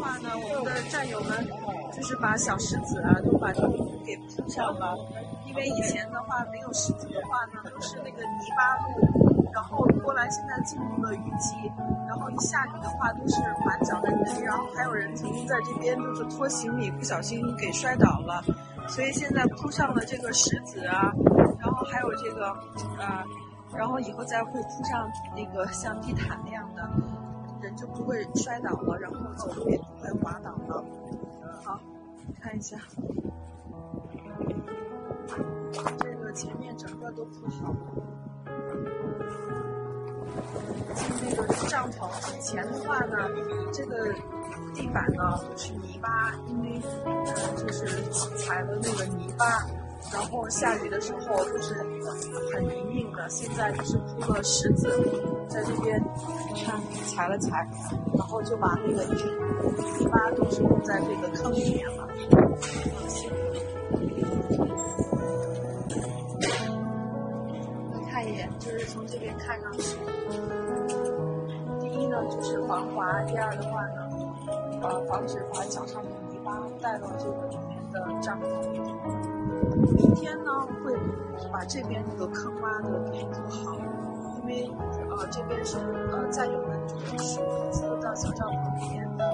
话呢，我们的战友们就是把小石子啊，都把这个给铺上了。因为以前的话没有石子的话呢，都是那个泥巴路。然后波兰现在进入了雨季，然后一下雨的话都是满脚的泥。然后还有人曾经在这边就是拖行李，不小心给摔倒了。所以现在铺上了这个石子啊，然后还有这个呃，然后以后再会铺上那个像地毯那样的。人就不会摔倒了，然后走路也不会滑倒了。好，看一下，这个前面整个都铺好了。进那个帐篷之前的话呢，这个地板呢是泥巴，因为呃就是踩了那个泥巴。然后下雨的时候就是很泥泞的，现在就是铺了石子，在这边看踩了踩，然后就把那个泥巴都是弄在这个坑里面了。看一眼，就是从这边看上去，第一呢就是防滑，第二的话呢，呃防止把脚上的泥巴带到这个里面的帐篷里。明天呢，会把这边那个坑洼的给做好，因为呃这边是呃战友们就是住到小帐篷里面的，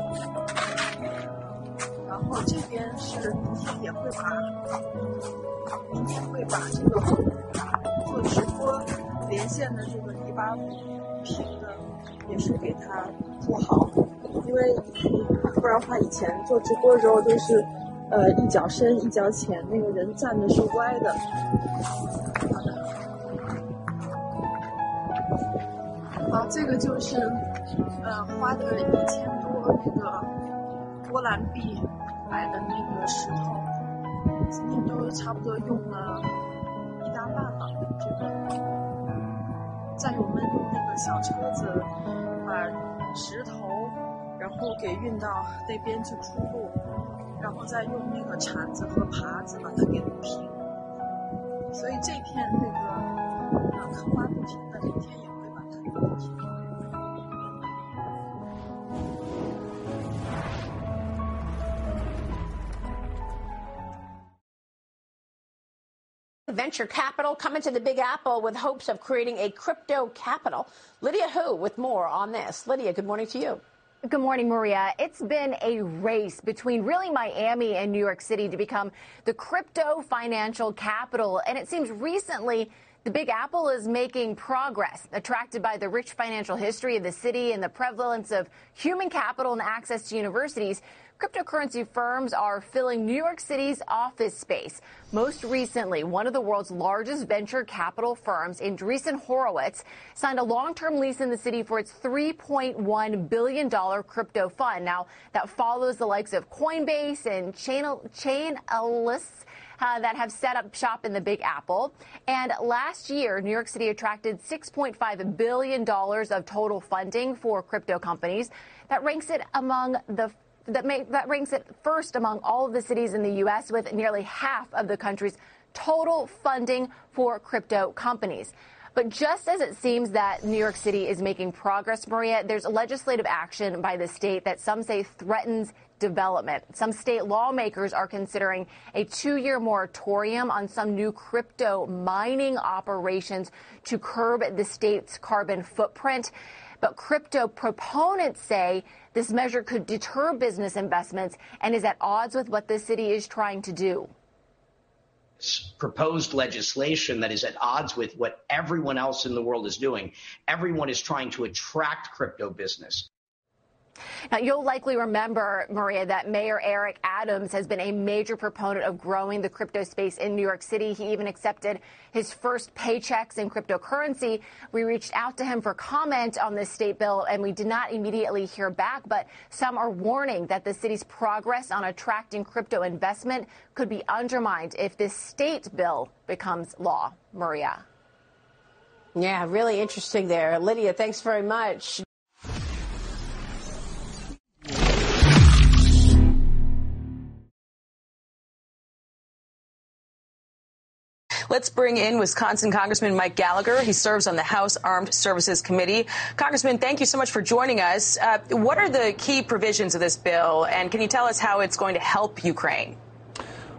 然后这边是明天也会把，明天会把这个做直播连线的这个泥巴平的也是给它做好，因为不然的话以前做直播的时候都是。呃，一脚深一脚浅，那个人站的是歪的。好的，好，这个就是呃花的一千多那个波兰币买的那个石头，今天都差不多用了一大半了。这个在我们那个小车子把石头，然后给运到那边去出路。然后再用那个铲子和耙子把它给捋平，所以这片那个呃坑洼不平的，明天也会把它捋平。Venture capital coming to the Big Apple with hopes of creating a crypto capital. Lydia Hu with more on this. Lydia, good morning to you. Good morning, Maria. It's been a race between really Miami and New York City to become the crypto financial capital. And it seems recently the Big Apple is making progress, attracted by the rich financial history of the city and the prevalence of human capital and access to universities. Cryptocurrency firms are filling New York City's office space. Most recently, one of the world's largest venture capital firms, Andreessen Horowitz, signed a long-term lease in the city for its $3.1 billion crypto fund. Now, that follows the likes of Coinbase and Chainalysis uh, that have set up shop in the Big Apple. And last year, New York City attracted $6.5 billion of total funding for crypto companies. That ranks it among the that, that ranks it first among all of the cities in the U.S. with nearly half of the country's total funding for crypto companies. But just as it seems that New York City is making progress, Maria, there's legislative action by the state that some say threatens development. Some state lawmakers are considering a two year moratorium on some new crypto mining operations to curb the state's carbon footprint. But crypto proponents say this measure could deter business investments and is at odds with what the city is trying to do. Proposed legislation that is at odds with what everyone else in the world is doing. Everyone is trying to attract crypto business. Now, you'll likely remember, Maria, that Mayor Eric Adams has been a major proponent of growing the crypto space in New York City. He even accepted his first paychecks in cryptocurrency. We reached out to him for comment on this state bill, and we did not immediately hear back. But some are warning that the city's progress on attracting crypto investment could be undermined if this state bill becomes law. Maria. Yeah, really interesting there. Lydia, thanks very much. Let's bring in Wisconsin Congressman Mike Gallagher. He serves on the House Armed Services Committee. Congressman, thank you so much for joining us. Uh, what are the key provisions of this bill, and can you tell us how it's going to help Ukraine?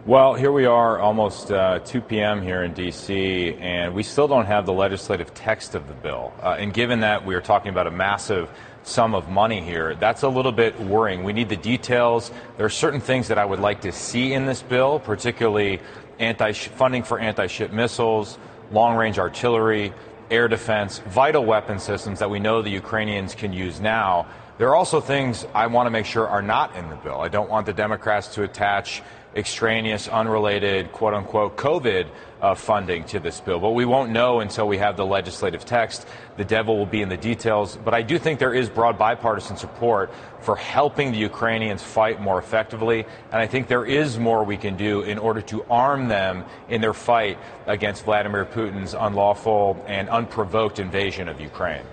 Well, here we are almost uh, 2 p.m. here in D.C., and we still don't have the legislative text of the bill. Uh, and given that we are talking about a massive sum of money here, that's a little bit worrying. We need the details. There are certain things that I would like to see in this bill, particularly anti funding for anti-ship missiles, long-range artillery, air defense, vital weapon systems that we know the Ukrainians can use now. There are also things I want to make sure are not in the bill. I don't want the Democrats to attach extraneous, unrelated, quote unquote, COVID uh, funding to this bill. But we won't know until we have the legislative text. The devil will be in the details. But I do think there is broad bipartisan support for helping the Ukrainians fight more effectively. And I think there is more we can do in order to arm them in their fight against Vladimir Putin's unlawful and unprovoked invasion of Ukraine.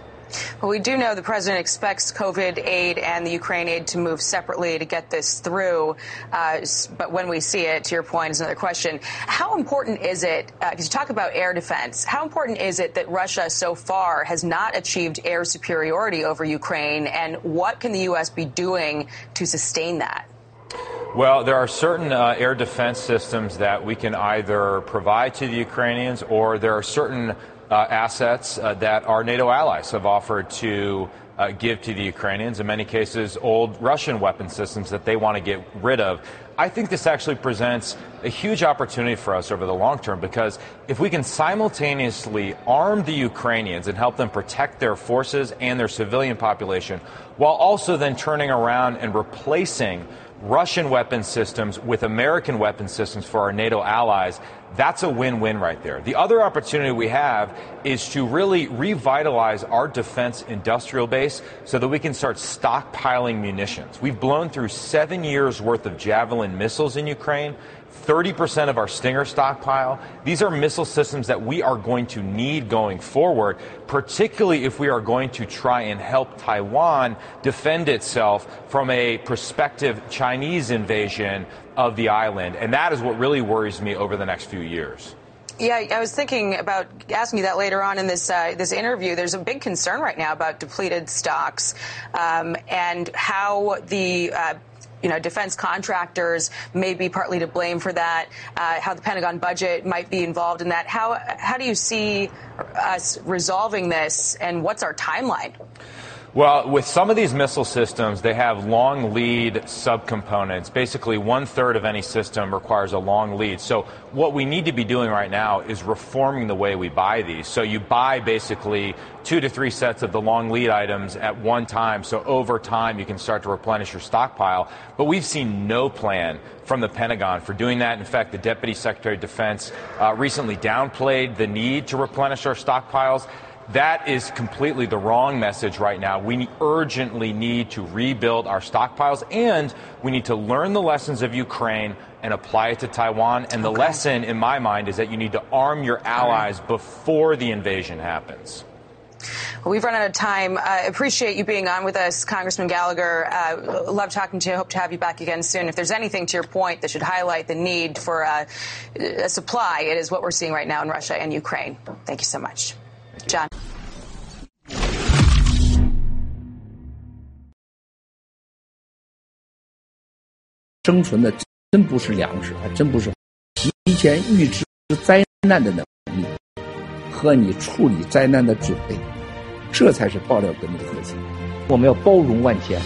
Well, we do know the president expects COVID aid and the Ukraine aid to move separately to get this through. Uh, but when we see it, to your point, is another question. How important is it, because uh, you talk about air defense, how important is it that Russia so far has not achieved air superiority over Ukraine? And what can the U.S. be doing to sustain that? Well, there are certain uh, air defense systems that we can either provide to the Ukrainians, or there are certain assets uh, that our NATO allies have offered to uh, give to the Ukrainians, in many cases, old Russian weapon systems that they want to get rid of. I think this actually presents a huge opportunity for us over the long term because if we can simultaneously arm the Ukrainians and help them protect their forces and their civilian population, while also then turning around and replacing Russian weapon systems with American weapon systems for our NATO allies, that's a win win right there. The other opportunity we have is to really revitalize our defense industrial base so that we can start stockpiling munitions. We've blown through seven years worth of Javelin missiles in Ukraine. 30% of our Stinger stockpile. These are missile systems that we are going to need going forward, particularly if we are going to try and help Taiwan defend itself from a prospective Chinese invasion of the island. And that is what really worries me over the next few years. Yeah, I was thinking about asking you that later on in this uh, this interview. There's a big concern right now about depleted stocks um, and how the uh, you know, defense contractors may be partly to blame for that. Uh, how the Pentagon budget might be involved in that. How how do you see us resolving this, and what's our timeline? Well, with some of these missile systems, they have long lead subcomponents. Basically, one third of any system requires a long lead. So, what we need to be doing right now is reforming the way we buy these. So, you buy basically two to three sets of the long lead items at one time. So, over time, you can start to replenish your stockpile. But we've seen no plan from the Pentagon for doing that. In fact, the Deputy Secretary of Defense uh, recently downplayed the need to replenish our stockpiles. That is completely the wrong message right now. We urgently need to rebuild our stockpiles and we need to learn the lessons of Ukraine and apply it to Taiwan. And the okay. lesson, in my mind, is that you need to arm your allies before the invasion happens. Well, we've run out of time. I uh, appreciate you being on with us, Congressman Gallagher. Uh, love talking to you. Hope to have you back again soon. If there's anything to your point that should highlight the need for uh, a supply, it is what we're seeing right now in Russia and Ukraine. Thank you so much. John. 生存的真不是粮食，还真不是提前预知灾难的能力和你处理灾难的准备，这才是爆料革命的核心。我们要包容万千，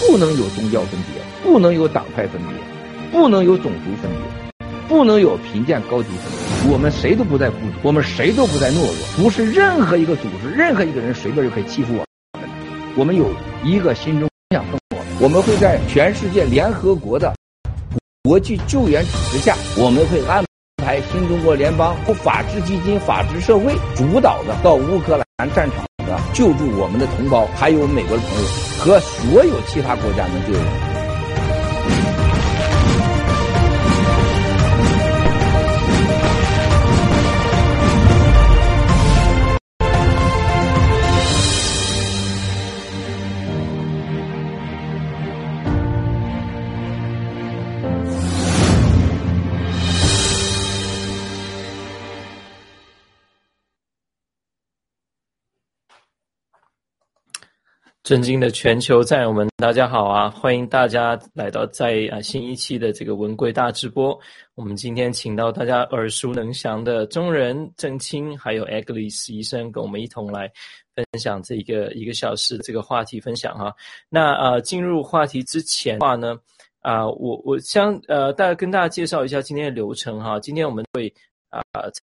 不能有宗教分别，不能有党派分别，不能有种族分别，不能有贫贱高低分。我们谁都不在孤独，我们谁都不在懦弱，不是任何一个组织、任何一个人随便就可以欺负我们。我们有一个心中想生活，我们会在全世界联合国的国际救援组织下，我们会安排新中国联邦由法治基金、法治社会主导的到乌克兰战场的救助我们的同胞，还有美国的朋友和所有其他国家能救援。尊敬的全球战友们，大家好啊！欢迎大家来到在啊新一期的这个文贵大直播。我们今天请到大家耳熟能详的中人郑清，还有 Agnes 医生，跟我们一同来分享这一个一个小时这个话题分享哈。那呃，进入话题之前的话呢，啊，我我想呃，大家跟大家介绍一下今天的流程哈。今天我们会啊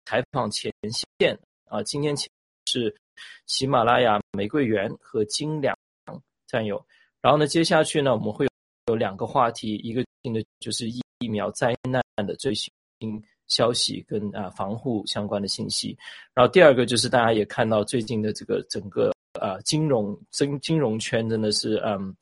采访前线啊，今天是。喜马拉雅、玫瑰园和金良战友，然后呢，接下去呢，我们会有两个话题，一个的就是疫苗灾难的最新消息跟啊防护相关的信息，然后第二个就是大家也看到最近的这个整个啊金融金金融圈真的是嗯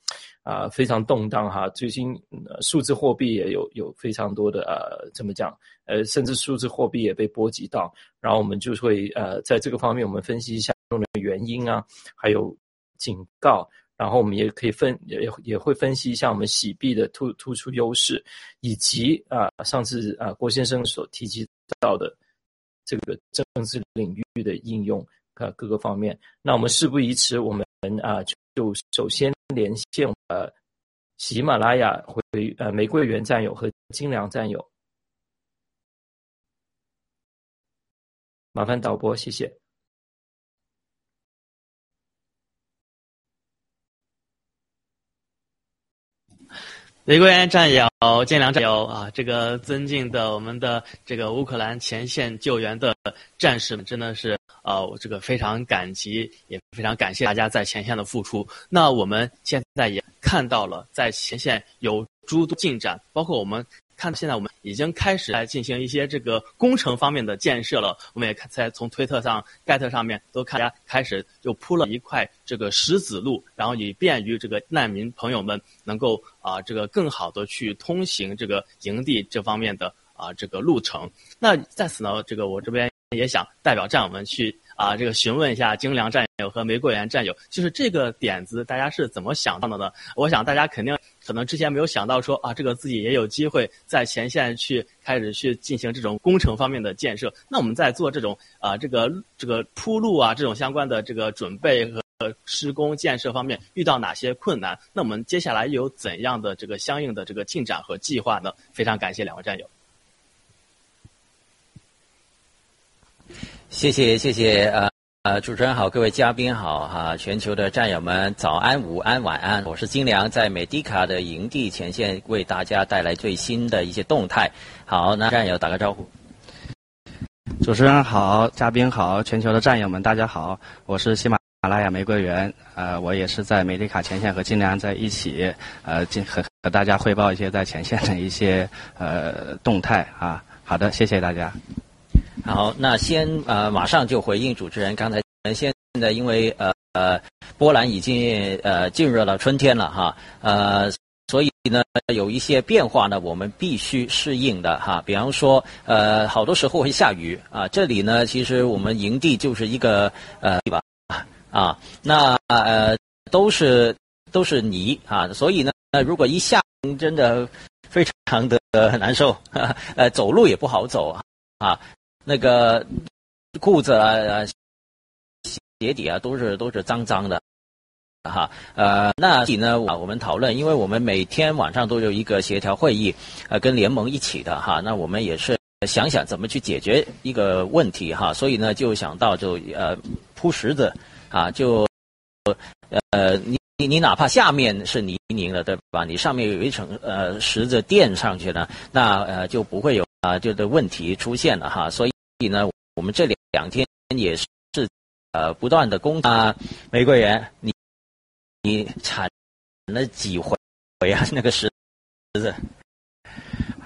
啊非常动荡哈，最近数字货币也有有非常多的呃怎么讲呃甚至数字货币也被波及到，然后我们就会呃在这个方面我们分析一下。的原因啊，还有警告，然后我们也可以分也也会分析一下我们洗币的突突出优势，以及啊上次啊郭先生所提及到的这个政治领域的应用啊各个方面。那我们事不宜迟，我们啊就首先连线呃喜马拉雅回呃玫瑰园战友和金良战友，麻烦导播，谢谢。玫瑰园战友、建良战友啊，这个尊敬的我们的这个乌克兰前线救援的战士们，真的是啊，我，这个非常感激，也非常感谢大家在前线的付出。那我们现在也看到了，在前线有诸多进展，包括我们。看，现在我们已经开始来进行一些这个工程方面的建设了。我们也看在从推特上、盖特上面都看，大家开始就铺了一块这个石子路，然后以便于这个难民朋友们能够啊这个更好的去通行这个营地这方面的啊这个路程。那在此呢，这个我这边也想代表战友们去。啊，这个询问一下精良战友和玫瑰园战友，就是这个点子，大家是怎么想到的呢？我想大家肯定可能之前没有想到说啊，这个自己也有机会在前线去开始去进行这种工程方面的建设。那我们在做这种啊，这个这个铺路啊，这种相关的这个准备和施工建设方面遇到哪些困难？那我们接下来又有怎样的这个相应的这个进展和计划呢？非常感谢两位战友。谢谢谢谢呃呃主持人好，各位嘉宾好哈，全球的战友们早安午安晚安，我是金良，在美迪卡的营地前线为大家带来最新的一些动态。好，那战友打个招呼。主持人好，嘉宾好，全球的战友们大家好，我是喜马拉雅玫瑰园，呃，我也是在美迪卡前线和金良在一起，呃，进和和大家汇报一些在前线的一些呃动态啊。好的，谢谢大家。好，那先呃，马上就回应主持人刚才。现在因为呃呃，波兰已经呃进入了春天了哈，呃，所以呢有一些变化呢，我们必须适应的哈。比方说呃，好多时候会下雨啊，这里呢其实我们营地就是一个呃地吧啊，那呃都是都是泥啊，所以呢，如果一下真的非常的 难受，呃，走路也不好走啊啊。那个裤子啊、鞋底啊，都是都是脏脏的，哈，呃，那里呢，我们讨论，因为我们每天晚上都有一个协调会议，呃，跟联盟一起的哈，那我们也是想想怎么去解决一个问题哈，所以呢，就想到就呃铺石子啊，就呃你你你哪怕下面是泥泞的对吧？你上面有一层呃石子垫上去呢，那呃就不会有啊就的问题出现了哈，所以。所以呢，我们这两两天也是呃不断的攻啊，玫瑰园，你你铲了几回回啊？那个石子。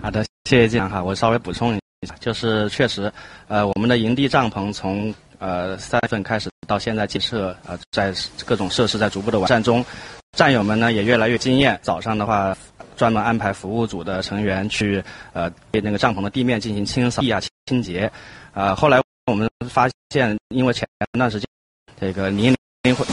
好的，谢谢这样哈，我稍微补充一下，就是确实，呃，我们的营地帐篷从呃三月份开始到现在建设，呃，在各种设施在逐步的完善中，战友们呢也越来越经验。早上的话，专门安排服务组的成员去呃对那个帐篷的地面进行清扫地啊清洁。啊，后来我们发现，因为前段时间这个泥泞会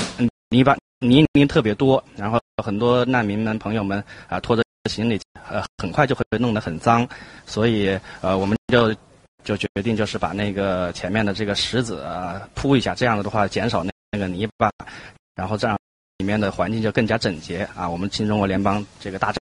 泥巴泥泞特别多，然后很多难民们朋友们啊拖着行李，呃，很快就会被弄得很脏，所以呃，我们就就决定就是把那个前面的这个石子啊铺一下，这样子的话减少那那个泥巴，然后这样里面的环境就更加整洁啊，我们新中国联邦这个大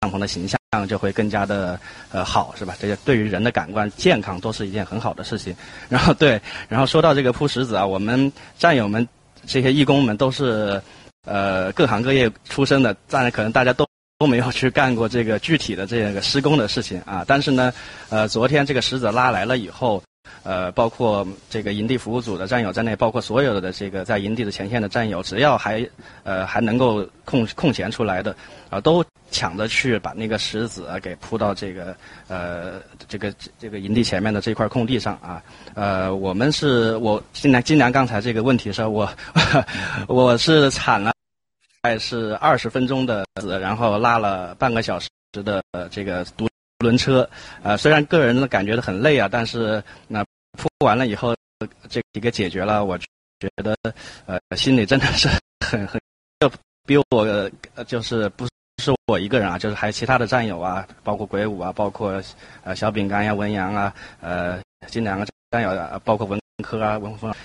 帐篷的形象就会更加的呃好，是吧？这些对于人的感官健康都是一件很好的事情。然后对，然后说到这个铺石子啊，我们战友们这些义工们都是呃各行各业出身的，当然可能大家都都没有去干过这个具体的这个施工的事情啊。但是呢，呃，昨天这个石子拉来了以后。呃，包括这个营地服务组的战友在内，包括所有的这个在营地的前线的战友，只要还呃还能够空空闲出来的，啊，都抢着去把那个石子给铺到这个呃这个这个营地前面的这块空地上啊。呃，我们是我金良金良刚才这个问题是我 我是铲了，大概是二十分钟的子，然后拉了半个小时的这个独轮车，呃，虽然个人感觉的很累啊，但是那。铺完了以后，这一个解决了，我觉得呃心里真的是很 很，就比我呃就是不是我一个人啊，就是还有其他的战友啊，包括鬼舞啊，包括呃小饼干呀、文阳啊、呃金两个战友啊，包括文科啊、文峰啊，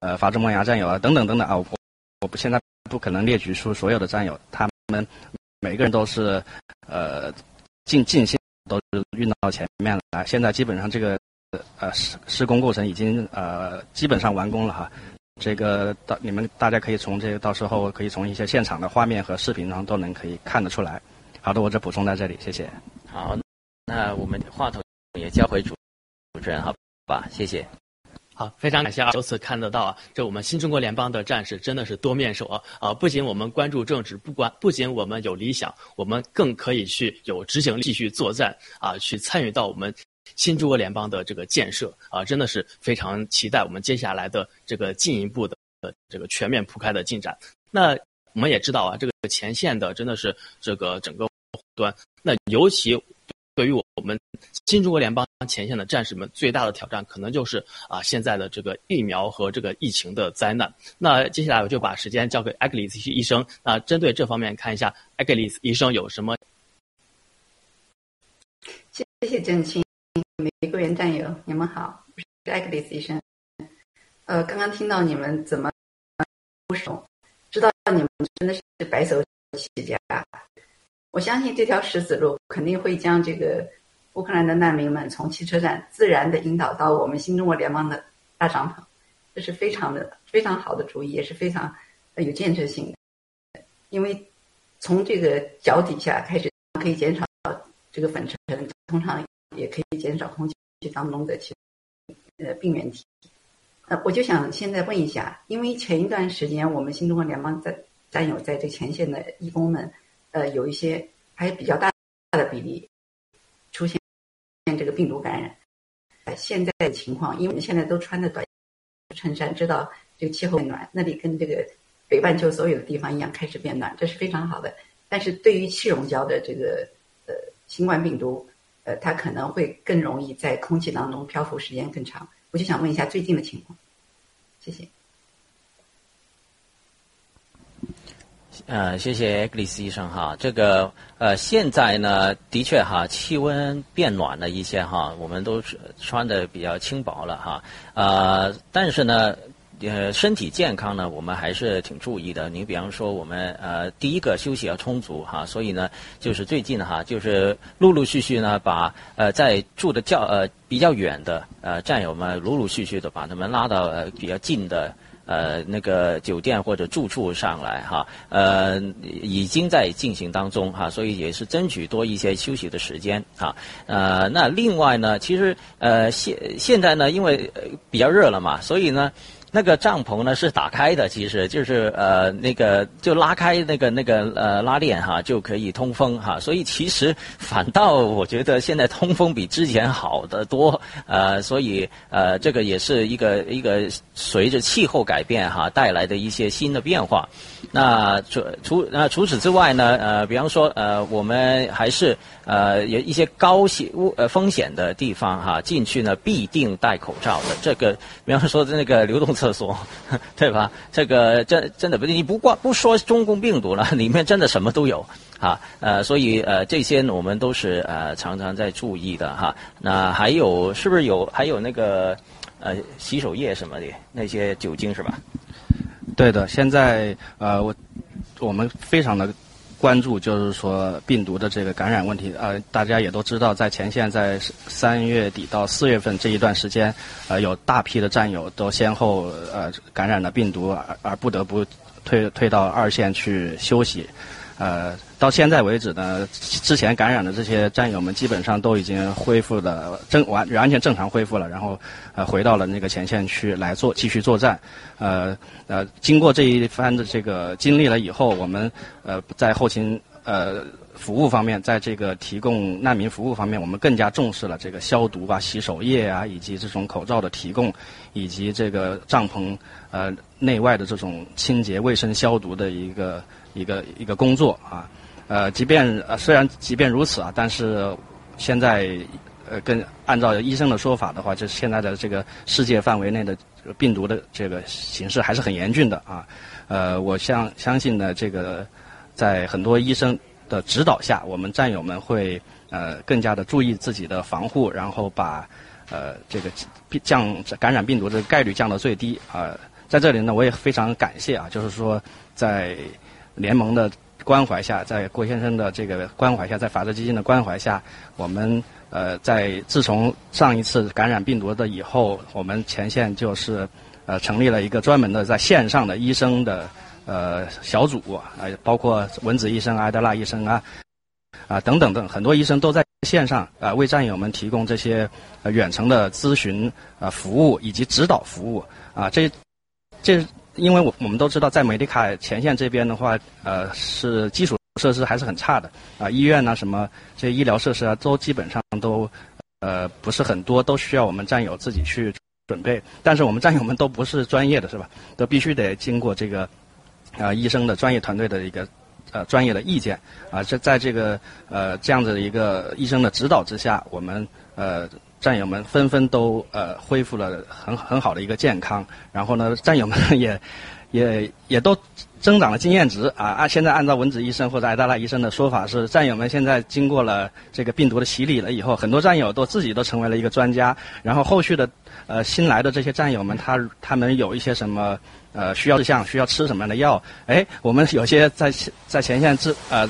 呃法治萌芽战友啊等等等等啊，我我不现在不可能列举出所有的战友，他们每个人都是呃尽尽心都运到前面来，现在基本上这个。呃，施施工过程已经呃基本上完工了哈，这个到你们大家可以从这个到时候可以从一些现场的画面和视频上都能可以看得出来。好的，我这补充在这里，谢谢。好，那我们话筒也交回主主持人好吧，谢谢。好，非常感谢啊！由此看得到啊，这我们新中国联邦的战士真的是多面手啊！啊，不仅我们关注政治，不管不仅我们有理想，我们更可以去有执行力，继续作战啊，去参与到我们。新中国联邦的这个建设啊，真的是非常期待我们接下来的这个进一步的这个全面铺开的进展。那我们也知道啊，这个前线的真的是这个整个端，那尤其对于我们新中国联邦前线的战士们最大的挑战，可能就是啊现在的这个疫苗和这个疫情的灾难。那接下来我就把时间交给艾格里斯医生，那针对这方面看一下艾格里斯医生有什么？谢谢郑清。玫瑰园战友，你们好，我是艾克里斯医生。呃，刚刚听到你们怎么不熟，知道你们真的是白手起家。我相信这条石子路肯定会将这个乌克兰的难民们从汽车站自然的引导到我们新中国联邦的大帐篷，这是非常的非常好的主意，也是非常有建设性的。因为从这个脚底下开始，可以减少这个粉尘，通常。也可以减少空气当中的其呃病原体。呃，我就想现在问一下，因为前一段时间我们新中国联邦在战友在这前线的义工们，呃，有一些还比较大的比例出现这个病毒感染。呃，现在的情况，因为我们现在都穿的短衬衫，知道这个气候变暖，那里跟这个北半球所有的地方一样开始变暖，这是非常好的。但是对于气溶胶的这个呃新冠病毒。呃，它可能会更容易在空气当中漂浮时间更长。我就想问一下最近的情况，谢谢。呃，谢谢格里斯医生哈。这个呃，现在呢，的确哈，气温变暖了一些哈，我们都穿的比较轻薄了哈。呃，但是呢。呃，身体健康呢，我们还是挺注意的。你比方说，我们呃，第一个休息要充足哈，所以呢，就是最近哈，就是陆陆续续呢，把呃在住的较呃比较远的呃战友们，陆陆续续的把他们拉到呃比较近的呃那个酒店或者住处上来哈，呃已经在进行当中哈，所以也是争取多一些休息的时间啊。呃，那另外呢，其实呃现现在呢，因为比较热了嘛，所以呢。那个帐篷呢是打开的，其实就是呃那个就拉开那个那个呃拉链哈就可以通风哈，所以其实反倒我觉得现在通风比之前好得多呃，所以呃这个也是一个一个随着气候改变哈带来的一些新的变化。那除除那除此之外呢呃比方说呃我们还是呃有一些高险污呃风险的地方哈进去呢必定戴口罩的这个比方说那个流动。厕所，对吧？这个真真的不，你不挂不说中共病毒了，里面真的什么都有啊。呃，所以呃，这些我们都是呃常常在注意的哈。那还有是不是有还有那个呃洗手液什么的那些酒精是吧？对的，现在呃我我们非常的关注，就是说病毒的这个感染问题。呃，大家也都知道，在前线，在三月底到四月份这一段时间，呃，有大批的战友都先后呃感染了病毒，而而不得不退退到二线去休息。呃，到现在为止呢，之前感染的这些战友们基本上都已经恢复了正完完全正常恢复了，然后呃回到了那个前线去来做继续作战。呃呃，经过这一番的这个经历了以后，我们呃在后勤呃服务方面，在这个提供难民服务方面，我们更加重视了这个消毒啊、洗手液啊，以及这种口罩的提供，以及这个帐篷呃内外的这种清洁卫生消毒的一个。一个一个工作啊，呃，即便呃虽然即便如此啊，但是现在呃，跟按照医生的说法的话，就是现在的这个世界范围内的病毒的这个形势还是很严峻的啊。呃，我相相信呢，这个在很多医生的指导下，我们战友们会呃更加的注意自己的防护，然后把呃这个降感染病毒的概率降到最低啊。在这里呢，我也非常感谢啊，就是说在。联盟的关怀下，在郭先生的这个关怀下，在法治基金的关怀下，我们呃，在自从上一次感染病毒的以后，我们前线就是呃成立了一个专门的在线上的医生的呃小组，呃，包括文子医生、埃德拉医生啊啊等等等很多医生都在线上啊为战友们提供这些远程的咨询啊服务以及指导服务啊这这。因为我我们都知道，在美迪卡前线这边的话，呃，是基础设施还是很差的啊，医院呢，什么这医疗设施啊，都基本上都呃不是很多，都需要我们战友自己去准备。但是我们战友们都不是专业的，是吧？都必须得经过这个啊医生的专业团队的一个呃专业的意见啊，这在这个呃这样子的一个医生的指导之下，我们呃。战友们纷纷都呃恢复了很很好的一个健康，然后呢，战友们 也也也都增长了经验值啊按！现在按照文子医生或者艾达拉医生的说法是，战友们现在经过了这个病毒的洗礼了以后，很多战友都自己都成为了一个专家。然后后续的呃新来的这些战友们，他他们有一些什么呃需要事项，需要吃什么样的药？哎，我们有些在在前线治呃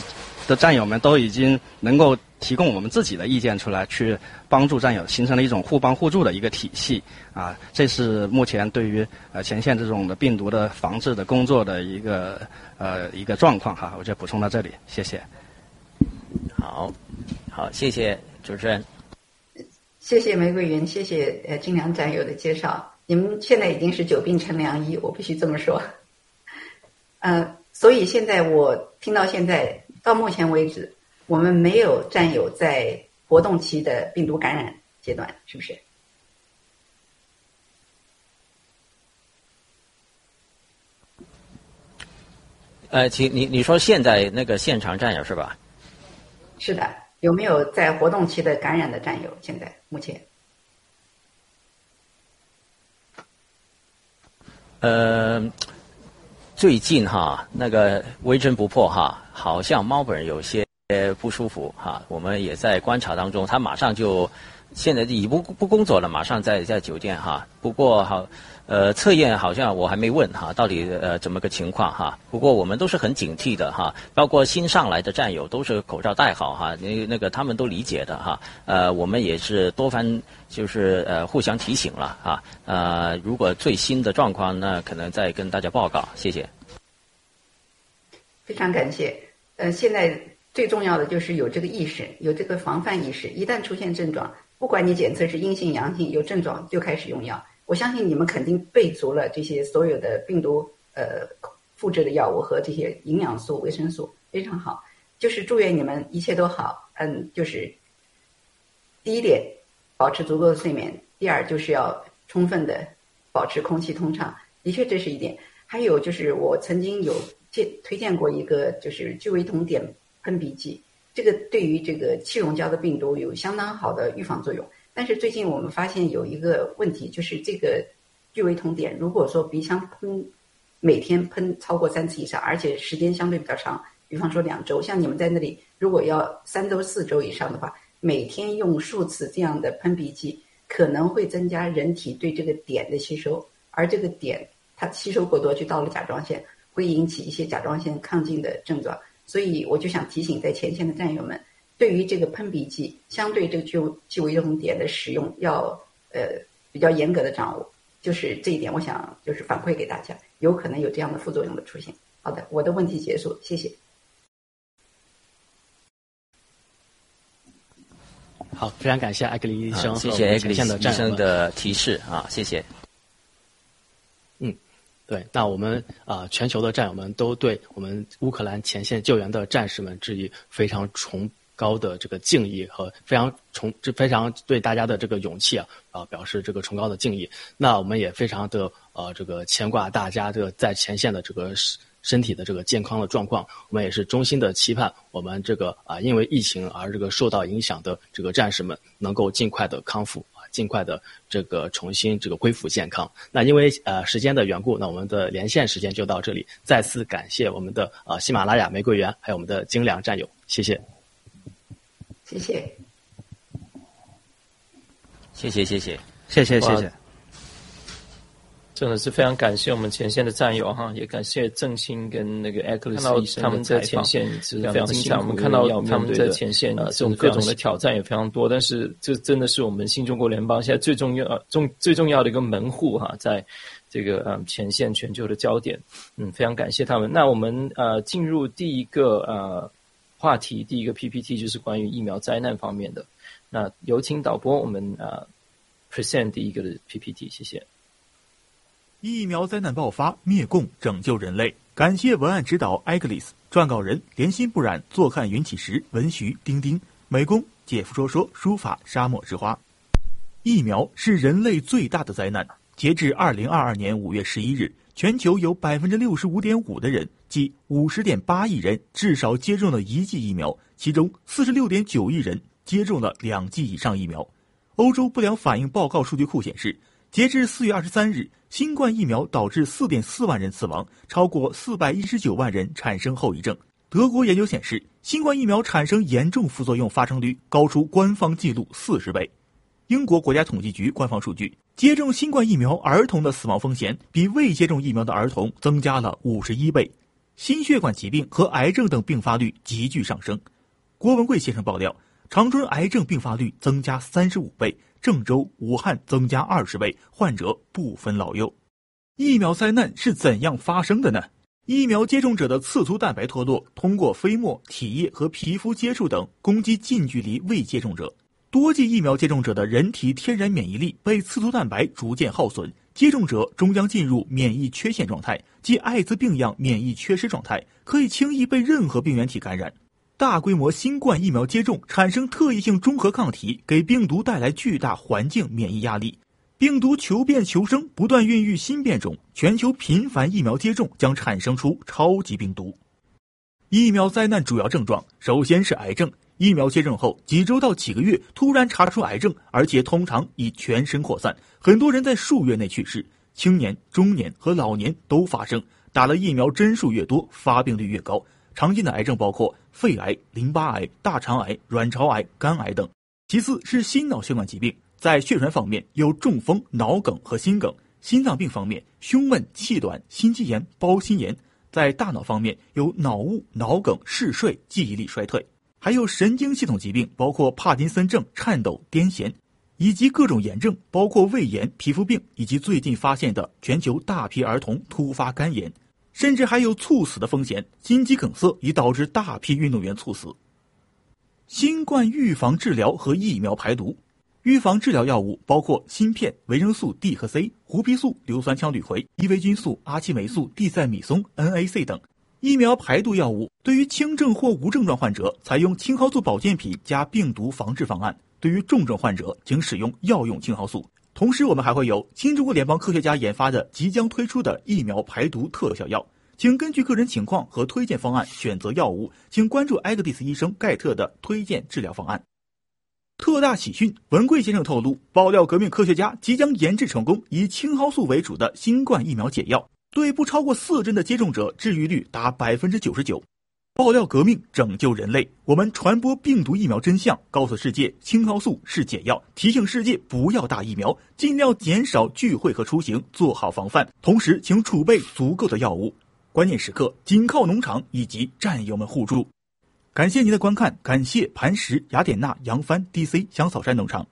的战友们都已经能够。提供我们自己的意见出来，去帮助战友，形成了一种互帮互助的一个体系啊！这是目前对于呃前线这种的病毒的防治的工作的一个呃一个状况哈，我就补充到这里，谢谢。好，好，谢谢主持人。谢谢玫瑰云，谢谢呃金良战友的介绍。你们现在已经是久病成良医，我必须这么说。呃，所以现在我听到现在到目前为止。我们没有占有在活动期的病毒感染阶段，是不是？呃，请你你说现在那个现场战友是吧？是的，有没有在活动期的感染的战友？现在目前？呃，最近哈，那个微针不破哈，好像猫本人有些。呃，不舒服哈，我们也在观察当中。他马上就现在已不不工作了，马上在在酒店哈。不过好，呃，测验好像我还没问哈，到底呃怎么个情况哈。不过我们都是很警惕的哈，包括新上来的战友都是口罩戴好哈，那那个他们都理解的哈。呃，我们也是多番就是呃互相提醒了啊。呃，如果最新的状况呢，可能再跟大家报告。谢谢。非常感谢。呃，现在。最重要的就是有这个意识，有这个防范意识。一旦出现症状，不管你检测是阴性、阳性，有症状就开始用药。我相信你们肯定备足了这些所有的病毒呃复制的药物和这些营养素、维生素，非常好。就是祝愿你们一切都好。嗯，就是第一点，保持足够的睡眠；第二，就是要充分的保持空气通畅。的确，这是一点。还有就是，我曾经有荐推荐过一个，就是聚维酮碘。喷鼻剂，这个对于这个气溶胶的病毒有相当好的预防作用。但是最近我们发现有一个问题，就是这个聚维酮碘，如果说鼻腔喷每天喷超过三次以上，而且时间相对比较长，比方说两周，像你们在那里如果要三周四周以上的话，每天用数次这样的喷鼻剂，可能会增加人体对这个碘的吸收，而这个碘它吸收过多就到了甲状腺。会引起一些甲状腺亢进的症状。所以我就想提醒在前线的战友们，对于这个喷鼻剂，相对这个就就危重点的使用要呃比较严格的掌握。就是这一点，我想就是反馈给大家，有可能有这样的副作用的出现。好的，我的问题结束，谢谢。好，非常感谢艾格林医生，谢谢艾格林医生的提示啊，谢谢。对，那我们啊，全球的战友们都对我们乌克兰前线救援的战士们致以非常崇高的这个敬意和非常崇，这非常对大家的这个勇气啊啊表示这个崇高的敬意。那我们也非常的呃这个牵挂大家这个在前线的这个。身体的这个健康的状况，我们也是衷心的期盼我们这个啊，因为疫情而这个受到影响的这个战士们能够尽快的康复，尽快的这个重新这个恢复健康。那因为呃时间的缘故那我们的连线时间就到这里。再次感谢我们的呃喜马拉雅玫瑰园还有我们的精良战友谢谢。谢谢。谢谢谢谢。谢谢谢谢。真的是非常感谢我们前线的战友哈，也感谢郑兴跟那个艾克利斯医生他们在前线是非常精彩。我们看到他们在前线这种各种的挑战也非常多，但是这真的是我们新中国联邦现在最重要、重最重要的一个门户哈，在这个呃前线全球的焦点。嗯，非常感谢他们。那我们呃进入第一个呃话题，第一个 PPT 就是关于疫苗灾难方面的。那有请导播我们呃 present 第一个的 PPT，谢谢。疫苗灾难爆发，灭共拯救人类。感谢文案指导艾格里斯，撰稿人莲心不染，坐看云起时，文徐丁丁，美工姐夫说说书法沙漠之花。疫苗是人类最大的灾难。截至二零二二年五月十一日，全球有百分之六十五点五的人，即五十点八亿人，至少接种了一剂疫苗，其中四十六点九亿人接种了两剂以上疫苗。欧洲不良反应报告数据库显示。截至四月二十三日，新冠疫苗导致四点四万人死亡，超过四百一十九万人产生后遗症。德国研究显示，新冠疫苗产生严重副作用发生率高出官方记录四十倍。英国国家统计局官方数据，接种新冠疫苗儿童的死亡风险比未接种疫苗的儿童增加了五十一倍，心血管疾病和癌症等并发率急剧上升。郭文贵先生爆料，长春癌症并发率增加三十五倍。郑州、武汉增加二十倍，患者不分老幼。疫苗灾难是怎样发生的呢？疫苗接种者的刺突蛋白脱落，通过飞沫、体液和皮肤接触等攻击近距离未接种者。多剂疫苗接种者的人体天然免疫力被刺突蛋白逐渐耗损，接种者终将进入免疫缺陷状态，即艾滋病样免疫缺失状态，可以轻易被任何病原体感染。大规模新冠疫苗接种产生特异性中和抗体，给病毒带来巨大环境免疫压力。病毒求变求生，不断孕育新变种。全球频繁疫苗接种将产生出超级病毒。疫苗灾难主要症状，首先是癌症。疫苗接种后几周到几个月，突然查出癌症，而且通常已全身扩散，很多人在数月内去世。青年、中年和老年都发生。打了疫苗针数越多，发病率越高。常见的癌症包括肺癌、淋巴癌、大肠癌、卵巢癌、肝癌等。其次是心脑血管疾病，在血栓方面有中风、脑梗和心梗；心脏病方面，胸闷、气短、心肌炎、包心炎；在大脑方面有脑雾、脑梗、嗜睡、记忆力衰退；还有神经系统疾病，包括帕金森症、颤抖、癫痫，以及各种炎症，包括胃炎、皮肤病，以及最近发现的全球大批儿童突发肝炎。甚至还有猝死的风险，心肌梗塞已导致大批运动员猝死。新冠预防治疗和疫苗排毒，预防治疗药物包括芯片、维生素 D 和 C、胡皮素、硫酸羟氯喹、伊维菌素、阿奇霉素、地塞米松、NAC 等。疫苗排毒药物对于轻症或无症状患者，采用青蒿素保健品加病毒防治方案；对于重症患者，请使用药用青蒿素。同时，我们还会有新中国联邦科学家研发的即将推出的疫苗排毒特效药，请根据个人情况和推荐方案选择药物，请关注艾格蒂斯医生盖特的推荐治疗方案。特大喜讯，文贵先生透露，爆料革命科学家即将研制成功以青蒿素为主的新冠疫苗解药，对不超过四针的接种者治愈率达百分之九十九。爆料革命，拯救人类。我们传播病毒疫苗真相，告诉世界青蒿素是解药，提醒世界不要打疫苗，尽量减少聚会和出行，做好防范。同时，请储备足够的药物。关键时刻紧靠农场以及战友们互助。感谢您的观看，感谢磐石、雅典娜、扬帆、DC 香草山农场。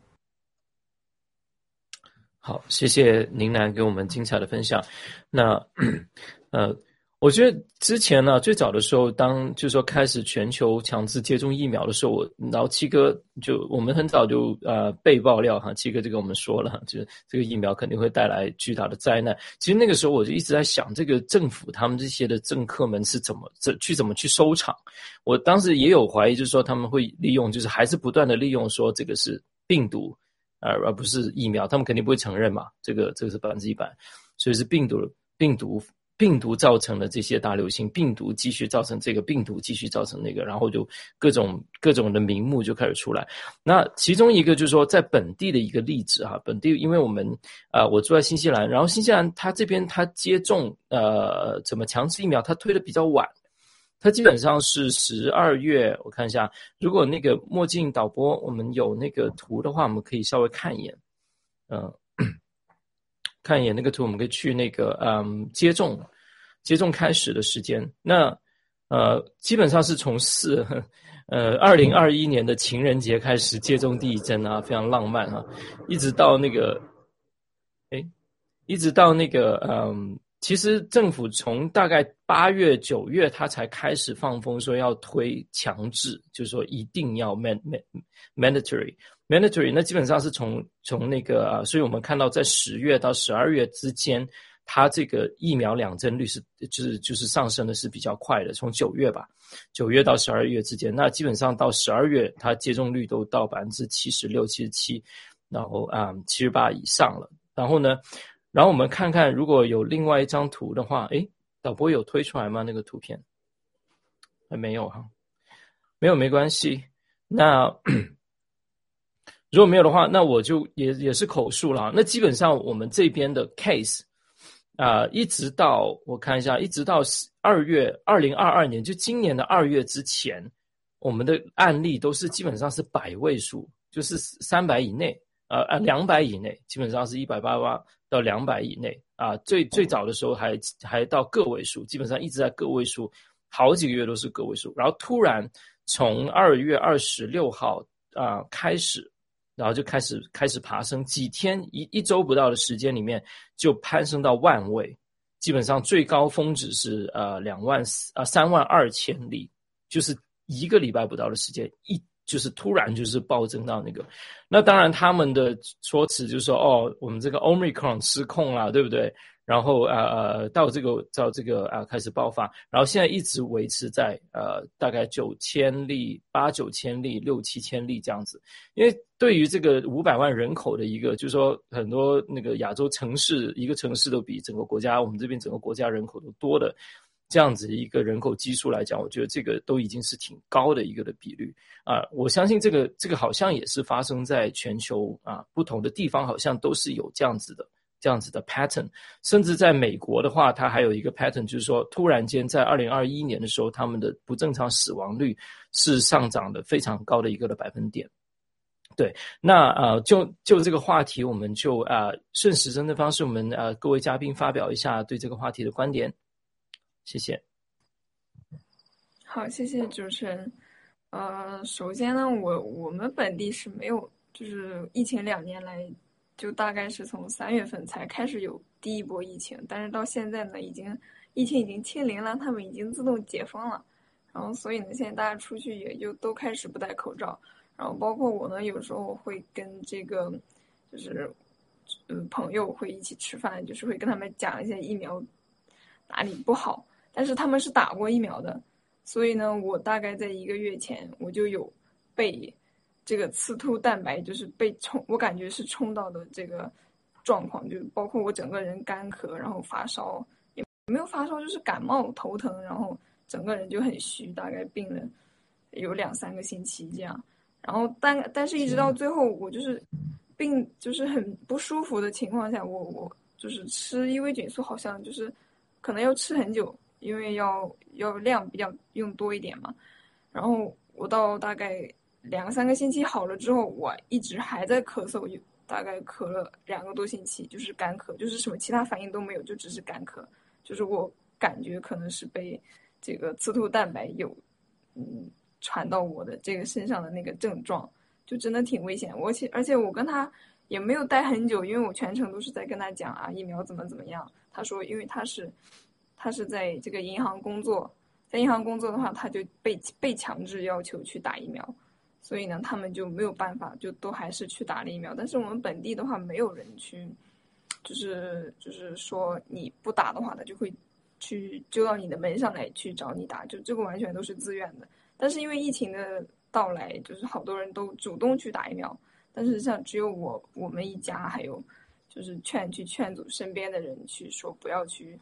好，谢谢宁南给我们精彩的分享。那，呃。我觉得之前呢，最早的时候，当就是说开始全球强制接种疫苗的时候，我然后七哥就我们很早就呃被爆料哈，七哥就跟我们说了，就是这个疫苗肯定会带来巨大的灾难。其实那个时候我就一直在想，这个政府他们这些的政客们是怎么怎去怎么去收场？我当时也有怀疑，就是说他们会利用，就是还是不断的利用说这个是病毒，而而不是疫苗，他们肯定不会承认嘛，这个这个是百分之一百，所以是病毒病毒。病毒造成了这些大流行，病毒继续造成这个，病毒继续造成那个，然后就各种各种的名目就开始出来。那其中一个就是说，在本地的一个例子哈，本地因为我们啊，我住在新西兰，然后新西兰它这边它接种呃怎么强制疫苗，它推的比较晚，它基本上是十二月。我看一下，如果那个墨镜导播我们有那个图的话，我们可以稍微看一眼，嗯。看一眼那个图，我们可以去那个嗯接种，接种开始的时间。那呃基本上是从四 呃二零二一年的情人节开始接种第一针啊，非常浪漫啊，一直到那个哎，一直到那个嗯，其实政府从大概八月九月，他才开始放风说要推强制，就是说一定要 man man mandatory。Mandatory 那基本上是从从那个啊，所以我们看到在十月到十二月之间，它这个疫苗两针率是就是就是上升的是比较快的。从九月吧，九月到十二月之间，那基本上到十二月，它接种率都到百分之七十六、七十七，然后啊七十八以上了。然后呢，然后我们看看如果有另外一张图的话，诶，导播有推出来吗？那个图片还没有哈，没有没关系，那。如果没有的话，那我就也也是口述了。那基本上我们这边的 case 啊，一直到我看一下，一直到二月二零二二年，就今年的二月之前，我们的案例都是基本上是百位数，就是三百以内，呃呃两百以内，基本上是一百八八到两百以内啊。最最早的时候还还到个位数，基本上一直在个位数，好几个月都是个位数。然后突然从二月二十六号啊开始。然后就开始开始爬升，几天一一周不到的时间里面就攀升到万位，基本上最高峰值是呃两万四啊三万二千里，就是一个礼拜不到的时间，一就是突然就是暴增到那个，那当然他们的说辞就是说哦我们这个 omicron 失控了，对不对？然后呃呃到这个到这个啊开始爆发，然后现在一直维持在呃大概九千例八九千例六七千例这样子，因为对于这个五百万人口的一个，就是说很多那个亚洲城市一个城市都比整个国家我们这边整个国家人口都多的这样子一个人口基数来讲，我觉得这个都已经是挺高的一个的比率啊，我相信这个这个好像也是发生在全球啊不同的地方，好像都是有这样子的。这样子的 pattern，甚至在美国的话，它还有一个 pattern，就是说，突然间在二零二一年的时候，他们的不正常死亡率是上涨的非常高的一个的百分点。对，那呃，就就这个话题，我们就啊顺时针的方式，我们呃各位嘉宾发表一下对这个话题的观点。谢谢。好，谢谢主持人。呃，首先呢，我我们本地是没有，就是疫情两年来。就大概是从三月份才开始有第一波疫情，但是到现在呢，已经疫情已经清零了，他们已经自动解封了，然后所以呢，现在大家出去也就都开始不戴口罩，然后包括我呢，有时候会跟这个就是嗯朋友会一起吃饭，就是会跟他们讲一些疫苗哪里不好，但是他们是打过疫苗的，所以呢，我大概在一个月前我就有被。这个刺突蛋白就是被冲，我感觉是冲到的这个状况，就包括我整个人干咳，然后发烧，也没有发烧，就是感冒头疼，然后整个人就很虚，大概病了有两三个星期这样。然后但但是一直到最后，我就是病就是很不舒服的情况下，我我就是吃伊维菌素，好像就是可能要吃很久，因为要要量比较用多一点嘛。然后我到大概。两三个星期好了之后，我一直还在咳嗽，就大概咳了两个多星期，就是干咳，就是什么其他反应都没有，就只是干咳。就是我感觉可能是被这个刺突蛋白有嗯传到我的这个身上的那个症状，就真的挺危险。我且而且我跟他也没有待很久，因为我全程都是在跟他讲啊疫苗怎么怎么样。他说，因为他是他是在这个银行工作，在银行工作的话，他就被被强制要求去打疫苗。所以呢，他们就没有办法，就都还是去打了疫苗。但是我们本地的话，没有人去，就是就是说你不打的话，他就会去揪到你的门上来去找你打，就这个完全都是自愿的。但是因为疫情的到来，就是好多人都主动去打疫苗，但是像只有我我们一家，还有就是劝去劝阻身边的人去说不要去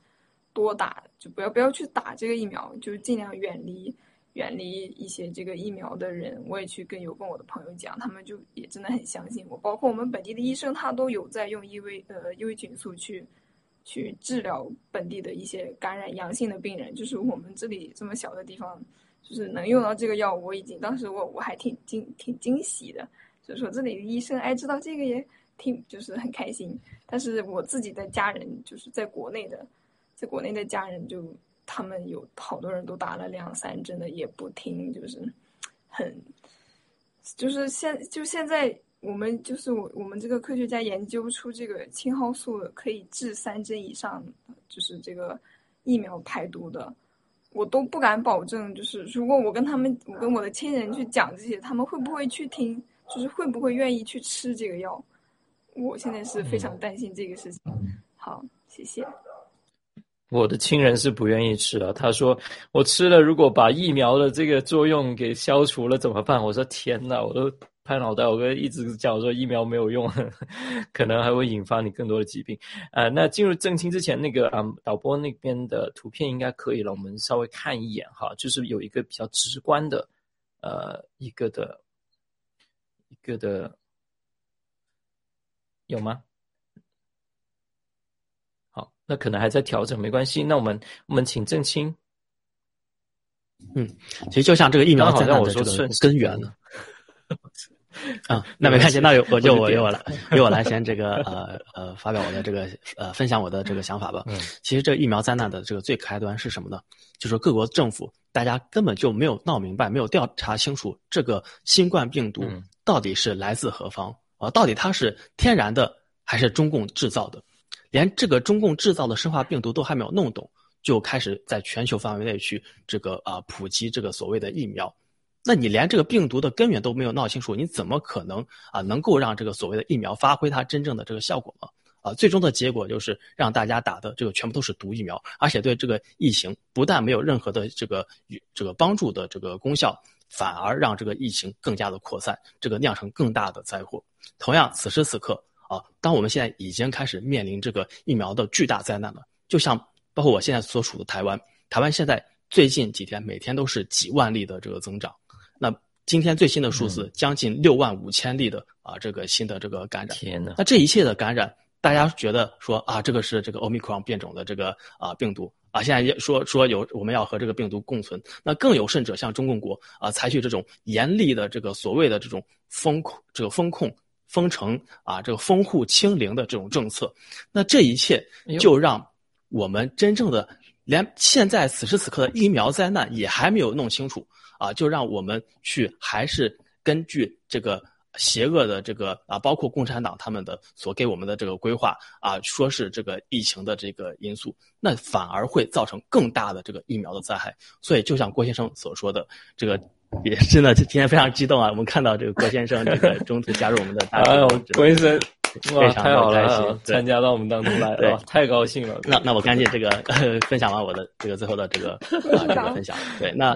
多打，就不要不要去打这个疫苗，就尽量远离。远离一些这个疫苗的人，我也去跟有跟我的朋友讲，他们就也真的很相信我。包括我们本地的医生，他都有在用伊维呃伊维菌素去去治疗本地的一些感染阳性的病人。就是我们这里这么小的地方，就是能用到这个药，我已经当时我我还挺惊挺惊喜的。所以说这里的医生哎知道这个也挺就是很开心。但是我自己的家人就是在国内的，在国内的家人就。他们有好多人都打了两三针的，也不听，就是很，就是现就现在我们就是我我们这个科学家研究出这个青蒿素可以治三针以上，就是这个疫苗排毒的，我都不敢保证，就是如果我跟他们，我跟我的亲人去讲这些，他们会不会去听，就是会不会愿意去吃这个药？我现在是非常担心这个事情。好，谢谢。我的亲人是不愿意吃的。他说：“我吃了，如果把疫苗的这个作用给消除了怎么办？”我说：“天哪，我都拍脑袋。”我哥一直讲说疫苗没有用，可能还会引发你更多的疾病。呃，那进入正清之前，那个啊，导播那边的图片应该可以了。我们稍微看一眼哈，就是有一个比较直观的，呃，一个的，一个的，有吗？那可能还在调整，没关系。那我们我们请郑清。嗯，其实就像这个疫苗灾难的这个根源呢。啊，那没关系，那我就我由我来，由我来先这个呃呃发表我的这个呃分享我的这个想法吧。嗯，其实这个疫苗灾难的这个最开端是什么呢？就是各国政府大家根本就没有闹明白，没有调查清楚这个新冠病毒到底是来自何方啊？到底它是天然的还是中共制造的？连这个中共制造的生化病毒都还没有弄懂，就开始在全球范围内去这个啊普及这个所谓的疫苗，那你连这个病毒的根源都没有闹清楚，你怎么可能啊能够让这个所谓的疫苗发挥它真正的这个效果呢？啊，最终的结果就是让大家打的这个全部都是毒疫苗，而且对这个疫情不但没有任何的这个这个帮助的这个功效，反而让这个疫情更加的扩散，这个酿成更大的灾祸。同样，此时此刻。啊，当我们现在已经开始面临这个疫苗的巨大灾难了，就像包括我现在所处的台湾，台湾现在最近几天每天都是几万例的这个增长，那今天最新的数字将近六万五千例的啊这个新的这个感染，天呐，那这一切的感染，大家觉得说啊这个是这个奥密克戎变种的这个啊病毒啊，现在也说说有我们要和这个病毒共存，那更有甚者，像中共国啊采取这种严厉的这个所谓的这种风控这个风控。封城啊，这个封户清零的这种政策，那这一切就让我们真正的连现在此时此刻的疫苗灾难也还没有弄清楚啊，就让我们去还是根据这个邪恶的这个啊，包括共产党他们的所给我们的这个规划啊，说是这个疫情的这个因素，那反而会造成更大的这个疫苗的灾害。所以，就像郭先生所说的这个。也真的今天非常激动啊！我们看到这个郭先生这个 中途加入我们的大哎呦，郭先生，哇，太好了，参加到我们当中来了，太高兴了。那那我赶紧这个 分享完我的这个最后的这个 啊这个分享。对，那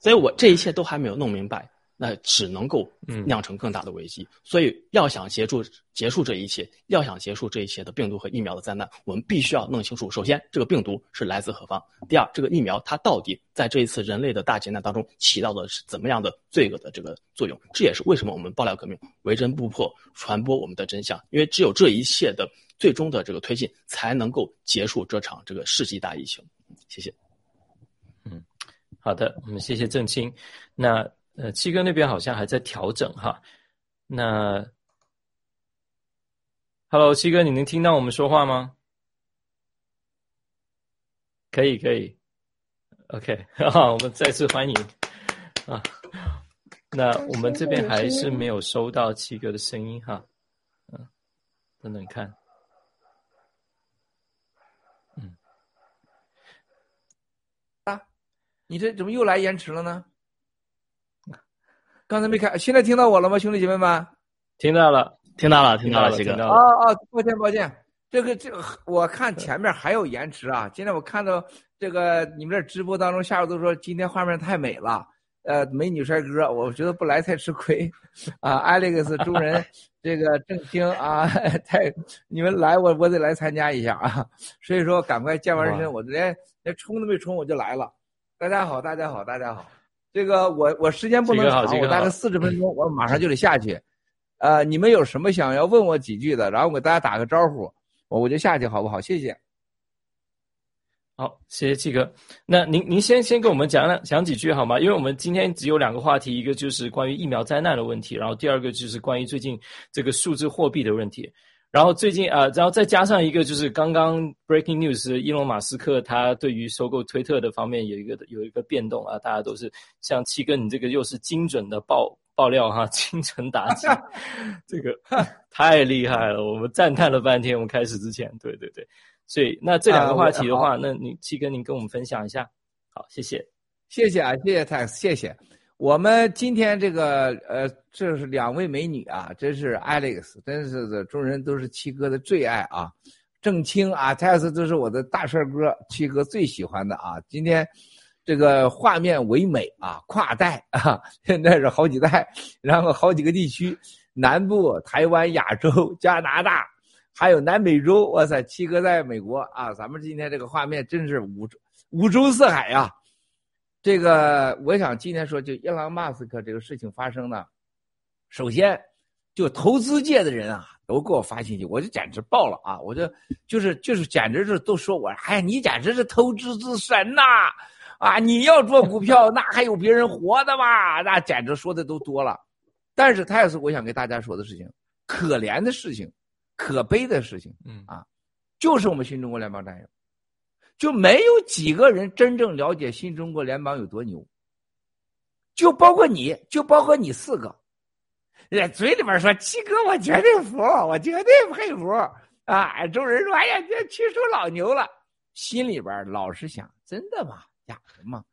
所以我这一切都还没有弄明白。那只能够酿成更大的危机，所以要想结束结束这一切，要想结束这一切的病毒和疫苗的灾难，我们必须要弄清楚：首先，这个病毒是来自何方；第二，这个疫苗它到底在这一次人类的大劫难当中起到的是怎么样的罪恶的这个作用？这也是为什么我们爆料革命为真不破，传播我们的真相，因为只有这一切的最终的这个推进，才能够结束这场这个世纪大疫情。谢谢。嗯，好的，我们谢谢郑清。那。呃，七哥那边好像还在调整哈。那，Hello，七哥，你能听到我们说话吗？可以可以，OK，好，我们再次欢迎啊。那我们这边还是没有收到七哥的声音哈，嗯，等等看，嗯，啊，你这怎么又来延迟了呢？刚才没开，现在听到我了吗，兄弟姐妹们？听到了，听到了，听到了，七哥。哦哦，抱歉抱歉，这个这个我看前面还有延迟啊。今天我看到这个你们这直播当中，下边都说今天画面太美了。呃，美女帅哥，我觉得不来太吃亏，啊，Alex 中人，这个正兴啊，太你们来我我得来参加一下啊，所以说赶快健完身，我连连冲都没冲我就来了。大家好，大家好，大家好，这个我我时间不能长，我大概四十分钟，我马上就得下去。呃，你们有什么想要问我几句的，然后我给大家打个招呼，我我就下去好不好？谢谢。好，谢谢七哥。那您您先先跟我们讲两讲几句好吗？因为我们今天只有两个话题，一个就是关于疫苗灾难的问题，然后第二个就是关于最近这个数字货币的问题。然后最近啊，然后再加上一个就是刚刚 breaking news，伊隆马斯克他对于收购推特的方面有一个有一个变动啊，大家都是像七哥，你这个又是精准的爆爆料哈，精准打击，这个太厉害了，我们赞叹了半天。我们开始之前，对对对。所以，那这两个话题的话，那你七哥，您跟我们分享一下。好，谢谢，谢谢啊，谢谢 Tax，谢谢。我们今天这个呃，这是两位美女啊，真是 Alex，真是，众人都是七哥的最爱啊。郑清啊，Tax 都是我的大帅哥，七哥最喜欢的啊。今天这个画面唯美啊，跨代 啊，现在是好几代，然后好几个地区，南部、台湾、亚洲、加拿大。还有南美洲，哇塞，七哥在美国啊！咱们今天这个画面真是五五洲四海呀。这个，我想今天说，就伊朗马斯克这个事情发生呢，首先就投资界的人啊，都给我发信息，我就简直爆了啊！我就就是就是简直是都说我，哎呀，你简直是投资之神呐！啊，你要做股票，那还有别人活的吗？那简直说的都多了。但是他也是我想给大家说的事情，可怜的事情。可悲的事情，嗯啊，就是我们新中国联邦战友，就没有几个人真正了解新中国联邦有多牛。就包括你，就包括你四个，在嘴里边说七哥，我绝对服，我绝对佩服啊！众人说，哎呀，这七叔老牛了，心里边老是想，真的吗？假的吗？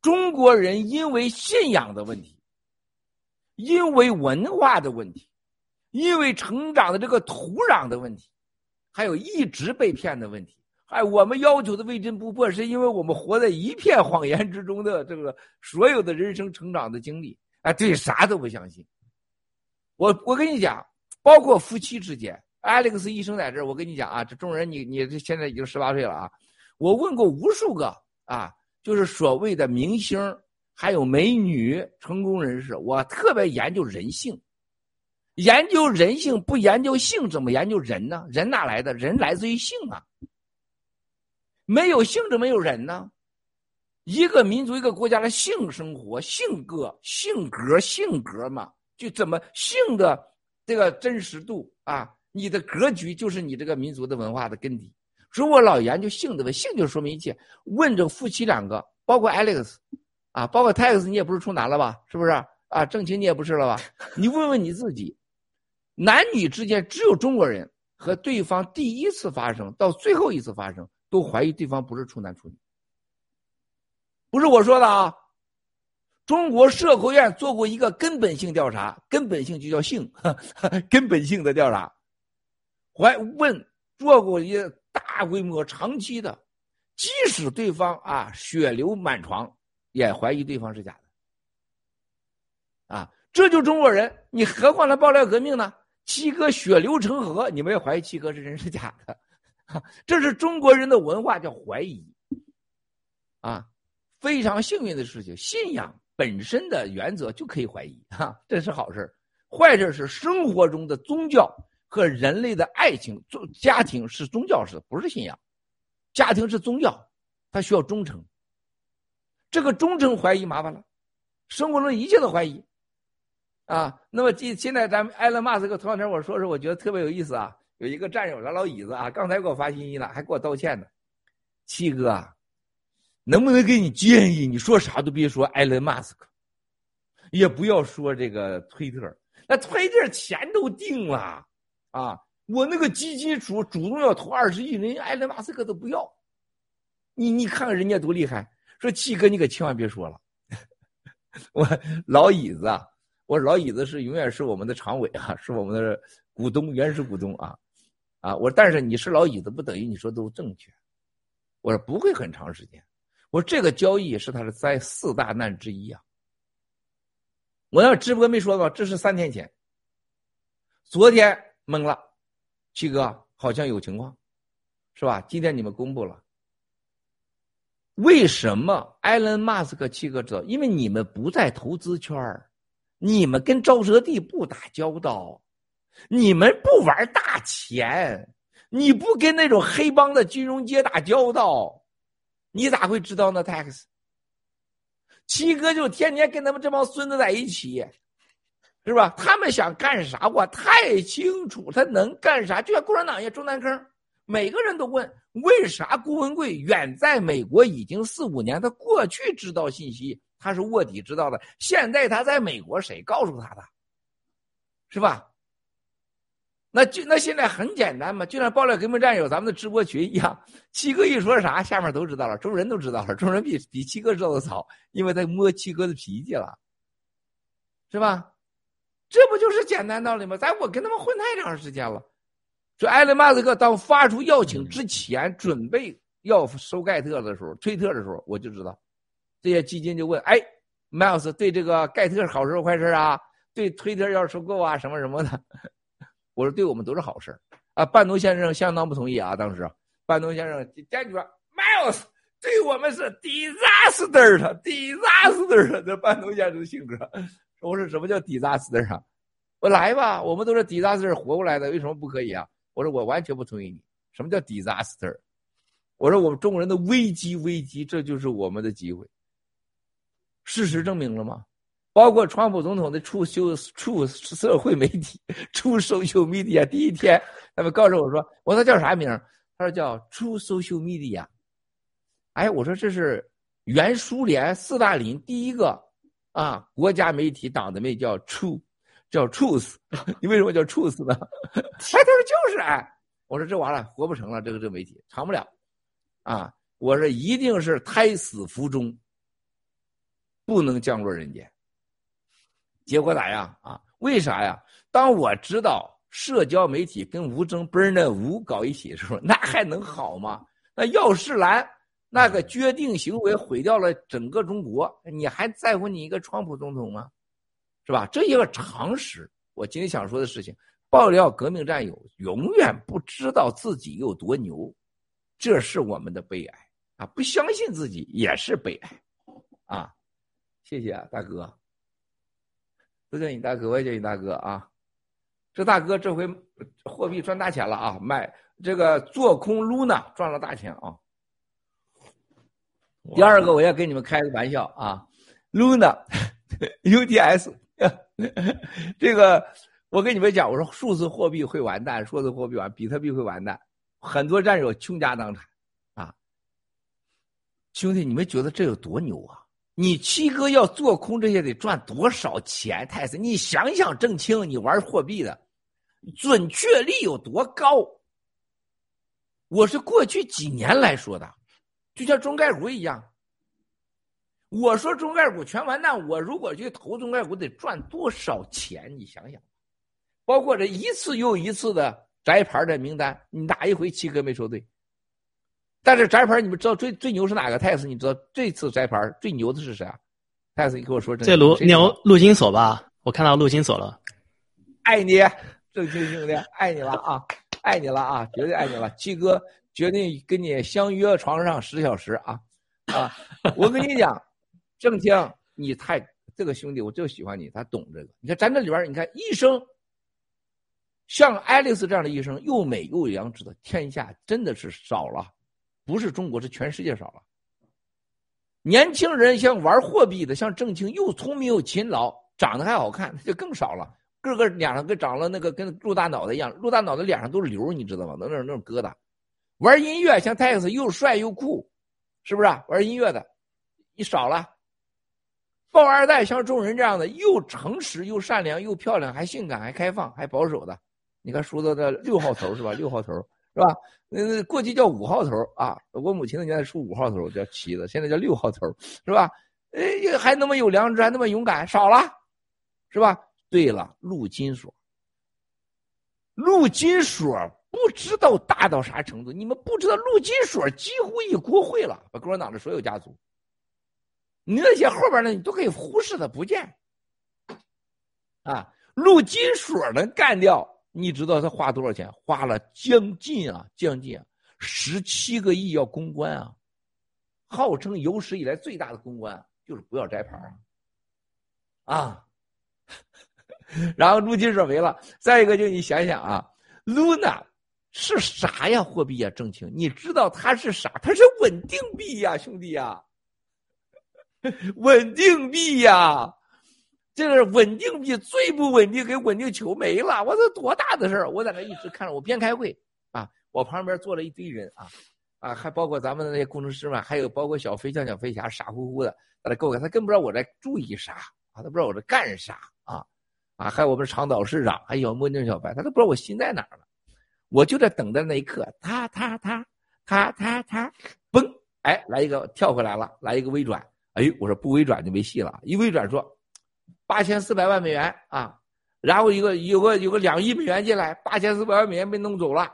中国人因为信仰的问题，因为文化的问题。因为成长的这个土壤的问题，还有一直被骗的问题，哎，我们要求的未真不破，是因为我们活在一片谎言之中的这个所有的人生成长的经历，哎，对啥都不相信。我我跟你讲，包括夫妻之间，Alex 医生在这儿，我跟你讲啊，这众人你你这现在已经十八岁了啊，我问过无数个啊，就是所谓的明星，还有美女成功人士，我特别研究人性。研究人性不研究性，怎么研究人呢？人哪来的？人来自于性啊！没有性就没有人呢。一个民族、一个国家的性生活、性格、性格、性格嘛，就怎么性的这个真实度啊？你的格局就是你这个民族的文化的根底。所以我老研究性的问性就说明一切。问这夫妻两个，包括 Alex，啊，包括 Tex，你也不是处男了吧？是不是啊？郑清你也不是了吧？你问问你自己。男女之间只有中国人和对方第一次发生到最后一次发生都怀疑对方不是处男处女，不是我说的啊。中国社科院做过一个根本性调查，根本性就叫性，根本性的调查，怀问做过一个大规模长期的，即使对方啊血流满床，也怀疑对方是假的，啊，这就中国人，你何况他爆料革命呢？七哥血流成河，你们也怀疑七哥是真是假的？这是中国人的文化，叫怀疑。啊，非常幸运的事情，信仰本身的原则就可以怀疑，哈，这是好事坏事是生活中的宗教和人类的爱情，宗家庭是宗教式的，不是信仰。家庭是宗教，它需要忠诚。这个忠诚怀疑麻烦了，生活中一切都怀疑。啊，那么今现在咱们埃隆马斯克头两天我说说，我觉得特别有意思啊。有一个战友，咱老椅子啊，刚才给我发信息了，还给我道歉呢。七哥，能不能给你建议？你说啥都别说埃隆·马斯克，也不要说这个推特。那推特钱都定了啊！我那个基金主主动要投二十亿，人家埃隆·马斯克都不要。你你看看人家多厉害！说七哥，你可千万别说了。我老椅子啊，我老椅子是永远是我们的常委啊，是我们的股东，原始股东啊。啊，我但是你是老椅子，不等于你说都正确。我说不会很长时间。我说这个交易是他的灾四大难之一啊。我要直播没说过，这是三天前。昨天懵了，七哥好像有情况，是吧？今天你们公布了。为什么埃隆·马斯克七哥知道？因为你们不在投资圈你们跟沼泽地不打交道。你们不玩大钱，你不跟那种黑帮的金融街打交道，你咋会知道呢？Tax，七哥就天天跟他们这帮孙子在一起，是吧？他们想干啥，我太清楚，他能干啥？就像共产党一样，中南坑，每个人都问为啥郭文贵远在美国已经四五年，他过去知道信息，他是卧底知道的，现在他在美国，谁告诉他的？是吧？那就那现在很简单嘛，就像爆料革命战友咱们的直播群一样，七哥一说啥，下面都知道了，众人都知道了，众人比比七哥知道的早，因为他摸七哥的脾气了，是吧？这不就是简单道理吗？咱我跟他们混太长时间了，说埃隆·马斯克当发出邀请之前，准备要收盖特的时候，推特的时候，我就知道，这些基金就问，哎，迈斯对这个盖特好事坏事啊？对推特要收购啊，什么什么的。我说对我们都是好事啊！半农先生相当不同意啊！当时半农先生坚决：“Miles 对我们是 disaster，disaster 这半农先生的性格。”我说什么叫 disaster 啊？我来吧，我们都是 disaster 活过来的，为什么不可以啊？我说我完全不同意你。什么叫 disaster？我说我们中国人的危机，危机，这就是我们的机会。事实证明了吗？包括川普总统的出修出社会媒体 出 social media 第一天，他们告诉我说：“我说叫啥名？”他说叫出 social media。哎，我说这是原苏联斯大林第一个啊国家媒体党的媒叫 True，叫 Truth。你为什么叫 Truth 呢？哎，他说就是哎。我说这完了，活不成了，这个这个媒体长不了啊。我说一定是胎死腹中，不能降落人间。结果咋样啊？为啥呀？当我知道社交媒体跟吴征、b e r n 吴搞一起的时候，那还能好吗？那耀世兰那个决定行为毁掉了整个中国，你还在乎你一个川普总统吗？是吧？这一个常识。我今天想说的事情，爆料革命战友永远不知道自己有多牛，这是我们的悲哀啊！不相信自己也是悲哀啊！谢谢啊，大哥。都叫你大哥，我也叫你大哥啊！这大哥这回货币赚大钱了啊！卖这个做空 Luna 赚了大钱啊！第二个我要跟你们开个玩笑啊，Luna UTS 这个我跟你们讲，我说数字货币会完蛋，数字货币完，比特币会完蛋，很多战友倾家荡产啊！兄弟，你们觉得这有多牛啊？你七哥要做空这些得赚多少钱？泰森，你想想，郑清，你玩货币的准确率有多高？我是过去几年来说的，就像中概股一样。我说中概股全完蛋，我如果去投中概股得赚多少钱？你想想，包括这一次又一次的摘牌的名单，你哪一回七哥没说对？但是摘牌，你们知道最最牛是哪个？泰斯，你知道这次摘牌最牛的是谁啊？泰斯，你跟我说。这卢牛陆金所吧？我看到陆金所了。爱你，郑清兄弟，爱你了啊！爱你了啊！绝对爱你了。七哥决定跟你相约床上十小时啊啊！我跟你讲，郑清，你太这个兄弟，我就喜欢你，他懂这个。你看咱这里边，你看医生，像爱丽丝这样的医生，又美又有良知的，天下真的是少了。不是中国，是全世界少了。年轻人像玩货币的，像郑清又聪明又勤劳，长得还好看，就更少了。个个脸上跟长了那个跟鹿大脑袋一样，鹿大脑袋脸上都是瘤，你知道吗？那那那种疙瘩。玩音乐像泰克斯又帅又酷，是不是、玩音乐的，你少了。富二代像众人这样的，又诚实又善良又漂亮，还性感还开放还保守的，你看说到的六号头是吧？六号头是吧？那那过去叫五号头啊，我母亲的年代出五号头叫旗子，现在叫六号头是吧？哎，还那么有良知，还那么勇敢，少了，是吧？对了，陆金所，陆金所不知道大到啥程度，你们不知道陆金所几乎一国会了，把共产党的所有家族。你那些后边的你都可以忽视的不见，啊，陆金所能干掉，你知道他花多少钱？花了将近啊，将近十七个亿要公关啊，号称有史以来最大的公关，就是不要摘牌啊，啊，然后陆金所没了，再一个就你想想啊，Luna 是啥呀？货币呀，正清，你知道它是啥？它是稳定币呀，兄弟呀。稳定币呀，这个稳定币最不稳定，给稳定球没了。我这多大的事儿！我在那一直看着，我边开会啊，我旁边坐了一堆人啊啊，还包括咱们的那些工程师们，还有包括小飞象、小飞侠，傻乎乎的在那够看，他更不知道我在注意啥啊，他不知道我在干啥啊啊，还有我们长岛市长，还有墨镜小白，他都不知道我心在哪儿了。我就在等待那一刻，他他他他他他，嘣，哎，来一个跳回来了，来一个微转。哎，我说不微转就没戏了。一微转说，八千四百万美元啊，然后一个有个有个两亿美元进来，八千四百万美元被弄走了，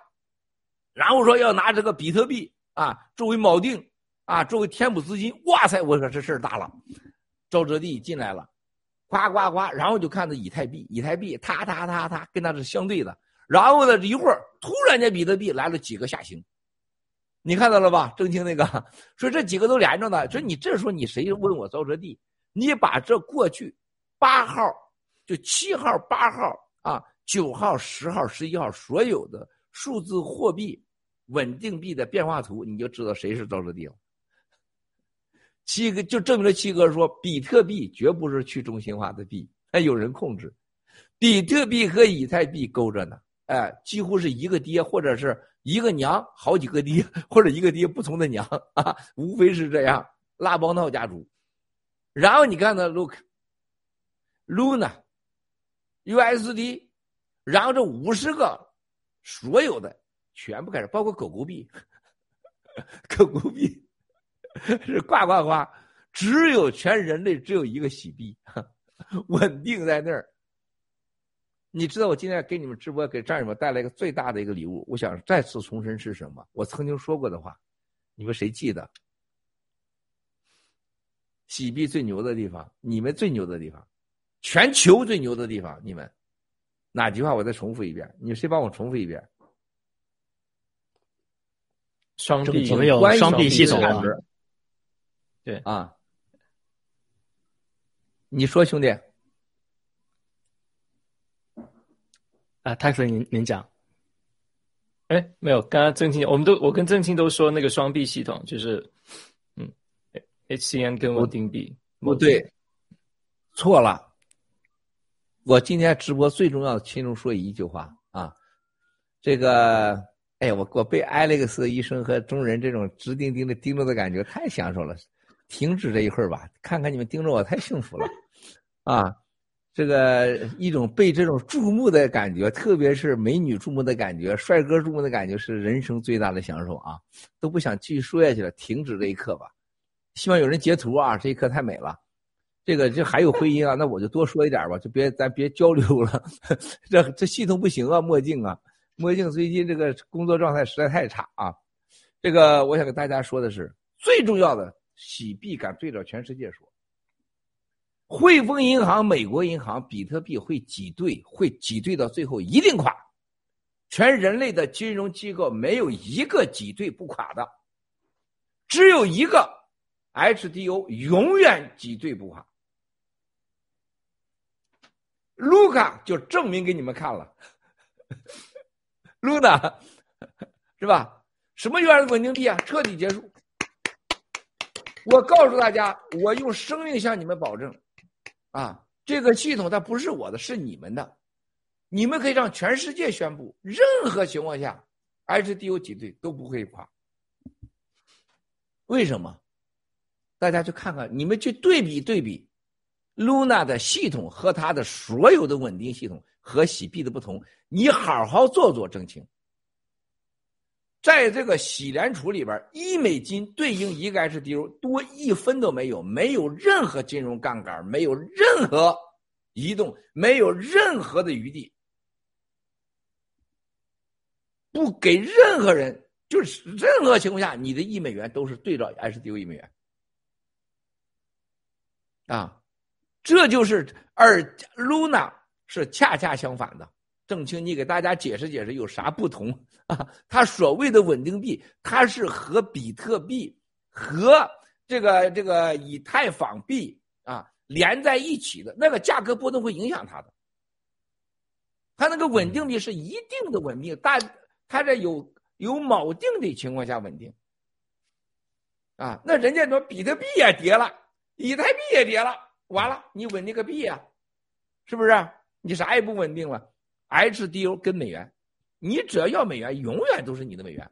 然后说要拿这个比特币啊作为锚定啊作为填补资金。哇塞，我说这事儿大了。赵哲地进来了，呱呱呱，然后就看着以太币，以太币哒哒哒哒跟他是相对的。然后呢，一会儿突然间比特币来了几个下行。你看到了吧？正清那个 说这几个都连着呢。说你这时候你谁问我赵哲地？你把这过去八号就七号、八号啊、九号、十号、十一号所有的数字货币稳定币的变化图，你就知道谁是赵哲地了。七哥就证明了七哥说，比特币绝不是去中心化的币，还有人控制。比特币和以太币勾着呢，哎，几乎是一个爹，或者是。一个娘，好几个爹，或者一个爹不同的娘啊，无非是这样。拉帮闹家族，然后你看呢 Luna，USD，然后这五十个，所有的全部开始，包括狗狗币，狗狗币是呱呱呱，只有全人类只有一个洗币，稳定在那儿。你知道我今天给你们直播，给战友们带来一个最大的一个礼物。我想再次重申是什么？我曾经说过的话，你们谁记得？洗币最牛的地方，你们最牛的地方，全球最牛的地方，你们哪句话？我再重复一遍，你谁帮我重复一遍？双臂我们有双臂系统啊，对啊，你说兄弟。啊，泰克您您讲，哎，没有，刚刚郑清，我们都我跟郑清都说那个双臂系统就是，嗯，HCN 跟稳定币不对，错了。我今天直播最重要的，其中说一句话啊，这个，哎呀，我我被艾利克斯医生和中人这种直盯盯的盯着的感觉太享受了。停止这一会儿吧，看看你们盯着我太幸福了，啊。这个一种被这种注目的感觉，特别是美女注目的感觉、帅哥注目的感觉，是人生最大的享受啊！都不想继续说下去了，停止这一刻吧。希望有人截图啊，这一刻太美了。这个这还有回音啊，那我就多说一点吧，就别咱别交流了。这这系统不行啊，墨镜啊，墨镜最近这个工作状态实在太差啊。这个我想跟大家说的是，最重要的洗币敢对着全世界说。汇丰银行、美国银行，比特币会挤兑，会挤兑到最后一定垮。全人类的金融机构没有一个挤兑不垮的，只有一个 HDO 永远挤兑不垮。卢卡就证明给你们看了，卢娜是吧？什么原来的稳定币啊？彻底结束。我告诉大家，我用生命向你们保证。啊，这个系统它不是我的，是你们的，你们可以让全世界宣布，任何情况下 HDO 挤兑都不会垮。为什么？大家去看看，你们去对比对比，Luna 的系统和它的所有的稳定系统和洗币的不同，你好好做做证清。在这个洗联储里边，一美金对应一个 HDO 多一分都没有，没有任何金融杠杆，没有任何移动，没有任何的余地，不给任何人，就是任何情况下，你的一美元都是对照 HDO 一美元？啊，这就是而 Luna 是恰恰相反的。郑清，你给大家解释解释有啥不同啊？它所谓的稳定币，它是和比特币和这个这个以太坊币啊连在一起的，那个价格波动会影响它的。它那个稳定币是一定的稳定，但它在有有锚定的情况下稳定。啊，那人家说比特币也跌了，以太币也跌了，完了你稳定个屁呀？是不是？你啥也不稳定了。HDO 跟美元，你只要要美元，永远都是你的美元。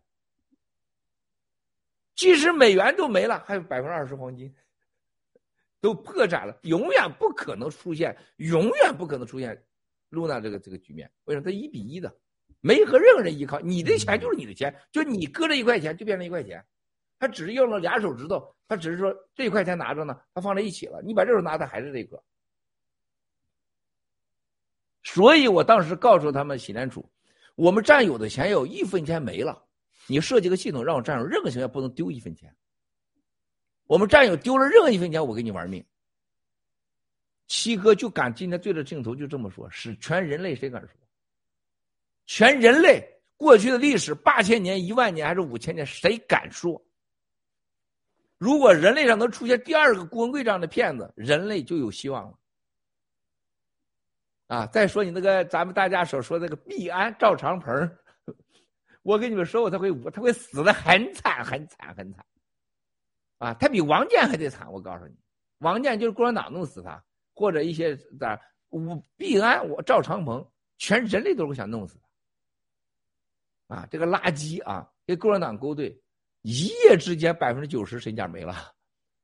即使美元都没了，还有百分之二十黄金，都破产了，永远不可能出现，永远不可能出现露娜这个这个局面。为什么？它一比一的，没和任何人依靠，你的钱就是你的钱，就你搁这一块钱就变成一块钱，他只是用了俩手指头，他只是说这一块钱拿着呢，他放在一起了，你把这手拿，他还是这个。所以我当时告诉他们，洗联储，我们占有的钱有一分钱没了，你设计个系统让我占有，任何情况下不能丢一分钱。我们占有丢了任何一分钱，我跟你玩命。七哥就敢今天对着镜头就这么说，是全人类谁敢说？全人类过去的历史八千年、一万年还是五千年，谁敢说？如果人类上能出现第二个郭文贵这样的骗子，人类就有希望了。啊！再说你那个咱们大家所说那个毕安赵长鹏，我跟你们说过，他会他会死的很惨很惨很惨，啊，他比王建还得惨。我告诉你，王建就是共产党弄死他，或者一些咋我毕安我赵长鹏，全人类都会想弄死他，啊，这个垃圾啊，跟共产党勾兑，一夜之间百分之九十身价没了，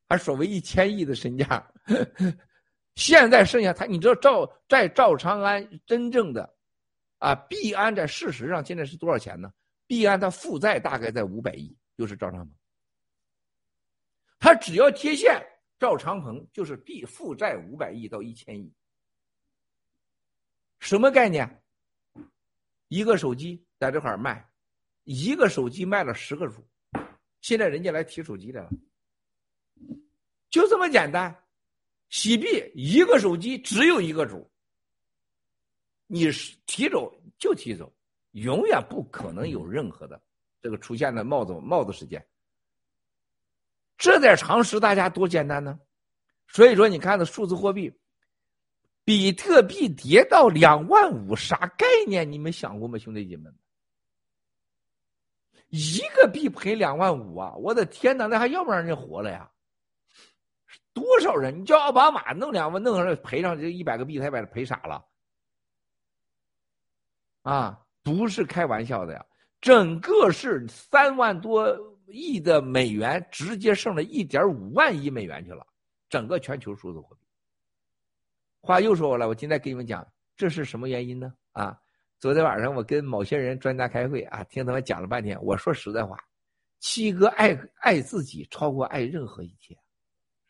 还所谓一千亿的身价。现在剩下他，你知道赵在赵长安真正的，啊，币安在事实上现在是多少钱呢？币安它负债大概在五百亿，就是赵长鹏。他只要贴现，赵长鹏就是币负债五百亿到一千亿。什么概念？一个手机在这块卖，一个手机卖了十个主，现在人家来提手机来了，就这么简单。洗币一个手机只有一个主，你提走就提走，永远不可能有任何的这个出现的帽子帽子事件。这点常识大家多简单呢？所以说，你看的数字货币，比特币跌到两万五，啥概念？你们想过吗，兄弟姐妹们？一个币赔两万五啊！我的天哪，那还要不让人活了呀？多少人？你叫奥巴马弄两万，弄上赔上这一百个币，他把他赔傻了。啊，不是开玩笑的呀！整个是三万多亿的美元，直接剩了一点五万亿美元去了。整个全球数字货币。话又说回来，我今天给你们讲，这是什么原因呢？啊，昨天晚上我跟某些人专家开会啊，听他们讲了半天。我说实在话，七哥爱爱自己超过爱任何一切。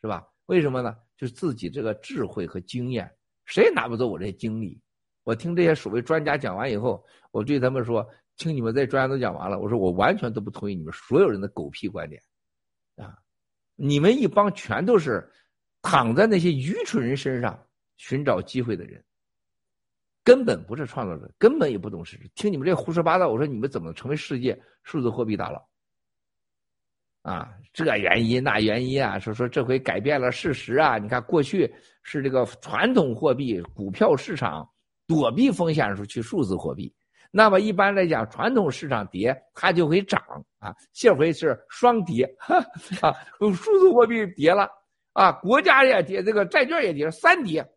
是吧？为什么呢？就是自己这个智慧和经验，谁也拿不走我这些经历。我听这些所谓专家讲完以后，我对他们说：“听你们这专家都讲完了，我说我完全都不同意你们所有人的狗屁观点，啊！你们一帮全都是躺在那些愚蠢人身上寻找机会的人，根本不是创造者，根本也不懂事实。听你们这胡说八道，我说你们怎么成为世界数字货币大佬？”啊，这原因那原因啊，说说这回改变了事实啊！你看过去是这个传统货币股票市场躲避风险的时候去数字货币，那么一般来讲，传统市场跌它就会涨啊，这回是双跌 啊，数字货币跌了啊，国家也跌，这个债券也跌，三跌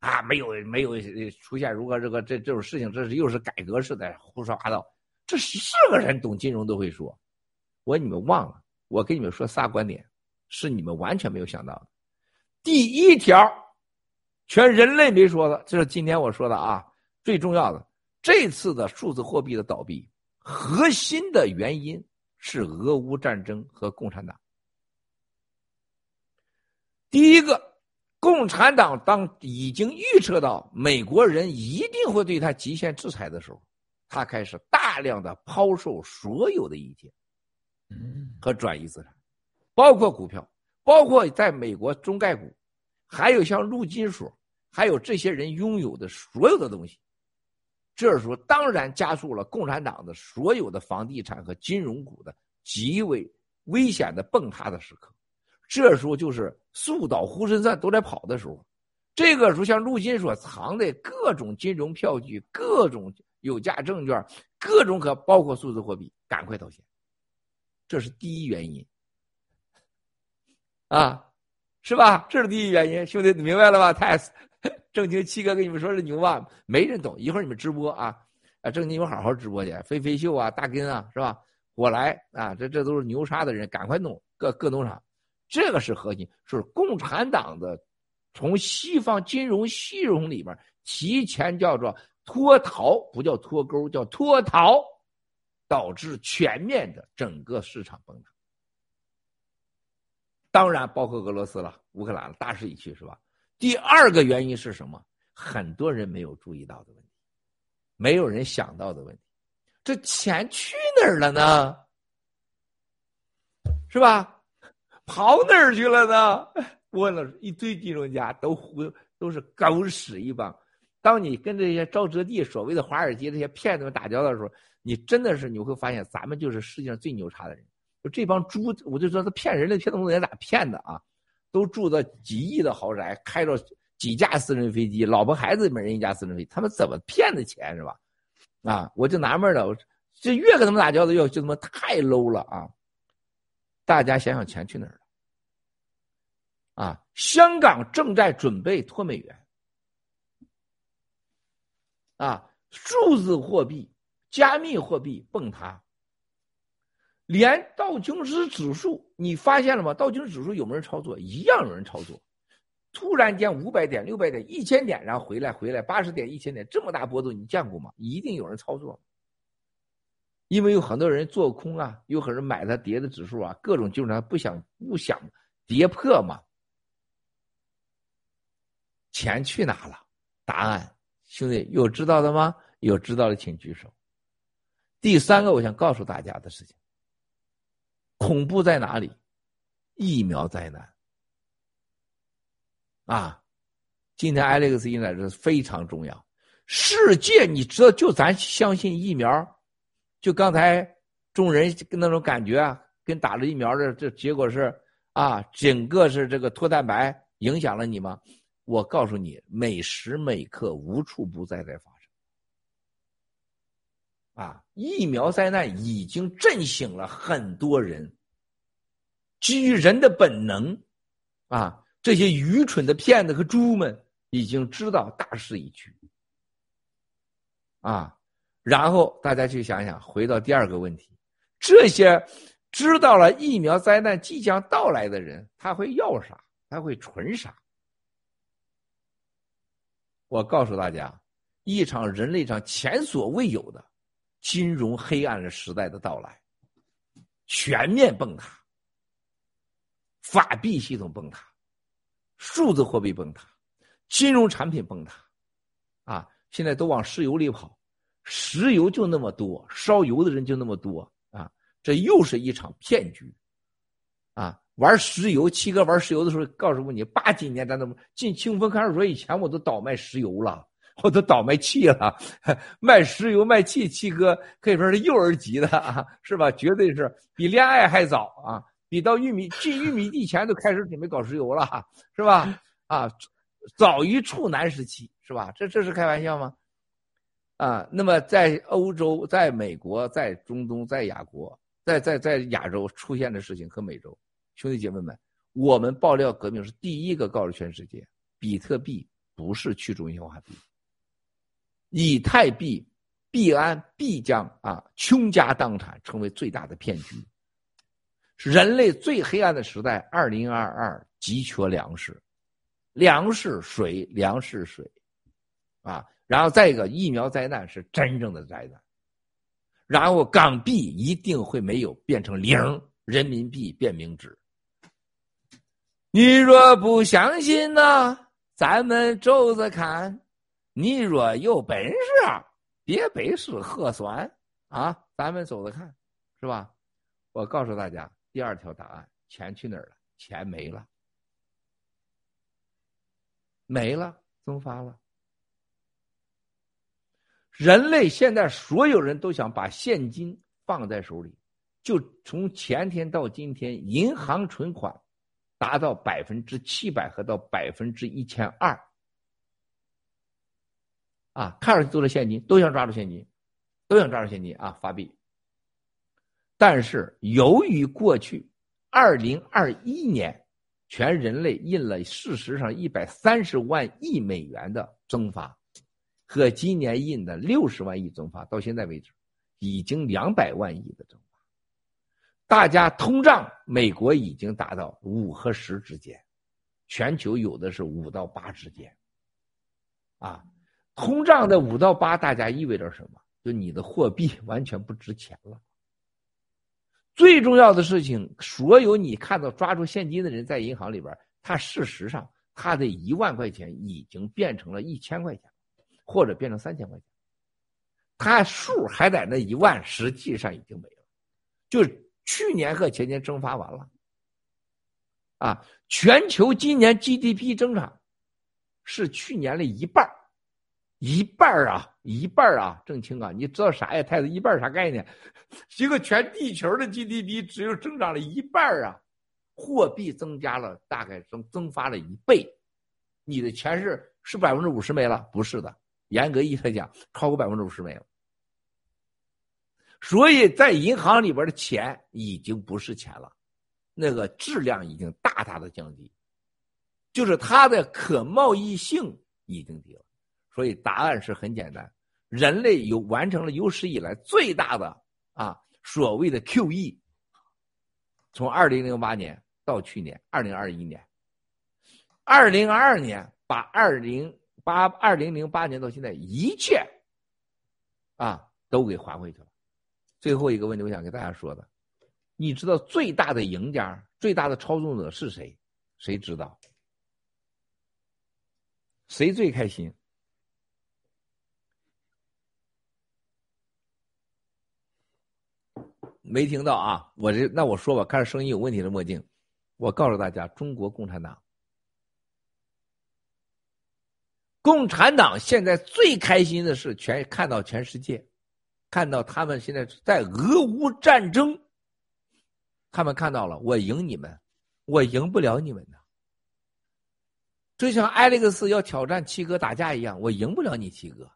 啊，没有没有出现如何这个这这种事情，这是又是改革式的胡说八道。这是个人懂金融都会说。我你们忘了，我跟你们说仨观点，是你们完全没有想到的。第一条，全人类没说的，这是今天我说的啊，最重要的。这次的数字货币的倒闭，核心的原因是俄乌战争和共产党。第一个，共产党当已经预测到美国人一定会对他极限制裁的时候，他开始大量的抛售所有的一切。和转移资产，包括股票，包括在美国中概股，还有像陆金所，还有这些人拥有的所有的东西。这时候当然加速了共产党的所有的房地产和金融股的极为危险的崩塌的时刻。这时候就是树倒猢狲散都在跑的时候。这个时候，像陆金所藏的各种金融票据、各种有价证券、各种可包括数字货币，赶快套现。这是第一原因，啊，是吧？这是第一原因，兄弟，你明白了吧？太正经七哥跟你们说是牛吧？没人懂。一会儿你们直播啊，啊，正经你们好好直播去。飞飞秀啊，大根啊，是吧？我来啊，这这都是牛叉的人，赶快弄各各农场，这个是核心，是共产党的从西方金融系统里边提前叫做脱逃，不叫脱钩，叫脱逃。导致全面的整个市场崩塌，当然包括俄罗斯了、乌克兰了，大势已去，是吧？第二个原因是什么？很多人没有注意到的问题，没有人想到的问题，这钱去哪儿了呢？是吧？跑哪儿去了呢？问了一堆金融家，都忽都是狗屎一帮。当你跟这些沼泽地、所谓的华尔街这些骗子们打交道的时候，你真的是你会发现，咱们就是世界上最牛叉的人。就这帮猪，我就说他骗人的骗东西咋骗的啊？都住在几亿的豪宅，开着几架私人飞机，老婆孩子每人一架私人飞机，他们怎么骗的钱是吧？啊，我就纳闷了，我这越跟他们打交道，越就他妈太 low 了啊！大家想想钱去哪儿了？啊，香港正在准备脱美元，啊，数字货币。加密货币崩塌，连道琼斯指数，你发现了吗？道琼斯指数有没有人操作？一样有人操作。突然间五百点、六百点、一千点，然后回来回来八十点、一千点，这么大波动，你见过吗？一定有人操作，因为有很多人做空啊，有很多人买它跌的指数啊，各种就是他不想不想跌破嘛。钱去哪了？答案，兄弟有知道的吗？有知道的请举手。第三个，我想告诉大家的事情，恐怖在哪里？疫苗灾难啊！今天 Alex 一来是非常重要。世界，你知道，就咱相信疫苗，就刚才众人那种感觉啊，跟打了疫苗的这结果是啊，整个是这个脱蛋白影响了你吗？我告诉你，每时每刻无处不在在发生。啊！疫苗灾难已经震醒了很多人。基于人的本能，啊，这些愚蠢的骗子和猪们已经知道大势已去。啊，然后大家去想想，回到第二个问题：这些知道了疫苗灾难即将到来的人，他会要啥？他会存啥？我告诉大家，一场人类上前所未有的。金融黑暗的时代的到来，全面崩塌，法币系统崩塌，数字货币崩塌，金融产品崩塌，啊，现在都往石油里跑，石油就那么多，烧油的人就那么多啊，这又是一场骗局，啊，玩石油，七哥玩石油的时候，告诉过你，八几年咱怎么进清风看守所以前，我都倒卖石油了。我都倒卖气了，卖石油卖气，七哥可以说是幼儿级的啊，是吧？绝对是比恋爱还早啊，比到玉米进玉米地前都开始准备搞石油了，是吧？啊，早于处男时期，是吧？这这是开玩笑吗？啊，那么在欧洲、在美国、在中东、在亚国、在在在亚洲出现的事情和美洲兄弟姐妹们，我们爆料革命是第一个告诉全世界，比特币不是去中心化币。以太币币安必将啊倾家荡产，成为最大的骗局。人类最黑暗的时代，二零二二急缺粮食，粮食水，粮食水，啊，然后再一个疫苗灾难是真正的灾难，然后港币一定会没有变成零，人民币变名纸。你若不相信呢，咱们走着看；你若有本事，别背诗核酸啊，咱们走着看，是吧？我告诉大家。第二条答案，钱去哪儿了？钱没了，没了，蒸发了。人类现在所有人都想把现金放在手里，就从前天到今天，银行存款达到百分之七百和到百分之一千二，啊，看上去都是现金，都想抓住现金，都想抓住现金啊，发币。但是由于过去二零二一年全人类印了事实上一百三十万亿美元的增发，和今年印的六十万亿增发，到现在为止已经两百万亿的增发。大家通胀，美国已经达到五和十之间，全球有的是五到八之间。啊，通胀的五到八，大家意味着什么？就你的货币完全不值钱了。最重要的事情，所有你看到抓住现金的人在银行里边，他事实上他的一万块钱已经变成了一千块钱，或者变成三千块钱，他数还在那一万，实际上已经没了。就去年和前年蒸发完了，啊，全球今年 GDP 增长是去年的一半一半啊，一半啊，郑清啊，你知道啥呀？太子一半啥概念？一个全地球的 GDP 只有增长了一半啊，货币增加了大概增增发了一倍，你的钱是是百分之五十没了？不是的，严格意义来讲，超过百分之五十没了。所以在银行里边的钱已经不是钱了，那个质量已经大大的降低，就是它的可贸易性已经低了。所以答案是很简单，人类有完成了有史以来最大的啊所谓的 QE，从二零零八年到去年二零二一年，二零二二年把二零八二零零八年到现在一切啊都给还回去了。最后一个问题，我想给大家说的，你知道最大的赢家、最大的操纵者是谁？谁知道？谁最开心？没听到啊！我这那我说吧，看着声音有问题的墨镜，我告诉大家，中国共产党，共产党现在最开心的是全看到全世界，看到他们现在在俄乌战争，他们看到了我赢你们，我赢不了你们的，就像艾利克斯要挑战七哥打架一样，我赢不了你七哥，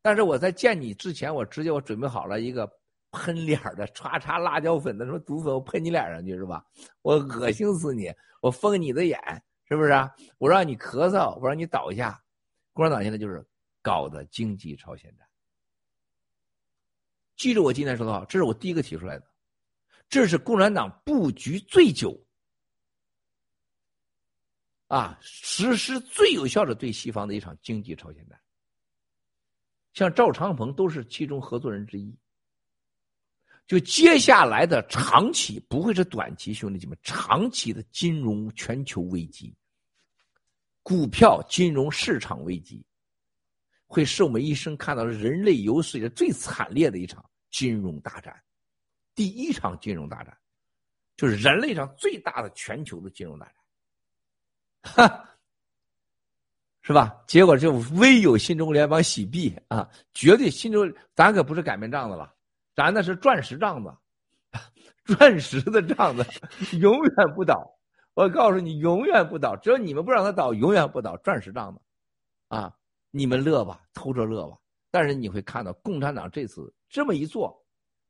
但是我在见你之前，我直接我准备好了一个。喷脸的，唰唰辣椒粉的，什么毒粉，我喷你脸上去是吧？我恶心死你！我封你的眼，是不是啊？我让你咳嗽，我让你倒下。共产党现在就是搞的经济超限战。记住我今天说的话，这是我第一个提出来的，这是共产党布局最久，啊，实施最有效的对西方的一场经济超限战。像赵长鹏都是其中合作人之一。就接下来的长期不会是短期，兄弟姐妹，长期的金融全球危机、股票金融市场危机，会是我们一生看到人类有史以来最惨烈的一场金融大战，第一场金融大战，就是人类上最大的全球的金融大战，哈，是吧？结果就唯有新中国联邦洗币啊，绝对新中，咱可不是擀面杖子了。咱那是钻石杖子，钻石的杖子永远不倒。我告诉你，永远不倒。只要你们不让他倒，永远不倒。钻石帐子，啊，你们乐吧，偷着乐吧。但是你会看到，共产党这次这么一做，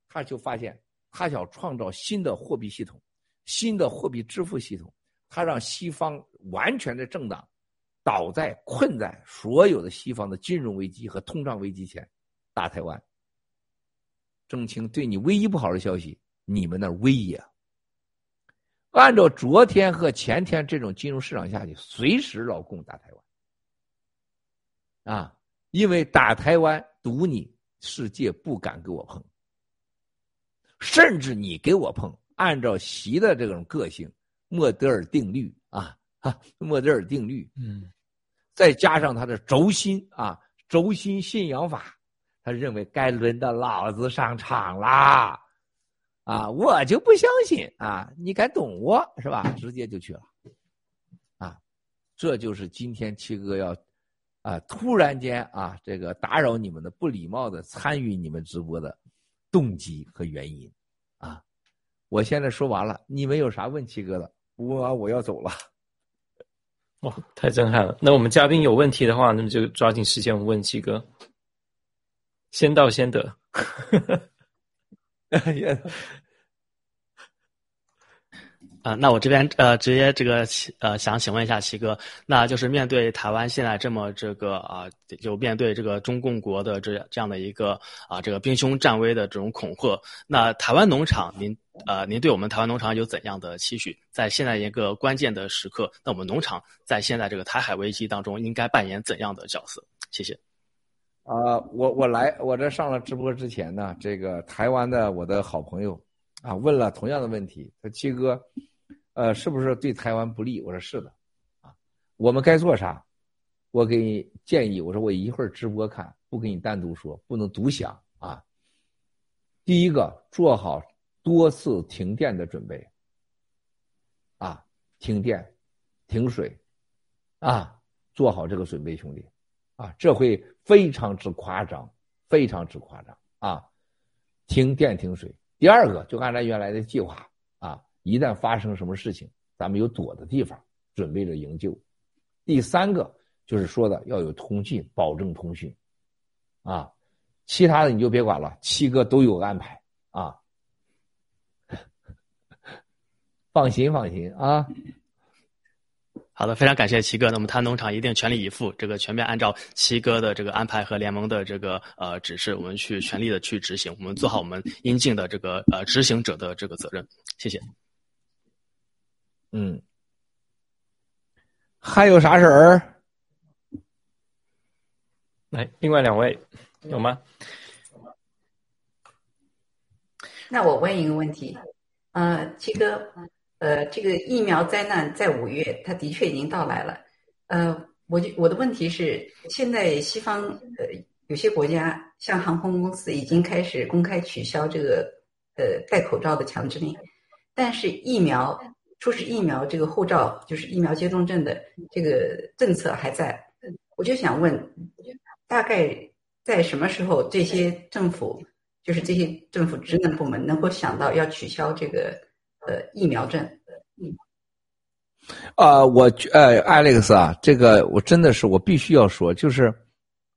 他就发现他想创造新的货币系统，新的货币支付系统。他让西方完全的政党倒在困在所有的西方的金融危机和通胀危机前，打台湾。郑清对你唯一不好的消息，你们那威也。按照昨天和前天这种金融市场下去，随时老共打台湾，啊，因为打台湾赌你世界不敢给我碰，甚至你给我碰，按照习的这种个性，莫德尔定律啊，啊，莫德尔定律，嗯，再加上他的轴心啊，轴心信仰法，他认为该轮到老子上场啦。啊，我就不相信啊！你敢动我是吧？直接就去了，啊，这就是今天七哥要啊突然间啊这个打扰你们的不礼貌的参与你们直播的动机和原因啊！我现在说完了，你们有啥问七哥的？问完我要走了。哇，太震撼了！那我们嘉宾有问题的话，那么就抓紧时间我们问七哥，先到先得。啊，那我这边呃，直接这个呃，想请问一下齐哥，那就是面对台湾现在这么这个啊，就面对这个中共国的这这样的一个啊，这个兵凶战危的这种恐吓，那台湾农场，您呃，您对我们台湾农场有怎样的期许？在现在一个关键的时刻，那我们农场在现在这个台海危机当中应该扮演怎样的角色？谢谢。啊，我我来，我这上了直播之前呢，这个台湾的我的好朋友啊，问了同样的问题，说七哥。呃，是不是对台湾不利？我说是的，啊，我们该做啥？我给你建议，我说我一会儿直播看，不给你单独说，不能独享啊。第一个，做好多次停电的准备，啊，停电、停水，啊，做好这个准备，兄弟，啊，这会非常之夸张，非常之夸张啊，停电停水。第二个，就按照原来的计划啊。一旦发生什么事情，咱们有躲的地方，准备着营救。第三个就是说的要有通讯，保证通讯，啊，其他的你就别管了，七哥都有安排啊，放心放心啊。好的，非常感谢齐哥，那我们滩农场一定全力以赴，这个全面按照齐哥的这个安排和联盟的这个呃指示，我们去全力的去执行，我们做好我们应尽的这个呃执行者的这个责任。谢谢。嗯，还有啥事儿？来，另外两位有吗？那我问一个问题，呃，七哥，呃，这个疫苗灾难在五月，它的确已经到来了。呃，我就我的问题是，现在西方呃有些国家，像航空公司已经开始公开取消这个呃戴口罩的强制令，但是疫苗。出示疫苗这个护照，就是疫苗接种证的这个政策还在，我就想问，大概在什么时候这些政府，就是这些政府职能部门能够想到要取消这个呃疫苗证？啊，我呃，Alex 啊，这个我真的是我必须要说，就是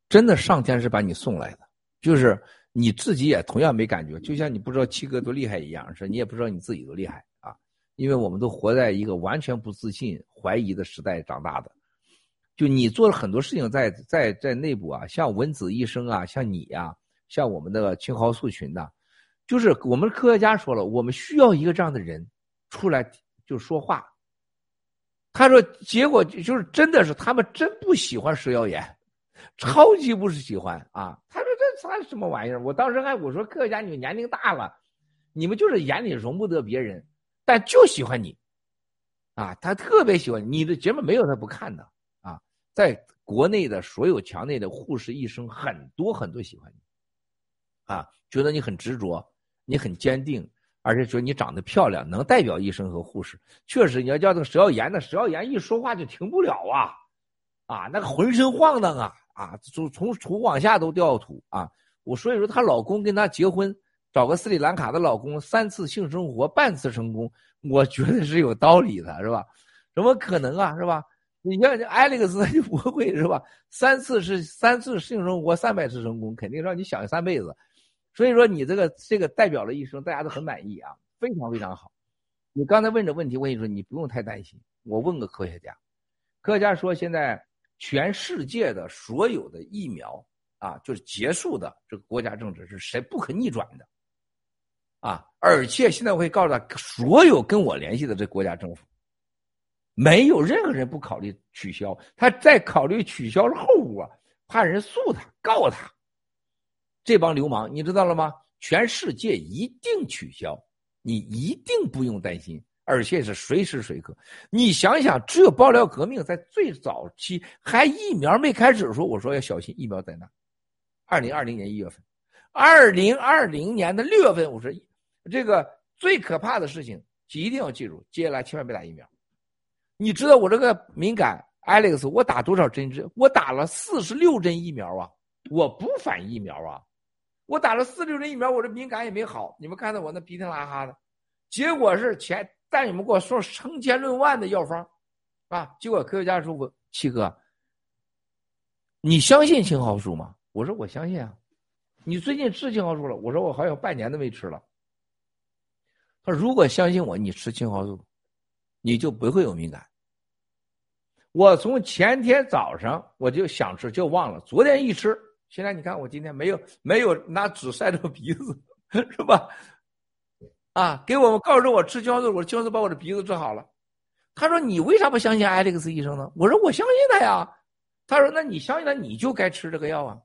真的上天是把你送来的，就是你自己也同样没感觉，就像你不知道七哥多厉害一样，是你也不知道你自己多厉害啊。因为我们都活在一个完全不自信、怀疑的时代长大的，就你做了很多事情，在在在内部啊，像文子医生啊，像你呀，像我们的青蒿素群呐，就是我们科学家说了，我们需要一个这样的人出来就说话。他说，结果就是真的是他们真不喜欢蛇妖炎，超级不是喜欢啊。他说这啥什么玩意儿？我当时还我说科学家你们年龄大了，你们就是眼里容不得别人。但就喜欢你，啊，他特别喜欢你的节目，没有他不看的啊。在国内的所有墙内的护士、医生，很多很多喜欢你，啊，觉得你很执着，你很坚定，而且觉得你长得漂亮，能代表医生和护士。确实，你要叫那个石耀岩的，石耀岩一说话就停不了啊，啊，那个浑身晃荡啊，啊，从从土往下都掉土啊。我所以说，她老公跟她结婚。找个斯里兰卡的老公，三次性生活半次成功，我觉得是有道理的，是吧？怎么可能啊，是吧？你像这艾利克斯就不会是吧？三次是三次性生活三百次成功，肯定让你想三辈子。所以说你这个这个代表了一生，大家都很满意啊，非常非常好。你刚才问这问题，我跟你说，你不用太担心。我问个科学家，科学家说现在全世界的所有的疫苗啊，就是结束的这个国家政治是谁不可逆转的。啊，而且现在我可以告诉他，所有跟我联系的这国家政府，没有任何人不考虑取消。他在考虑取消的后果，怕人诉他告他。这帮流氓，你知道了吗？全世界一定取消，你一定不用担心，而且是随时随刻。你想想，这爆料革命在最早期还疫苗没开始的时候，我说要小心疫苗灾难。二零二零年一月份，二零二零年的六月份，我说这个最可怕的事情，一定要记住，接下来千万别打疫苗。你知道我这个敏感，Alex，我打多少针针？我打了四十六针疫苗啊！我不反疫苗啊！我打了四六针疫苗，我这敏感也没好。你们看到我那鼻涕拉哈的，结果是前但你们给我说成千论万的药方，啊，结果科学家说我七哥，你相信青蒿素吗？我说我相信啊。你最近吃青蒿素了？我说我好像半年都没吃了。他说如果相信我，你吃青蒿素，你就不会有敏感。我从前天早上我就想吃，就忘了，昨天一吃。现在你看，我今天没有没有拿纸塞着鼻子，是吧？啊，给我们告诉我吃青蒿素，我青蒿素把我的鼻子治好了。他说：“你为啥不相信艾利克斯医生呢？”我说：“我相信他呀。”他说：“那你相信他，你就该吃这个药啊。”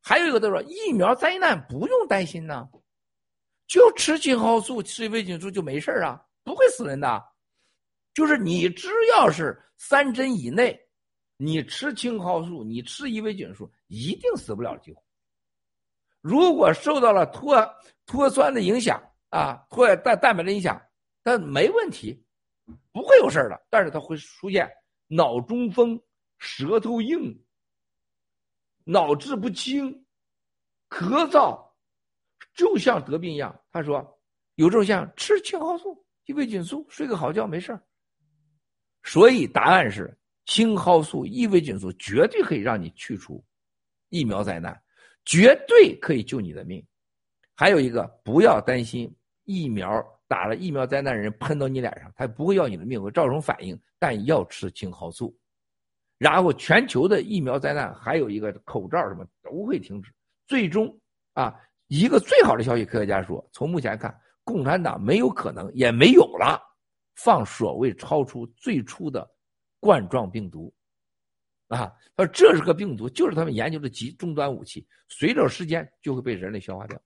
还有一个他说：“疫苗灾难不用担心呢，就吃青蒿素、吃维菌素就没事啊，不会死人的。就是你只要是三针以内。”你吃青蒿素，你吃伊维菌素，一定死不了几乎。如果受到了脱脱酸的影响啊，脱蛋蛋白的影响，但没问题，不会有事的。但是它会出现脑中风、舌头硬、脑质不清、咳嗽，就像得病一样。他说有这种像吃青蒿素、伊维菌素，睡个好觉没事所以答案是。青蒿素、伊维菌素绝对可以让你去除疫苗灾难，绝对可以救你的命。还有一个，不要担心疫苗打了疫苗灾难人喷到你脸上，它不会要你的命，会造成反应，但要吃青蒿素。然后，全球的疫苗灾难还有一个口罩什么都会停止。最终啊，一个最好的消息，科学家说，从目前看，共产党没有可能也没有了放所谓超出最初的。冠状病毒，啊，他说这是个病毒，就是他们研究的极终端武器，随着时间就会被人类消化掉。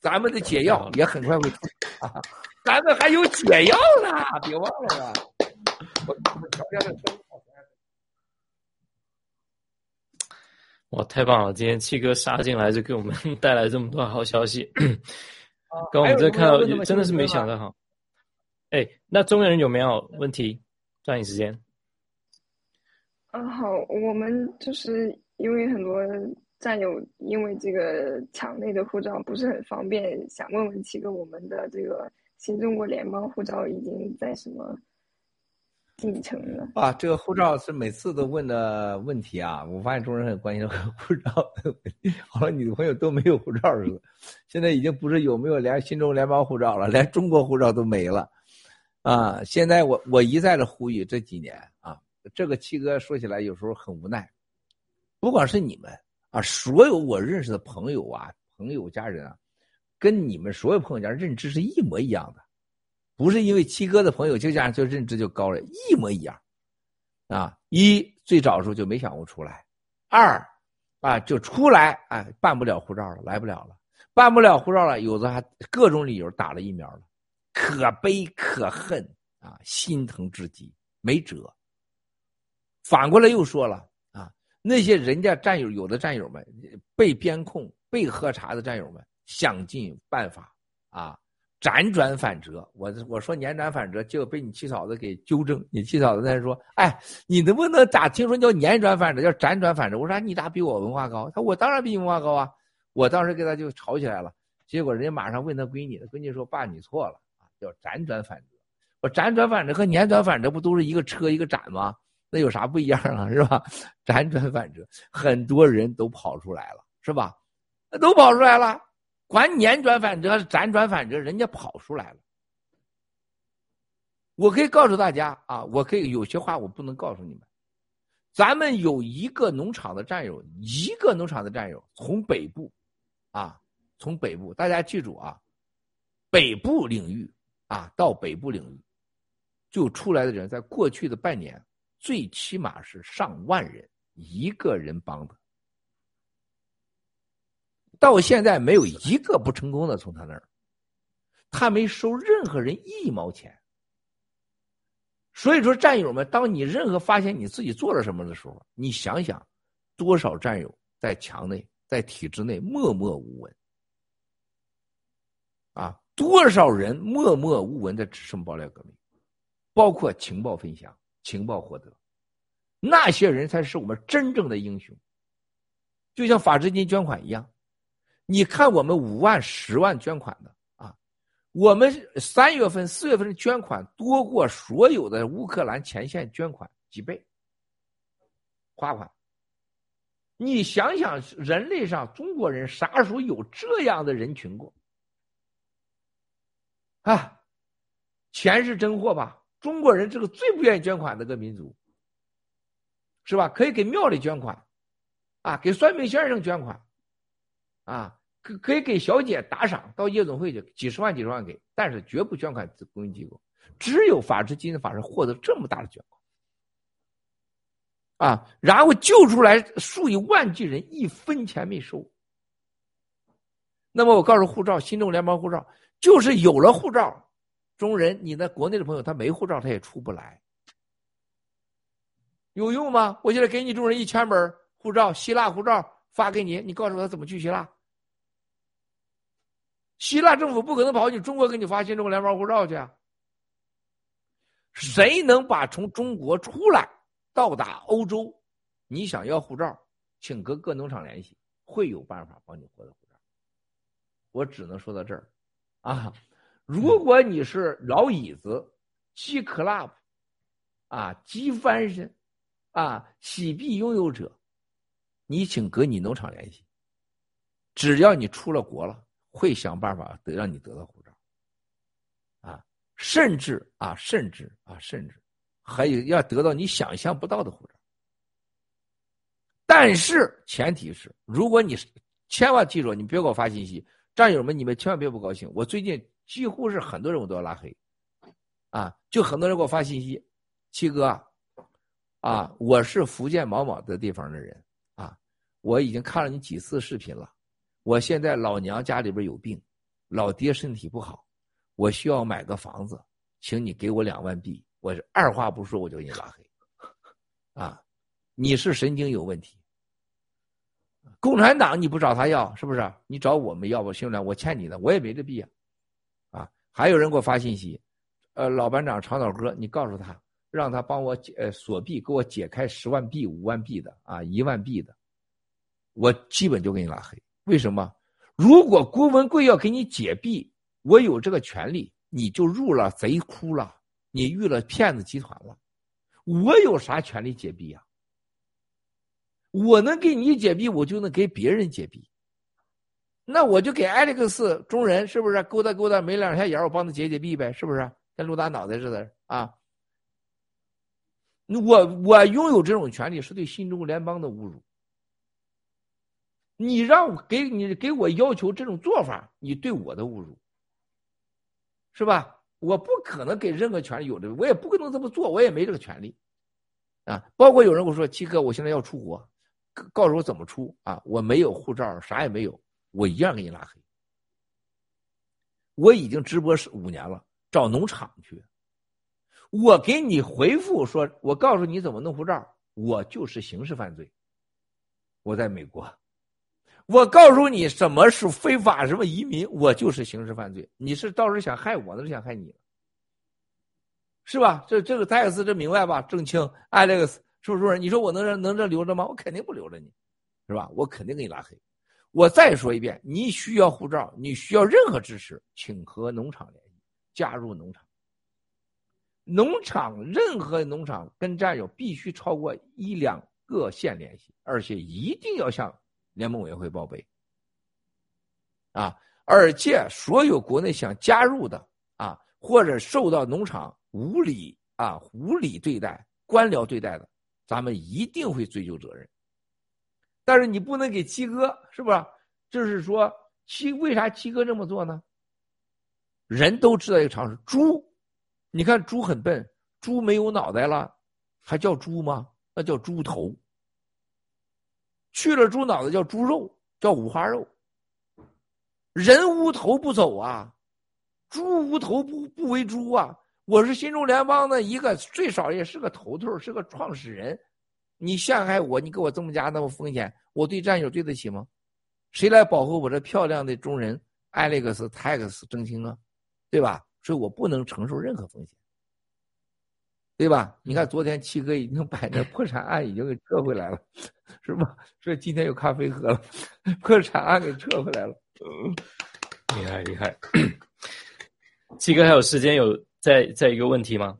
咱们的解药也很快会出啊，咱们还有解药呢，别忘了呀。哇，太棒了！今天七哥杀进来就给我们 带来这么多好消息。刚我们这看到，真的是没想到哈。哎，那中原人有没有问题？抓紧时间。嗯，好，我们就是因为很多战友因为这个场内的护照不是很方便，想问问七哥，我们的这个新中国联邦护照已经在什么进程了？啊，这个护照是每次都问的问题啊！我发现中国人很关心护照，好像女朋友都没有护照似的。现在已经不是有没有连新中国联邦护照了，连中国护照都没了。啊！现在我我一再的呼吁这几年啊，这个七哥说起来有时候很无奈。不管是你们啊，所有我认识的朋友啊、朋友家人啊，跟你们所有朋友家认知是一模一样的，不是因为七哥的朋友就这样就认知就高了，一模一样。啊，一最早的时候就没想过出来，二啊就出来哎办不了护照了，来不了了，办不了护照了，有的还各种理由打了疫苗了。可悲可恨啊，心疼至极，没辙。反过来又说了啊，那些人家战友，有的战友们被边控、被喝茶的战友们，想尽办法啊，辗转反折。我我说辗转反折，结果被你七嫂子给纠正。你七嫂子在说，哎，你能不能咋听说叫辗转反折，叫辗转反折？我说你咋比我文化高？他说我当然比你文化高啊！我当时跟他就吵起来了，结果人家马上问他闺女，闺女说爸你错了。叫辗转反折，我辗转反折和辗转反折不都是一个车一个展吗？那有啥不一样啊？是吧？辗转反折，很多人都跑出来了，是吧？都跑出来了，管辗转反折还是辗转反折，人家跑出来了。我可以告诉大家啊，我可以有些话我不能告诉你们。咱们有一个农场的战友，一个农场的战友从北部，啊，从北部，大家记住啊，北部领域啊，到北部领域就出来的人，在过去的半年，最起码是上万人，一个人帮的，到现在没有一个不成功的从他那儿，他没收任何人一毛钱。所以说，战友们，当你任何发现你自己做了什么的时候，你想想，多少战友在墙内、在体制内默默无闻，啊，多少人默默无闻的支持爆料革命，包括情报分享、情报获得，那些人才是我们真正的英雄。就像法治金捐款一样，你看我们五万、十万捐款的啊。我们三月份、四月份的捐款多过所有的乌克兰前线捐款几倍，花款。你想想，人类上中国人啥时候有这样的人群过？啊，钱是真货吧？中国人这个最不愿意捐款的个民族，是吧？可以给庙里捐款，啊，给算命先生捐款，啊。可可以给小姐打赏，到夜总会去，几十万几十万给，但是绝不捐款公益机构。只有法治基金法人获得这么大的捐款，啊，然后救出来数以万计人，一分钱没收。那么我告诉护照，新中联邦护照就是有了护照，中人，你在国内的朋友他没护照他也出不来，有用吗？我现在给你中人一千本护照，希腊护照发给你，你告诉我他怎么去希腊。希腊政府不可能跑你中国给你发新中国联邦护照去啊！谁能把从中国出来到达欧洲？你想要护照，请跟各农场联系，会有办法帮你获得护照。我只能说到这儿啊！如果你是老椅子、G Club 啊、G 翻身啊、喜币拥有者，你请跟你农场联系。只要你出了国了。会想办法得让你得到护照，啊，甚至啊，甚至啊，甚至还有要得到你想象不到的护照。但是前提是，如果你千万记住，你别给我发信息，战友们，你们千万别不高兴。我最近几乎是很多人我都要拉黑，啊，就很多人给我发信息，七哥，啊，我是福建某某的地方的人，啊，我已经看了你几次视频了。我现在老娘家里边有病，老爹身体不好，我需要买个房子，请你给我两万币。我二话不说我就给你拉黑，啊，你是神经有问题。共产党你不找他要是不是？你找我们要不兄弟，我欠你的，我也没这币啊。啊，还有人给我发信息，呃，老班长长岛哥，你告诉他，让他帮我解呃锁币，给我解开十万币、五万币的啊，一万币的，我基本就给你拉黑。为什么？如果郭文贵要给你解币，我有这个权利，你就入了贼窟了，你遇了骗子集团了。我有啥权利解币呀？我能给你解币，我就能给别人解币。那我就给艾利克斯中人是不是勾搭勾搭，没两下眼我帮他解解币呗，是不是？跟陆大脑袋似的啊！我我拥有这种权利，是对新中国联邦的侮辱。你让我给你给我要求这种做法，你对我的侮辱，是吧？我不可能给任何权利有的，我也不可能这么做，我也没这个权利，啊！包括有人跟我说七哥，我现在要出国，告诉我怎么出啊？我没有护照，啥也没有，我一样给你拉黑。我已经直播是五年了，找农场去，我给你回复说，我告诉你怎么弄护照，我就是刑事犯罪，我在美国。我告诉你，什么是非法什么移民，我就是刑事犯罪。你是到时候想害我，那是想害你，是吧？这这个泰克斯这明白吧？郑清、艾利克斯，是不是？你说我能能能这留着吗？我肯定不留着你，是吧？我肯定给你拉黑。我再说一遍，你需要护照，你需要任何支持，请和农场联系，加入农场。农场任何农场跟战友必须超过一两个县联系，而且一定要向。联盟委员会报备，啊，而且所有国内想加入的啊，或者受到农场无理啊无理对待、官僚对待的，咱们一定会追究责任。但是你不能给七哥是吧？就是说，七为啥七哥这么做呢？人都知道一个常识，猪，你看猪很笨，猪没有脑袋了，还叫猪吗？那叫猪头。去了猪脑袋叫猪肉，叫五花肉。人无头不走啊，猪无头不不为猪啊。我是新中联邦的一个，最少也是个头头，是个创始人。你陷害我，你给我这么加那么风险，我对战友对得起吗？谁来保护我这漂亮的中人艾利克斯泰克斯正清啊？对吧？所以我不能承受任何风险，对吧？你看昨天七哥已经把那 破产案已经给撤回来了，是吧？所以今天有咖啡喝了，破产案给撤回来了。厉害厉害，七哥还有时间有再再一个问题吗？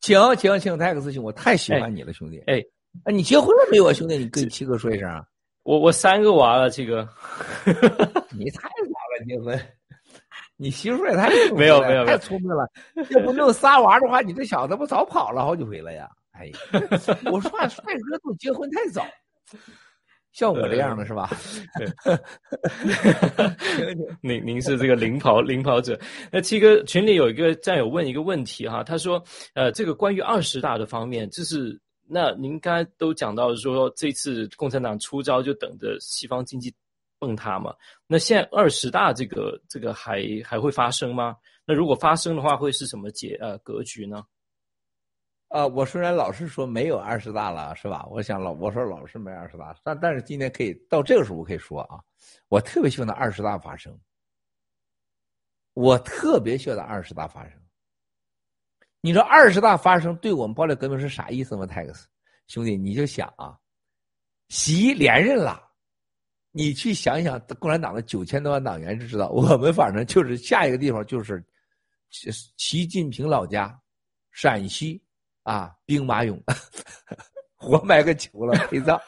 请请请，泰克斯兄，我太喜欢你了，兄弟。哎，哎，你结婚了没有啊，兄弟？你跟七哥说一声啊。我我三个娃了，七哥。你太早了结婚，你媳妇也太没有没有太聪明了。要不弄仨娃的话，你这小子不早跑了好几回了呀？哎呀，我说话帅哥都结婚太早。像我这样的是吧？对您您是这个领跑领跑者。那七哥群里有一个战友问一个问题哈，他说，呃，这个关于二十大的方面，就是那您刚才都讲到说，这次共产党出招就等着西方经济崩塌嘛？那现在二十大这个这个还还会发生吗？那如果发生的话，会是什么结呃格局呢？啊，我虽然老是说没有二十大了，是吧？我想老我说老是没二十大，但但是今天可以到这个时候，我可以说啊，我特别希望那二十大发生。我特别希望那二十大发生。你知道二十大发生对我们暴力革命是啥意思吗？泰克斯兄弟，你就想啊，习连任了，你去想想共产党的九千多万党员就知道，我们反正就是下一个地方就是习习近平老家陕西。啊，兵马俑，活埋个球了，陪葬，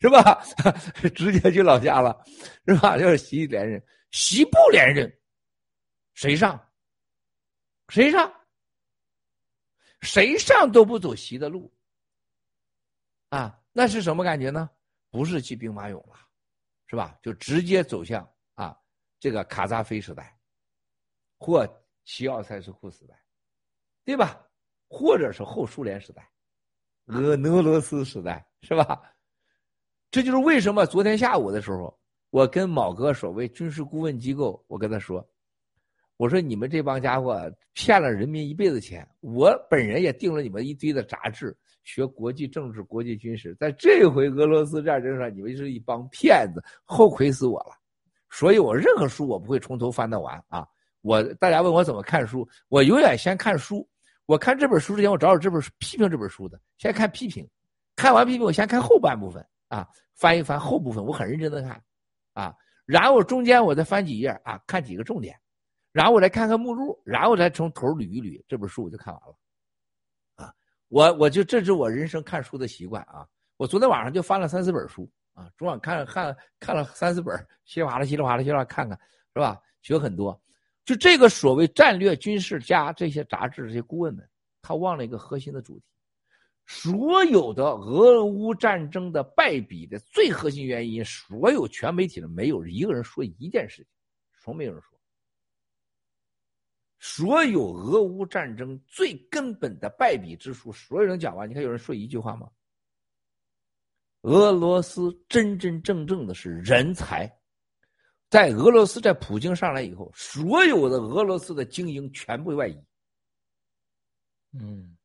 是吧？直接去老家了，是吧？就是习连任，习不连任，谁上？谁上？谁上都不走习的路，啊，那是什么感觉呢？不是去兵马俑了，是吧？就直接走向啊，这个卡扎菲时代，或齐奥塞斯库时代，对吧？或者是后苏联时代，俄俄罗斯时代是吧？这就是为什么昨天下午的时候，我跟某个所谓军事顾问机构，我跟他说：“我说你们这帮家伙骗了人民一辈子钱，我本人也订了你们一堆的杂志，学国际政治、国际军事，在这回俄罗斯战争上，你们是一帮骗子，后悔死我了。所以我任何书我不会从头翻到完啊！我大家问我怎么看书，我永远先看书。”我看这本书之前，我找找这本书批评这本书的，先看批评，看完批评，我先看后半部分啊，翻一翻后部分，我很认真的看，啊，然后中间我再翻几页啊，看几个重点，然后我再看看目录，然后再从头捋一捋，这本书我就看完了，啊，我我就这是我人生看书的习惯啊，我昨天晚上就翻了三四本书啊，昨晚看看看了三四本，稀里哗啦稀里哗啦稀里哗啦看看，是吧？学很多。就这个所谓战略军事家这些杂志这些顾问们，他忘了一个核心的主题：所有的俄乌战争的败笔的最核心原因，所有全媒体的没有一个人说一件事情，从没有人说。所有俄乌战争最根本的败笔之处，所有人讲完，你看有人说一句话吗？俄罗斯真真正正的是人才。在俄罗斯，在普京上来以后，所有的俄罗斯的精英全部外移。嗯，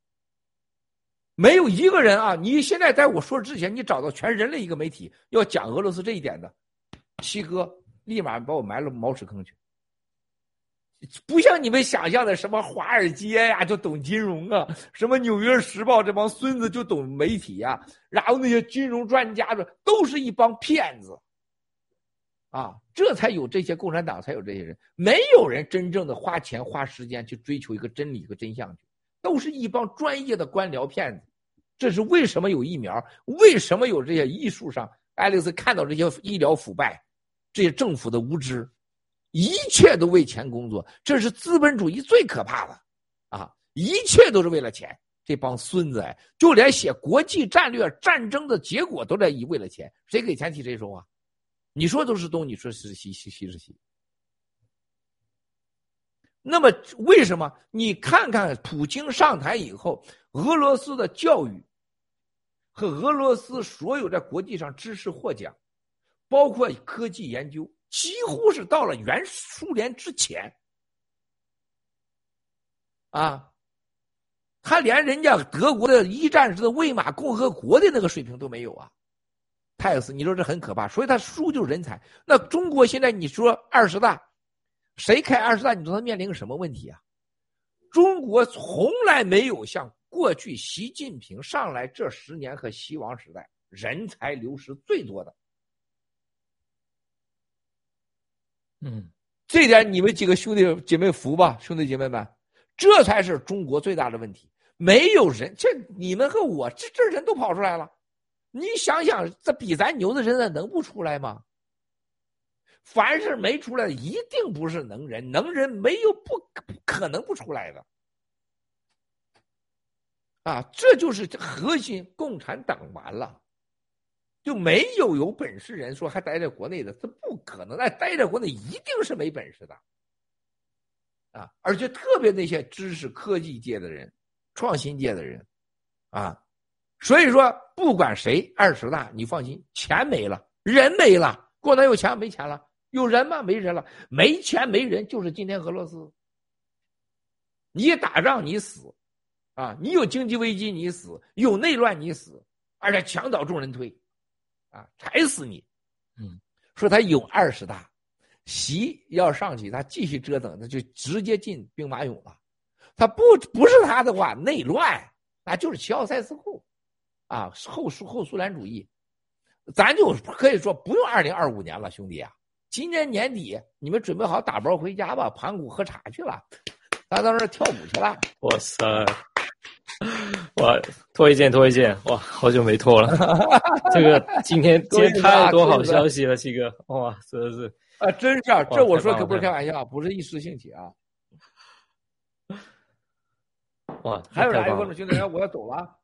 没有一个人啊！你现在在我说之前，你找到全人类一个媒体要讲俄罗斯这一点的，七哥立马把我埋了茅屎坑去。不像你们想象的什么华尔街呀，就懂金融啊；什么纽约时报这帮孙子就懂媒体呀，然后那些金融专家的都是一帮骗子。啊，这才有这些共产党，才有这些人，没有人真正的花钱花时间去追求一个真理和真相去，都是一帮专业的官僚骗子。这是为什么有疫苗？为什么有这些艺术上？爱丽丝看到这些医疗腐败，这些政府的无知，一切都为钱工作，这是资本主义最可怕的啊！一切都是为了钱，这帮孙子哎，就连写国际战略战争的结果都在以为了钱，谁给钱替谁说话？你说都是东，你说是西，西西是西。那么为什么？你看看普京上台以后，俄罗斯的教育和俄罗斯所有在国际上知识获奖，包括科技研究，几乎是到了原苏联之前。啊，他连人家德国的一战时的魏玛共和国的那个水平都没有啊！泰斯，你说这很可怕，所以他输就是人才。那中国现在你说二十大，谁开二十大？你说他面临个什么问题啊？中国从来没有像过去习近平上来这十年和西王时代人才流失最多的。嗯，这点你们几个兄弟姐妹服吧，兄弟姐妹们。这才是中国最大的问题，没有人，这你们和我这这人都跑出来了，你想想，这比咱牛的人能不出来吗？凡是没出来的，一定不是能人，能人没有不不可能不出来的，啊，这就是核心，共产党完了，就没有有本事人说还待在国内的，这不可能，那待在国内一定是没本事的。啊，而且特别那些知识科技界的人、创新界的人，啊，所以说不管谁二十大，你放心，钱没了，人没了，共产党有钱没钱了？有人吗？没人了，没钱没人，就是今天俄罗斯。你打仗你死，啊，你有经济危机你死，有内乱你死，而且墙倒众人推，啊，踩死你。嗯，说他有二十大。习要上去，他继续折腾，那就直接进兵马俑了。他不不是他的话，内乱那就是齐奥塞斯库，啊，后苏后苏联主义，咱就可以说不用二零二五年了，兄弟啊，今年年底你们准备好打包回家吧，盘古喝茶去了，咱到那儿跳舞去了。哇塞，哇，脱一件脱一件，哇，好久没脱了。这个今天今天太多好消息了，七哥，哇，真的是。啊，真是啊！这我说可不是开玩笑，不是一时兴起啊。哇，还有哪位观众兄弟，我要走了。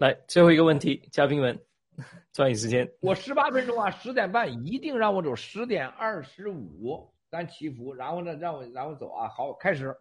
来，最后一个问题，嘉宾们，抓紧时间。我十八分钟啊，十点半一定让我走，十点二十五咱祈福，然后呢，让我然后走啊。好，开始。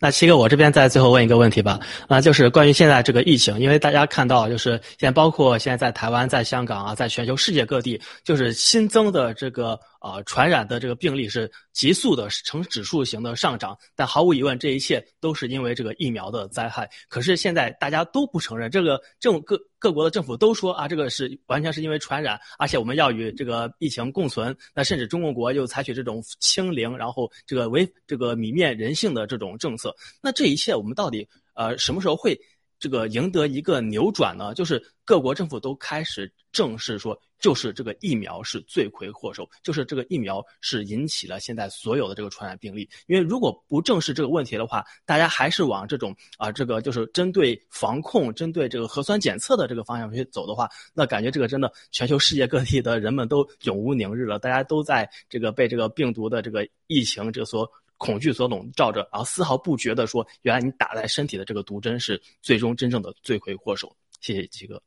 那七哥，我这边再最后问一个问题吧，啊，就是关于现在这个疫情，因为大家看到，就是现在包括现在在台湾、在香港啊，在全球世界各地，就是新增的这个。啊，传染的这个病例是急速的呈指数型的上涨，但毫无疑问，这一切都是因为这个疫苗的灾害。可是现在大家都不承认，这个政各各国的政府都说啊，这个是完全是因为传染，而且我们要与这个疫情共存。那甚至中国国又采取这种清零，然后这个为这个泯灭人性的这种政策。那这一切我们到底呃什么时候会这个赢得一个扭转呢？就是各国政府都开始正视说。就是这个疫苗是罪魁祸首，就是这个疫苗是引起了现在所有的这个传染病例。因为如果不正视这个问题的话，大家还是往这种啊，这个就是针对防控、针对这个核酸检测的这个方向去走的话，那感觉这个真的全球世界各地的人们都永无宁日了。大家都在这个被这个病毒的这个疫情这所恐惧所笼罩着，然后丝毫不觉得说，原来你打在身体的这个毒针是最终真正的罪魁祸首。谢谢七哥。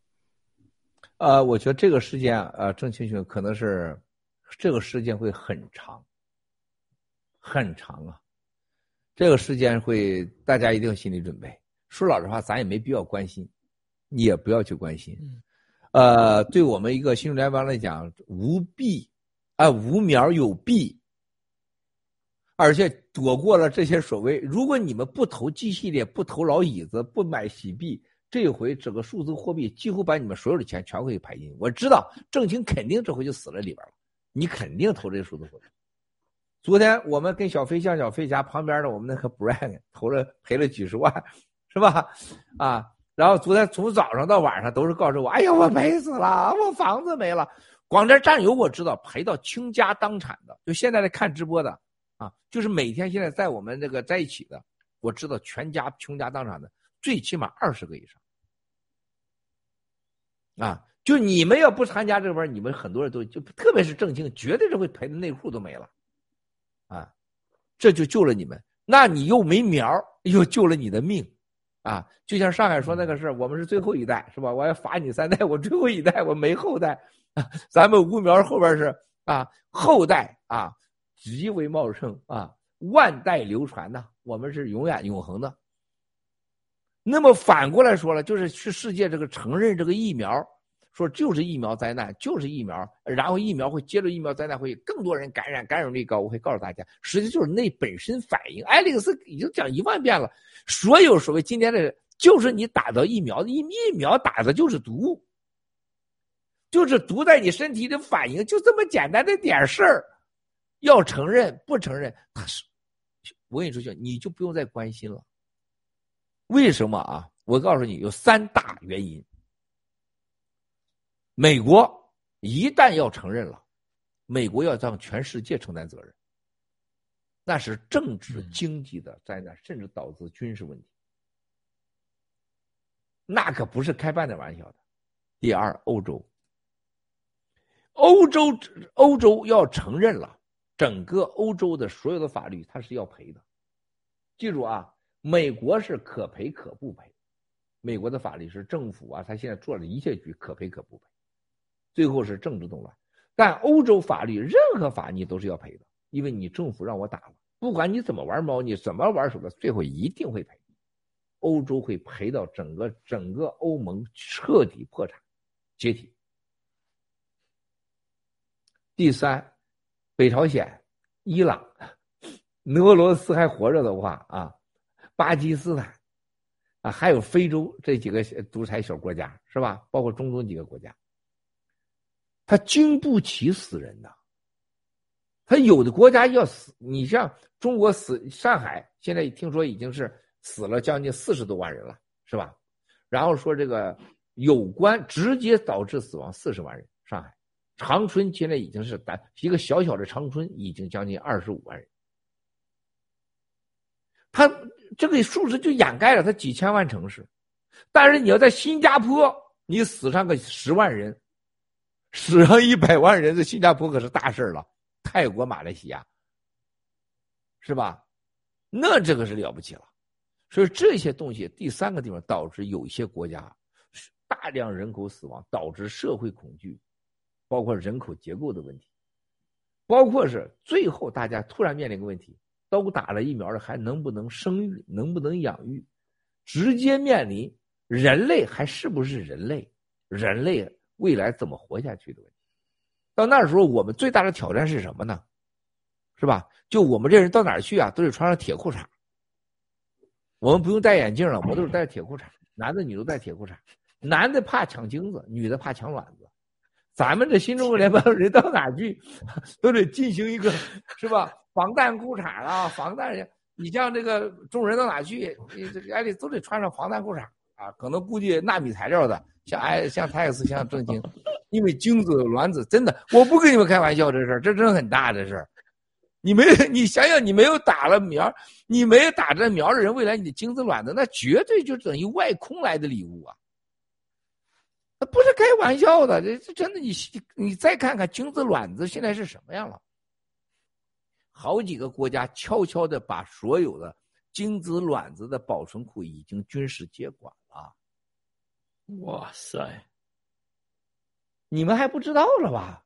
呃，我觉得这个事件，呃，郑清兄可能是这个时间会很长，很长啊。这个时间会，大家一定有心理准备。说老实话，咱也没必要关心，你也不要去关心。呃，对我们一个新中联邦来讲，无弊，啊，无苗有弊，而且躲过了这些所谓。如果你们不投 G 系列，不投老椅子，不买喜币。这回整个数字货币几乎把你们所有的钱全会排进去。我知道郑清肯定这回就死在里边了，你肯定投这个数字货币。昨天我们跟小飞象、小飞侠旁边的我们那个 Brian 投了赔了几十万，是吧？啊，然后昨天从早上到晚上都是告诉我，哎呀，我赔死了，我房子没了。广电战友我知道赔到倾家荡产的，就现在来看直播的啊，就是每天现在在我们这个在一起的，我知道全家倾家荡产的最起码二十个以上。啊，就你们要不参加这边，你们很多人都就特别是郑清，绝对是会赔的内裤都没了，啊，这就救了你们。那你又没苗，又救了你的命，啊，就像上海说那个事我们是最后一代，是吧？我要罚你三代，我最后一代我没后代。咱们吴苗后边是啊，后代啊极为茂盛啊，万代流传的，我们是永远永恒的。那么反过来说了，就是去世界这个承认这个疫苗，说就是疫苗灾难，就是疫苗，然后疫苗会接着疫苗灾难会更多人感染，感染率高。我会告诉大家，实际就是那本身反应。艾利克斯已经讲一万遍了，所有所谓今天的，就是你打的疫苗，疫疫苗打的就是毒，就是毒在你身体的反应，就这么简单的点事儿。要承认不承认，他是，我跟你说，你就不用再关心了。为什么啊？我告诉你，有三大原因。美国一旦要承认了，美国要让全世界承担责任，那是政治、经济的灾难，甚至导致军事问题，那可不是开半点玩笑的。第二，欧洲，欧洲，欧洲要承认了，整个欧洲的所有的法律，它是要赔的。记住啊。美国是可赔可不赔，美国的法律是政府啊，他现在做了一切局可赔可不赔，最后是政治动乱。但欧洲法律任何法你都是要赔的，因为你政府让我打了，不管你怎么玩猫腻，怎么玩手段，最后一定会赔。欧洲会赔到整个整个欧盟彻底破产解体。第三，北朝鲜、伊朗、俄罗斯还活着的话啊。巴基斯坦，啊，还有非洲这几个独裁小国家是吧？包括中东几个国家，他经不起死人的。他有的国家要死，你像中国死，上海现在听说已经是死了将近四十多万人了，是吧？然后说这个有关直接导致死亡四十万人，上海长春现在已经是单一个小小的长春已经将近二十五万人，他。这个数字就掩盖了它几千万城市，但是你要在新加坡，你死上个十万人，死上一百万人，在新加坡可是大事了。泰国、马来西亚，是吧？那这个是了不起了。所以这些东西，第三个地方导致有一些国家大量人口死亡，导致社会恐惧，包括人口结构的问题，包括是最后大家突然面临一个问题。都打了疫苗了，还能不能生育？能不能养育？直接面临人类还是不是人类？人类未来怎么活下去的问题？到那时候，我们最大的挑战是什么呢？是吧？就我们这人到哪儿去啊？都得穿上铁裤衩。我们不用戴眼镜了，我都是戴铁裤衩。男的、女的戴铁裤衩。男的怕抢精子，女的怕抢卵子。咱们这新中国联邦人到哪去，都得进行一个，是吧？防弹裤衩啊，防弹人，你像这个众人到哪去？你这个艾丽都得穿上防弹裤衩啊，可能估计纳米材料的，像艾像泰克斯像正经，因为精子卵子真的，我不跟你们开玩笑，这事儿这真很大的事儿。你没你想想，你没有打了苗，你没有打这苗的人，未来你的精子卵子那绝对就等于外空来的礼物啊，不是开玩笑的，这这真的，你你再看看精子卵子现在是什么样了。好几个国家悄悄的把所有的精子卵子的保存库已经军事接管了。哇塞！你们还不知道了吧？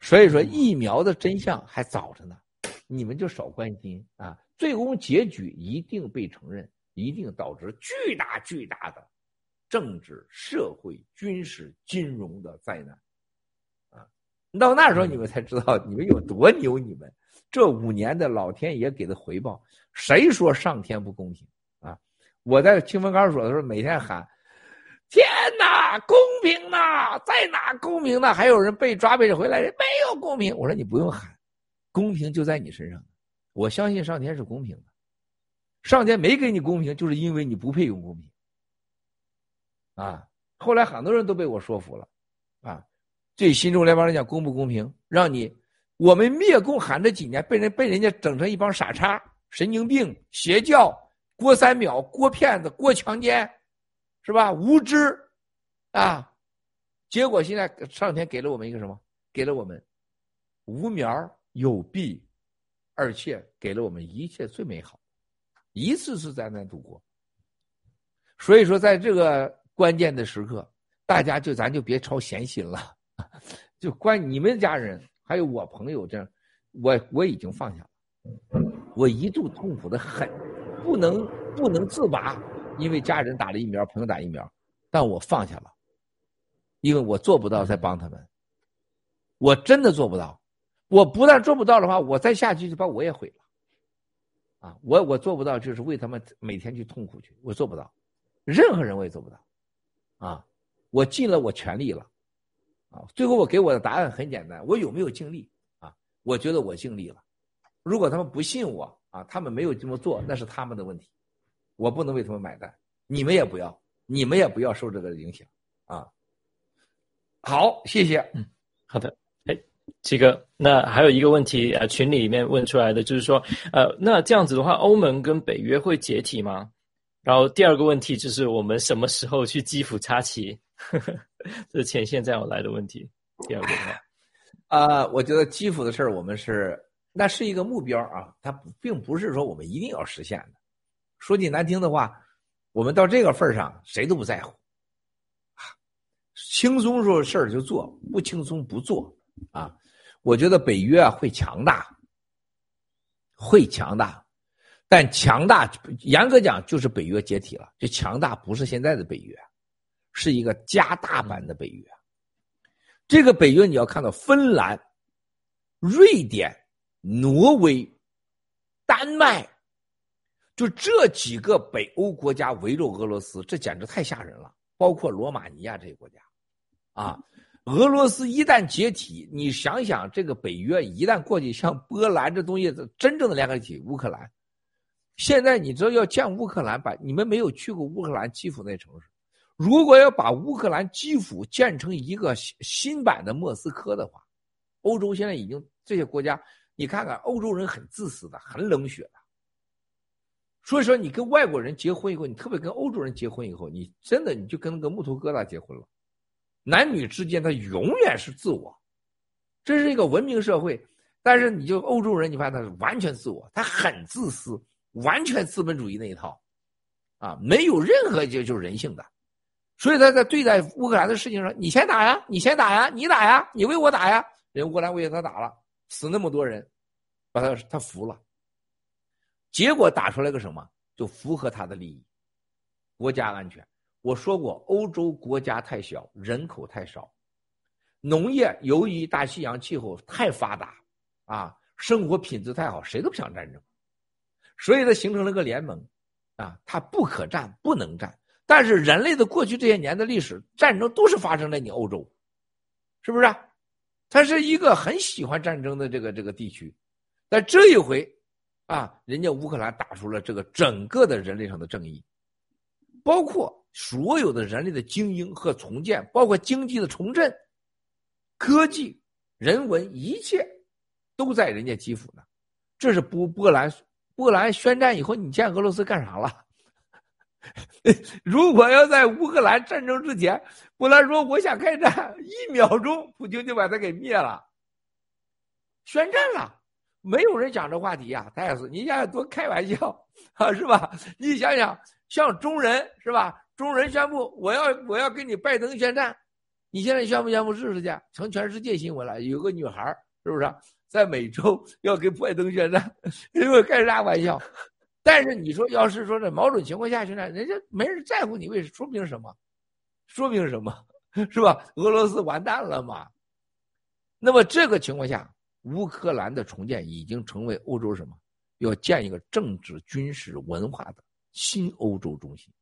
所以说疫苗的真相还早着呢，你们就少关心啊。最终结局一定被承认，一定导致巨大巨大的政治、社会、军事、金融的灾难。啊到那时候你们才知道你们有多牛！你们这五年的老天爷给的回报，谁说上天不公平啊？我在清风高所的时候，每天喊：“天哪，公平呐，在哪公平呢？”还有人被抓被回来，没有公平。我说你不用喊，公平就在你身上。我相信上天是公平的，上天没给你公平，就是因为你不配用公平。啊！后来很多人都被我说服了，啊。对新中联邦来讲，公不公平？让你我们灭共喊这几年，被人被人家整成一帮傻叉、神经病、邪教、郭三秒、郭骗子、郭强奸，是吧？无知啊！结果现在上天给了我们一个什么？给了我们无苗有弊，而且给了我们一切最美好，一次次灾难度过，所以说，在这个关键的时刻，大家就咱就别操闲心了，就关你们家人还有我朋友这样，我我已经放下了，我一度痛苦的很，不能不能自拔，因为家人打了疫苗，朋友打疫苗，但我放下了，因为我做不到再帮他们，我真的做不到，我不但做不到的话，我再下去就把我也毁了。啊，我我做不到，就是为他们每天去痛苦去，我做不到，任何人我也做不到，啊，我尽了我全力了，啊，最后我给我的答案很简单，我有没有尽力啊？我觉得我尽力了，如果他们不信我啊，他们没有这么做，那是他们的问题，我不能为他们买单，你们也不要，你们也不要受这个影响啊。好，谢谢，嗯，好的。这个，那还有一个问题，呃，群里面问出来的就是说，呃，那这样子的话，欧盟跟北约会解体吗？然后第二个问题就是我们什么时候去基辅插旗？这是前线再有来的问题。第二个话，啊，我觉得基辅的事儿，我们是那是一个目标啊，它并不是说我们一定要实现的。说句难听的话，我们到这个份儿上，谁都不在乎，轻松说事儿就做，不轻松不做。啊，我觉得北约啊会强大，会强大，但强大严格讲就是北约解体了。这强大不是现在的北约，是一个加大版的北约。这个北约你要看到芬兰、瑞典、挪威、丹麦，就这几个北欧国家围着俄罗斯，这简直太吓人了。包括罗马尼亚这些国家，啊。俄罗斯一旦解体，你想想，这个北约一旦过去，像波兰这东西，真正的联合体，乌克兰，现在你知道要建乌克兰，把你们没有去过乌克兰基辅那城市，如果要把乌克兰基辅建成一个新版的莫斯科的话，欧洲现在已经这些国家，你看看，欧洲人很自私的，很冷血的，所以说你跟外国人结婚以后，你特别跟欧洲人结婚以后，你真的你就跟那个木头疙瘩结婚了。男女之间，他永远是自我，这是一个文明社会。但是，你就欧洲人，你发现他是完全自我，他很自私，完全资本主义那一套，啊，没有任何就就是人性的。所以他在对待乌克兰的事情上，你先打呀，你先打呀，你打呀，你为我打呀。人乌克兰为他打了，死那么多人，把他他服了。结果打出来个什么？就符合他的利益，国家安全。我说过，欧洲国家太小，人口太少，农业由于大西洋气候太发达，啊，生活品质太好，谁都不想战争，所以它形成了个联盟，啊，它不可战，不能战。但是人类的过去这些年的历史，战争都是发生在你欧洲，是不是？啊它是一个很喜欢战争的这个这个地区，但这一回，啊，人家乌克兰打出了这个整个的人类上的正义，包括。所有的人类的精英和重建，包括经济的重振、科技、人文，一切都在人家基辅呢。这是波波兰，波兰宣战以后，你见俄罗斯干啥了？如果要在乌克兰战争之前，波兰说我想开战，一秒钟普京就把他给灭了，宣战了，没有人讲这话题呀，太死！你想想多开玩笑 啊，是吧？你想想，像中人是吧？中人宣布，我要我要跟你拜登宣战，你现在宣布宣布试试去？成全世界新闻了。有个女孩是不是在美洲 要跟拜登宣战？因为开啥玩笑？但是你说，要是说在某种情况下宣战，人家没人在乎你，为说明什么？说明什么？是吧？俄罗斯完蛋了嘛？那么这个情况下，乌克兰的重建已经成为欧洲什么？要建一个政治、军事、文化的新欧洲中心。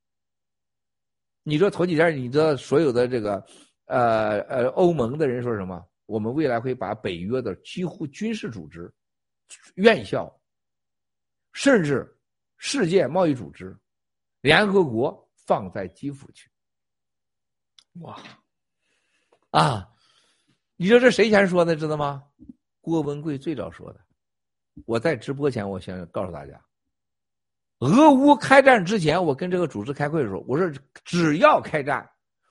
你说头几天，你知道所有的这个，呃呃，欧盟的人说什么？我们未来会把北约的几乎军事组织、院校，甚至世界贸易组织、联合国放在基辅去。哇！啊！你说这谁先说的？知道吗？郭文贵最早说的。我在直播前，我先告诉大家。俄乌开战之前，我跟这个组织开会的时候，我说只要开战，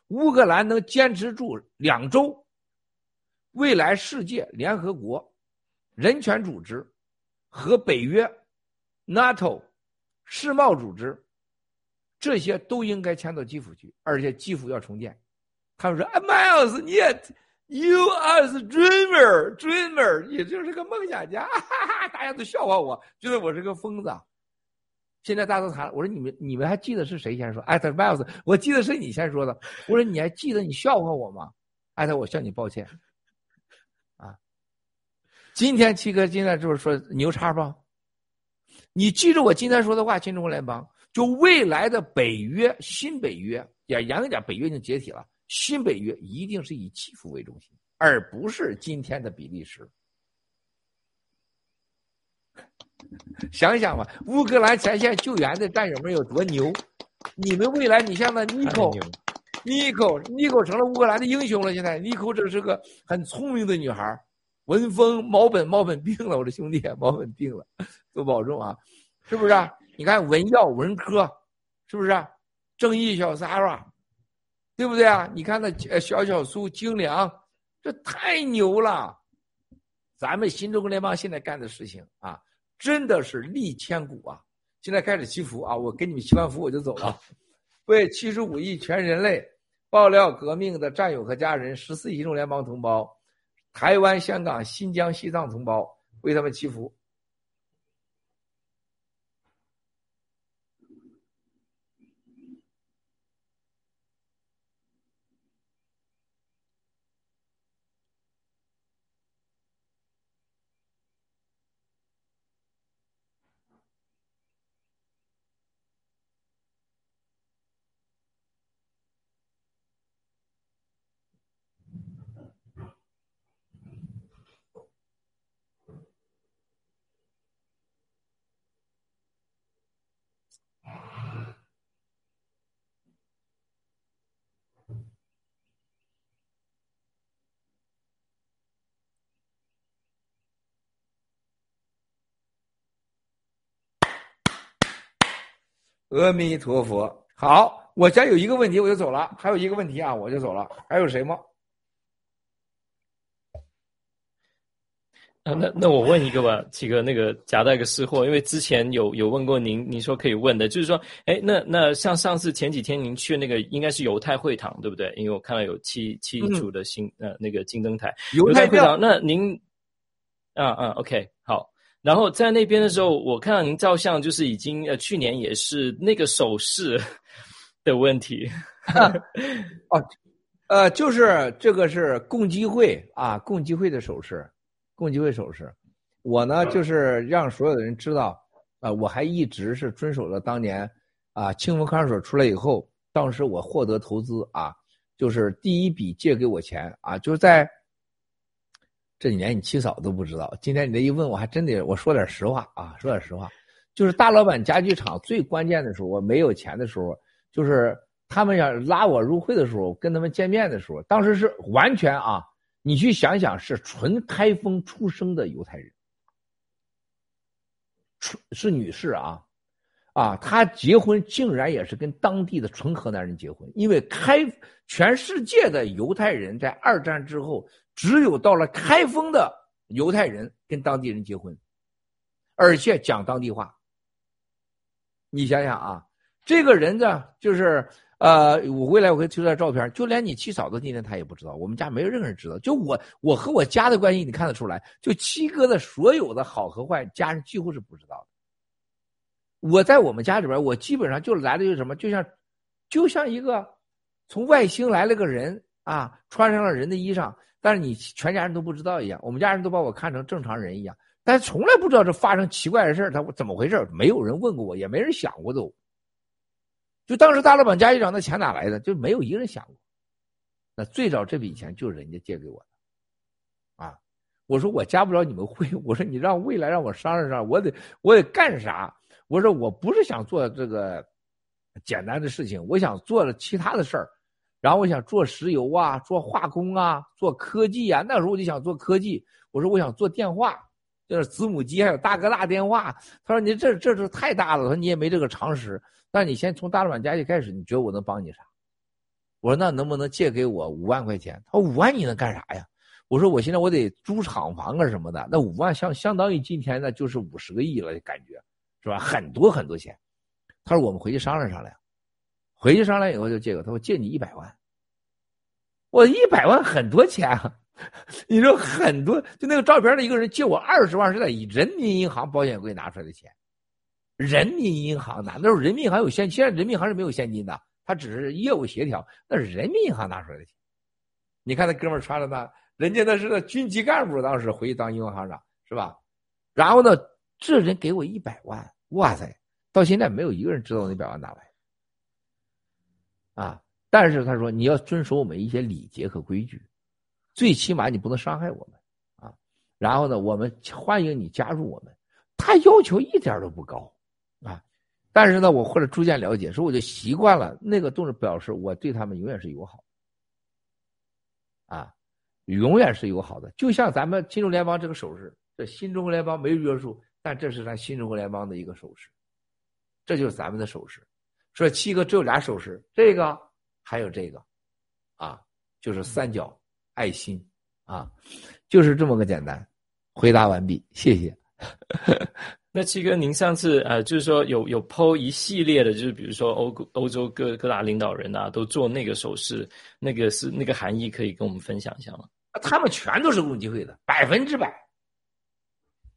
乌克兰能坚持住两周，未来世界联合国、人权组织和北约、NATO、世贸组织，这些都应该迁到基辅去，而且基辅要重建。他们说：“，Miles，你也，You are the dreamer，dreamer，你就是个梦想家。”哈哈，大家都笑话我，觉得我是个疯子。现在大家都谈，我说你们你们还记得是谁先说？艾特 Miles，我记得是你先说的。我说你还记得你笑话我吗？艾特我向你抱歉。啊，今天七哥今天就是说牛叉吧？你记住我今天说的话，新中国联邦。就未来的北约，新北约，也严格讲，北约已经解体了。新北约一定是以基辅为中心，而不是今天的比利时。想想吧，乌克兰前线救援的战友们有多牛？你们未来，你像那尼克，尼克，尼克成了乌克兰的英雄了。现在尼克这是个很聪明的女孩。文峰、毛本，毛本病了，我的兄弟，毛本病了，多保重啊，是不是？你看文耀文科，是不是？正义小 Sara，对不对啊？你看那小小苏精良，这太牛了！咱们新中国联邦现在干的事情啊，真的是立千古啊！现在开始祈福啊，我给你们祈完福我就走了。为七十五亿全人类爆料革命的战友和家人，十四亿中联邦同胞，台湾、香港、新疆、西藏同胞，为他们祈福。阿弥陀佛，好，我家有一个问题，我就走了。还有一个问题啊，我就走了。还有谁吗？啊，那那我问一个吧，几个那个夹带个私货，因为之前有有问过您，您说可以问的，就是说，哎，那那像上次前几天您去那个应该是犹太会堂，对不对？因为我看到有七七组的新呃那个金灯台，犹太会堂。那您，啊啊，OK，好。然后在那边的时候，我看到您照相，就是已经呃，去年也是那个手势的问题。哦，呃，就是这个是共济会啊，共济会的手势，共济会手势。我呢，就是让所有的人知道，啊，我还一直是遵守了当年啊，清风看守所出来以后，当时我获得投资啊，就是第一笔借给我钱啊，就是在。这几年你七嫂都不知道，今天你这一问，我还真得我说点实话啊，说点实话，就是大老板家具厂最关键的时候，我没有钱的时候，就是他们要拉我入会的时候，跟他们见面的时候，当时是完全啊，你去想想，是纯开封出生的犹太人，是女士啊，啊，她结婚竟然也是跟当地的纯河南人结婚，因为开全世界的犹太人在二战之后。只有到了开封的犹太人跟当地人结婚，而且讲当地话。你想想啊，这个人呢，就是呃，我未来我会推出照片，就连你七嫂子今天她也不知道，我们家没有任何人知道。就我，我和我家的关系你看得出来，就七哥的所有的好和坏，家人几乎是不知道的。我在我们家里边，我基本上就来的就是什么，就像，就像一个从外星来了个人啊，穿上了人的衣裳。但是你全家人都不知道一样，我们家人都把我看成正常人一样，但是从来不知道这发生奇怪的事儿他怎么回事没有人问过我，也没人想过都。就当时大老板家具厂的钱哪来的？就没有一个人想过。那最早这笔钱就是人家借给我的，啊，我说我加不了你们会，我说你让未来让我商量商量，我得我得干啥？我说我不是想做这个简单的事情，我想做了其他的事儿。然后我想做石油啊，做化工啊，做科技啊。那时候我就想做科技。我说我想做电话，就是子母机，还有大哥大电话。他说你这这是太大了，他说你也没这个常识。但你先从大老板家具开始，你觉得我能帮你啥？我说那能不能借给我五万块钱？他说五万你能干啥呀？我说我现在我得租厂房啊什么的。那五万相相当于今天呢就是五十个亿了，感觉是吧？很多很多钱。他说我们回去商量商量。回去上来以后就借个，他说借你一百万。我一百万很多钱啊，你说很多，就那个照片的一个人借我二十万是在人民银行保险柜拿出来的钱，人民银行拿，那时候人民银行有现，现在人民银行是没有现金的，他只是业务协调，那是人民银行拿出来的钱。你看那哥们穿的那，人家那是那军级干部，当时回去当银行行长是吧？然后呢，这人给我一百万，哇塞，到现在没有一个人知道那百万哪来，啊。但是他说你要遵守我们一些礼节和规矩，最起码你不能伤害我们啊。然后呢，我们欢迎你加入我们。他要求一点都不高啊。但是呢，我后来逐渐了解，说我就习惯了那个动作，表示我对他们永远是友好啊，永远是友好的。就像咱们新中联邦这个手势，这新中国联邦没约束，但这是咱新中国联邦的一个手势，这就是咱们的手势。说七哥只有俩手势，这个。还有这个，啊，就是三角爱心，啊，就是这么个简单。回答完毕，谢谢。那七哥，您上次呃，就是说有有剖一系列的，就是比如说欧欧洲各各大领导人啊，都做那个手势，那个是那个含义，可以跟我们分享一下吗？他们全都是共济会的，百分之百，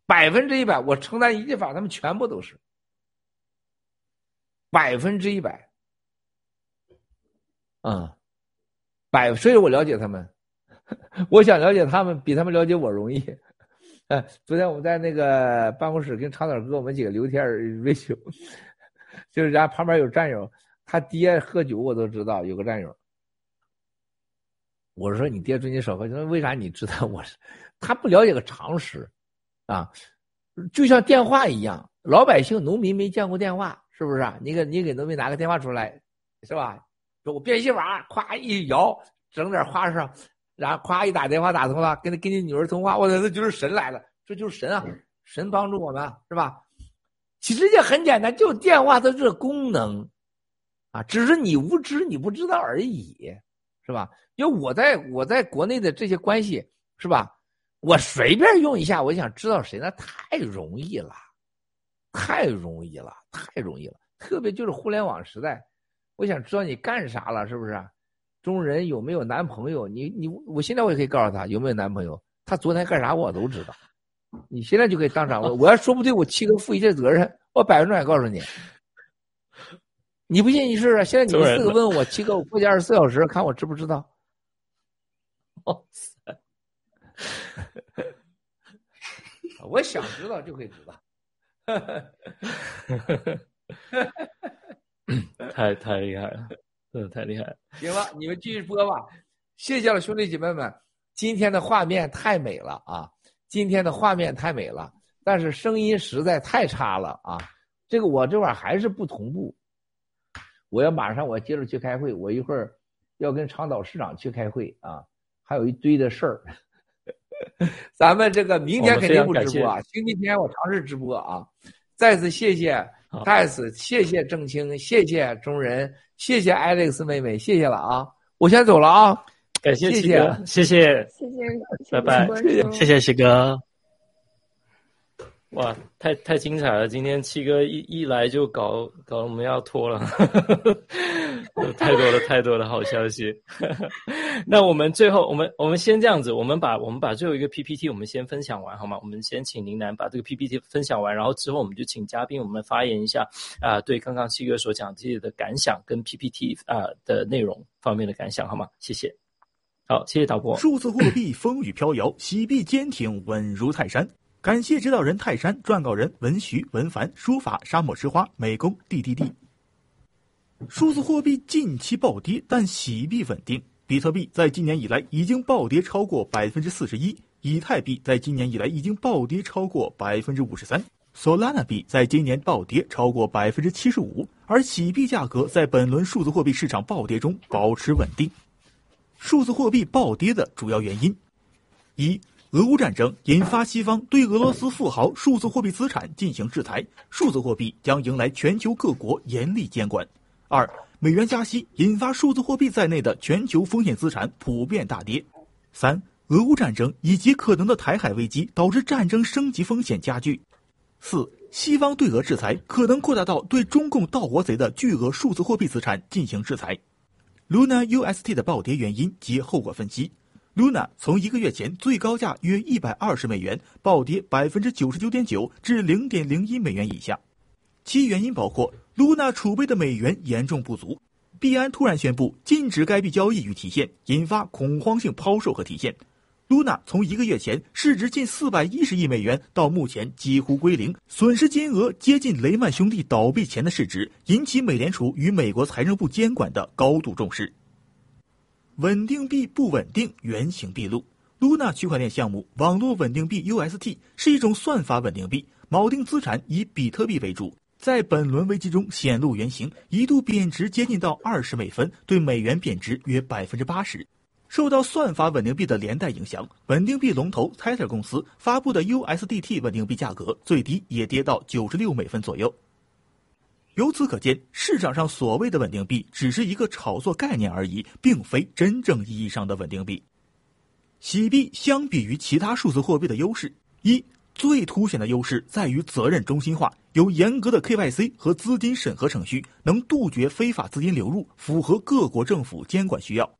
百分之一百，我承担一切法，他们全部都是百分之一百。啊，百，所以我了解他们，我想了解他们，比他们了解我容易。哎，昨天我们在那个办公室跟长岛哥我们几个聊天瑞秋，就是家旁边有战友，他爹喝酒我都知道，有个战友。我说你爹最近少喝酒，为啥你知道？我是他不了解个常识啊，就像电话一样，老百姓农民没见过电话，是不是啊？你给你给农民拿个电话出来，是吧？说我变戏法，咵一摇，整点花哨，然后咵一打电话打通了，跟你跟你女儿通话，我操，那就是神来了，这就是神啊，神帮助我们是吧？其实也很简单，就电话的这功能，啊，只是你无知，你不知道而已，是吧？因为我在我在国内的这些关系，是吧？我随便用一下，我想知道谁，那太容易了，太容易了，太容易了，特别就是互联网时代。我想知道你干啥了，是不是？中人有没有男朋友？你你，我现在我也可以告诉他有没有男朋友。他昨天干啥我都知道。你现在就可以当场问，我要说不对，我七哥负一切责任，我百分之百告诉你。你不信你试试，现在你们四个问我七哥，我过去二十四小时看我知不知道。哇塞！我想知道就可以知道。太太厉害了，真的太厉害了！行了，你们继续播吧。谢谢了，兄弟姐妹们，今天的画面太美了啊！今天的画面太美了，但是声音实在太差了啊！这个我这会儿还是不同步，我要马上我接着去开会，我一会儿要跟长岛市长去开会啊，还有一堆的事儿。咱们这个明天肯定不直播啊，星期天我尝试直播啊！再次谢谢。再次谢谢郑清，谢谢中人，谢谢 Alex 妹妹，谢谢了啊！我先走了啊，感谢谢谢谢谢谢谢，拜拜，谢谢谢谢徐哥。哇，太太精彩了！今天七哥一一来就搞搞，我们要脱了，有太多了太多的好消息。那我们最后，我们我们先这样子，我们把我们把最后一个 PPT 我们先分享完好吗？我们先请林楠把这个 PPT 分享完，然后之后我们就请嘉宾我们发言一下啊，对刚刚七哥所讲这些的感想跟 PPT 啊的内容方面的感想好吗？谢谢。好，谢谢导播。数字货币风雨飘摇，洗币坚挺稳如泰山。感谢指导人泰山，撰稿人文徐、文凡，书法沙漠之花，美工 D D D。数字货币近期暴跌，但洗币稳定。比特币在今年以来已经暴跌超过百分之四十一，以太币在今年以来已经暴跌超过百分之五十三，Solana 币在今年暴跌超过百分之七十五，而洗币价格在本轮数字货币市场暴跌中保持稳定。数字货币暴跌的主要原因：一。俄乌战争引发西方对俄罗斯富豪数字货币资产进行制裁，数字货币将迎来全球各国严厉监管。二、美元加息引发数字货币在内的全球风险资产普遍大跌。三、俄乌战争以及可能的台海危机导致战争升级风险加剧。四、西方对俄制裁可能扩大到对中共盗国贼的巨额数字货币资产进行制裁。Luna UST 的暴跌原因及后果分析：Luna 从一个月前最高价约一百二十美元暴跌百分之九十九点九至零点零一美元以下。其原因包括 Luna 储备的美元严重不足，币安突然宣布禁止该币交易与提现，引发恐慌性抛售和提现。Luna 从一个月前市值近四百一十亿美元到目前几乎归零，损失金额接近雷曼兄弟倒闭前的市值，引起美联储与美国财政部监管的高度重视。稳定币不稳定，原形毕露。Luna 区块链项目网络稳定币 UST 是一种算法稳定币，锚定资产以比特币为主，在本轮危机中显露原形，一度贬值接近到二十美分，对美元贬值约百分之八十。受到算法稳定币的连带影响，稳定币龙头 Tether 公司发布的 USDT 稳定币价格最低也跌到九十六美分左右。由此可见，市场上所谓的稳定币只是一个炒作概念而已，并非真正意义上的稳定币。洗币相比于其他数字货币的优势，一最凸显的优势在于责任中心化，有严格的 KYC 和资金审核程序，能杜绝非法资金流入，符合各国政府监管需要。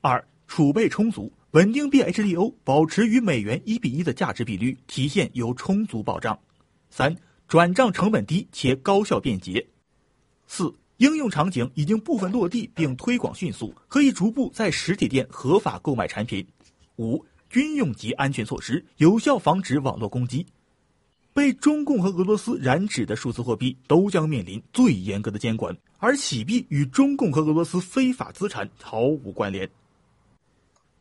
二储备充足，稳定币 HDO 保持与美元一比一的价值比率，体现有充足保障。三转账成本低且高效便捷。四应用场景已经部分落地并推广迅速，可以逐步在实体店合法购买产品。五军用级安全措施，有效防止网络攻击。被中共和俄罗斯染指的数字货币都将面临最严格的监管，而洗币与中共和俄罗斯非法资产毫无关联。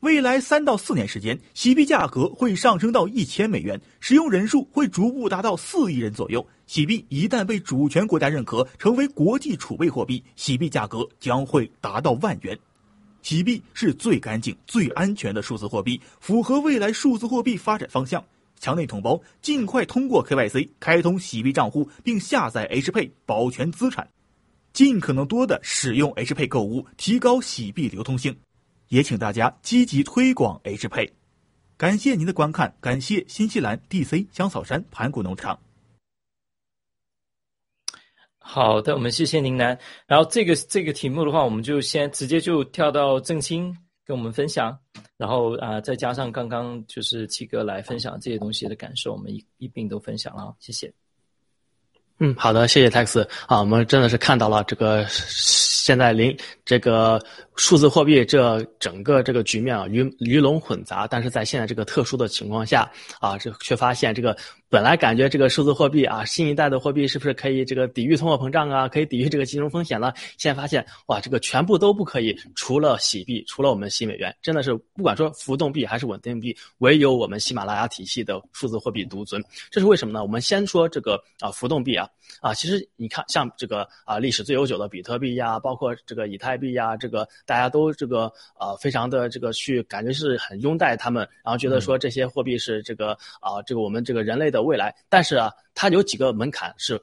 未来三到四年时间，洗币价格会上升到一千美元，使用人数会逐步达到四亿人左右。洗币一旦被主权国家认可，成为国际储备货币，洗币价格将会达到万元。洗币是最干净、最安全的数字货币，符合未来数字货币发展方向。墙内同胞尽快通过 KYC 开通洗币账户，并下载 HP 保全资产，尽可能多的使用 HP 购物，提高洗币流通性。也请大家积极推广 H 配，感谢您的观看，感谢新西兰 DC 香草山盘古农场。好的，我们谢谢宁南。然后这个这个题目的话，我们就先直接就跳到郑清跟我们分享，然后啊再加上刚刚就是七哥来分享这些东西的感受，我们一一并都分享了，谢谢。嗯，好的，谢谢 Tax 啊，我们真的是看到了这个现在零这个。数字货币这整个这个局面啊，鱼鱼龙混杂，但是在现在这个特殊的情况下啊，这却发现这个本来感觉这个数字货币啊，新一代的货币是不是可以这个抵御通货膨胀啊，可以抵御这个金融风险了？现在发现哇，这个全部都不可以，除了洗币，除了我们新美元，真的是不管说浮动币还是稳定币，唯有我们喜马拉雅体系的数字货币独尊。这是为什么呢？我们先说这个啊，浮动币啊啊，其实你看像这个啊历史最悠久的比特币呀，包括这个以太币呀，这个。大家都这个呃非常的这个去感觉是很拥戴他们，然后觉得说这些货币是这个啊这个我们这个人类的未来。但是啊，它有几个门槛是，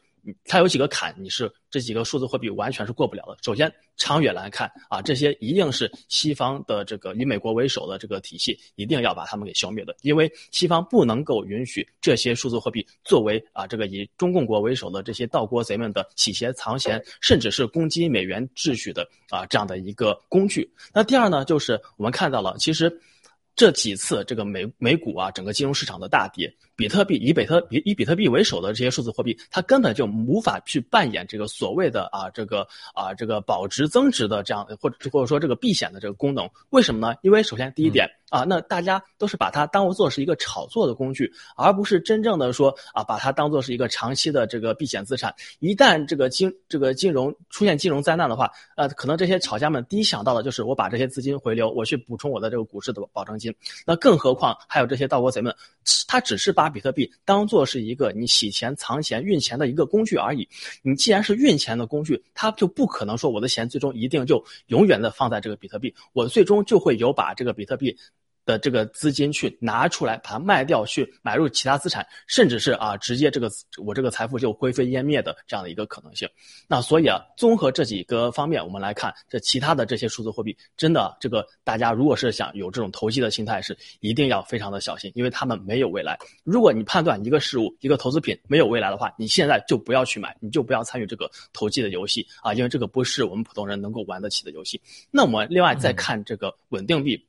它有几个坎，你是这几个数字货币完全是过不了的。首先，长远来看啊，这些一定是西方的这个以美国为首的这个体系，一定要把他们给消灭的，因为西方不能够允许这些数字货币作为啊这个以中共国为首的这些盗国贼们的洗钱藏钱，甚至是攻击美元秩序的啊这样的一个工具。那第二呢，就是我们看到了，其实这几次这个美美股啊整个金融市场的大跌。比特币以比特以以比特币为首的这些数字货币，它根本就无法去扮演这个所谓的啊这个啊这个保值增值的这样或者或者说这个避险的这个功能。为什么呢？因为首先第一点啊，那大家都是把它当做是一个炒作的工具，而不是真正的说啊把它当做是一个长期的这个避险资产。一旦这个金这个金融出现金融灾难的话，呃，可能这些炒家们第一想到的就是我把这些资金回流，我去补充我的这个股市的保证金。那更何况还有这些盗国贼们，他只是比特币当做是一个你洗钱、藏钱、运钱的一个工具而已。你既然是运钱的工具，它就不可能说我的钱最终一定就永远的放在这个比特币，我最终就会有把这个比特币。的这个资金去拿出来，把它卖掉，去买入其他资产，甚至是啊，直接这个我这个财富就灰飞烟灭的这样的一个可能性。那所以啊，综合这几个方面，我们来看这其他的这些数字货币，真的这个大家如果是想有这种投机的心态，是一定要非常的小心，因为他们没有未来。如果你判断一个事物、一个投资品没有未来的话，你现在就不要去买，你就不要参与这个投机的游戏啊，因为这个不是我们普通人能够玩得起的游戏。那我们另外再看这个稳定币。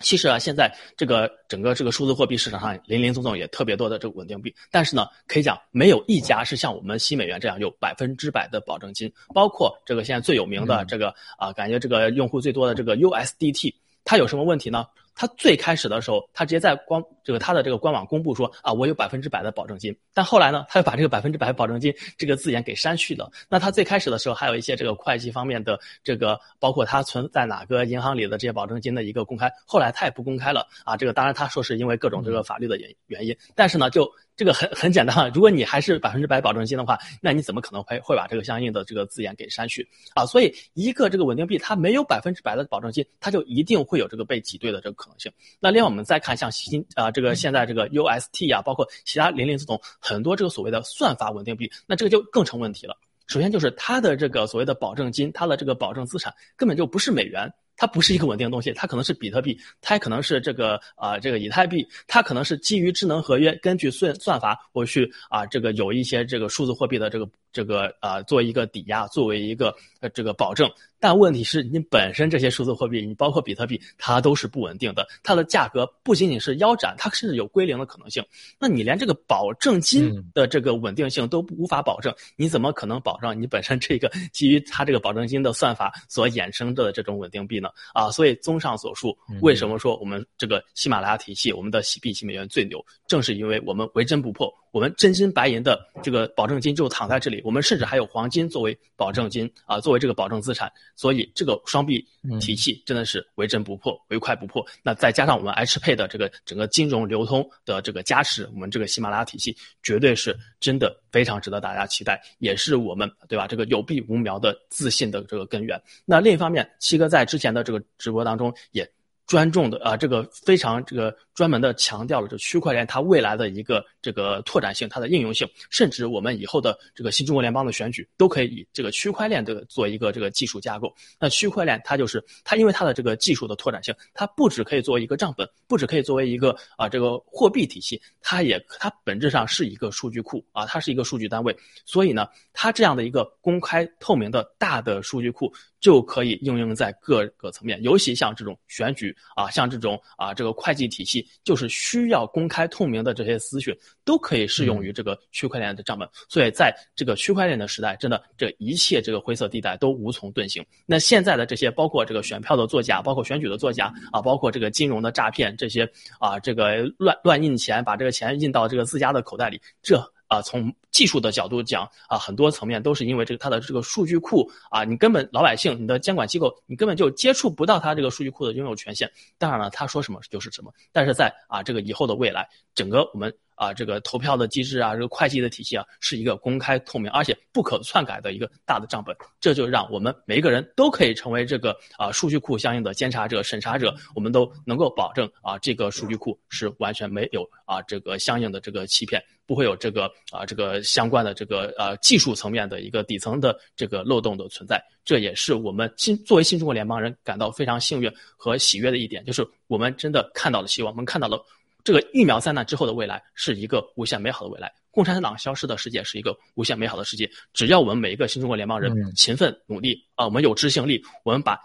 其实啊，现在这个整个这个数字货币市场上林林总总也特别多的这个稳定币，但是呢，可以讲没有一家是像我们新美元这样有百分之百的保证金。包括这个现在最有名的这个啊，感觉这个用户最多的这个 USDT，它有什么问题呢？它最开始的时候，它直接在官这个它的这个官网公布说啊，我有百分之百的保证金。但后来呢，他又把这个百分之百保证金这个字眼给删去了。那它最开始的时候还有一些这个会计方面的这个，包括它存在哪个银行里的这些保证金的一个公开，后来它也不公开了啊。这个当然他说是因为各种这个法律的原原因，但是呢就。这个很很简单啊，如果你还是百分之百保证金的话，那你怎么可能会会把这个相应的这个字眼给删去啊？所以一个这个稳定币它没有百分之百的保证金，它就一定会有这个被挤兑的这个可能性。那另外我们再看像新啊这个现在这个 UST 啊，包括其他零零总总很多这个所谓的算法稳定币，那这个就更成问题了。首先就是它的这个所谓的保证金，它的这个保证资产根本就不是美元。它不是一个稳定的东西，它可能是比特币，它也可能是这个啊这个以太币，它可能是基于智能合约，根据算算法我去啊这个有一些这个数字货币的这个这个啊作为一个抵押，作为一个呃这个保证。但问题是你本身这些数字货币，你包括比特币，它都是不稳定的，它的价格不仅仅是腰斩，它甚至有归零的可能性。那你连这个保证金的这个稳定性都无法保证，你怎么可能保障你本身这个基于它这个保证金的算法所衍生的这种稳定币呢？啊，所以综上所述，为什么说我们这个喜马拉雅体系，我们的喜币喜美元最牛，正是因为我们为真不破。我们真金白银的这个保证金就躺在这里，我们甚至还有黄金作为保证金啊，作为这个保证资产，所以这个双币体系真的是为真不破，为快不破。那再加上我们 H 配的这个整个金融流通的这个加持，我们这个喜马拉雅体系绝对是真的非常值得大家期待，也是我们对吧？这个有币无苗的自信的这个根源。那另一方面，七哥在之前的这个直播当中也。专重的啊，这个非常这个专门的强调了这区块链它未来的一个这个拓展性，它的应用性，甚至我们以后的这个新中国联邦的选举都可以以这个区块链的做一个这个技术架构。那区块链它就是它，因为它的这个技术的拓展性，它不只可以作为一个账本，不只可以作为一个啊这个货币体系，它也它本质上是一个数据库啊，它是一个数据单位。所以呢，它这样的一个公开透明的大的数据库。就可以应用在各个层面，尤其像这种选举啊，像这种啊这个会计体系，就是需要公开透明的这些资讯，都可以适用于这个区块链的账本。所以在这个区块链的时代，真的这一切这个灰色地带都无从遁形。那现在的这些，包括这个选票的作假，包括选举的作假啊，包括这个金融的诈骗，这些啊这个乱乱印钱，把这个钱印到这个自家的口袋里，这。啊，从技术的角度讲啊，很多层面都是因为这个它的这个数据库啊，你根本老百姓，你的监管机构，你根本就接触不到它这个数据库的拥有权限。当然了，它说什么就是什么。但是在啊这个以后的未来，整个我们。啊，这个投票的机制啊，这个会计的体系啊，是一个公开透明而且不可篡改的一个大的账本。这就让我们每一个人都可以成为这个啊数据库相应的监察者、审查者，我们都能够保证啊这个数据库是完全没有啊这个相应的这个欺骗，不会有这个啊这个相关的这个呃技术层面的一个底层的这个漏洞的存在。这也是我们新作为新中国联邦人感到非常幸运和喜悦的一点，就是我们真的看到了希望，我们看到了。这个疫苗灾难之后的未来是一个无限美好的未来，共产党消失的世界是一个无限美好的世界。只要我们每一个新中国联邦人勤奋努力啊，我们有执行力，我们把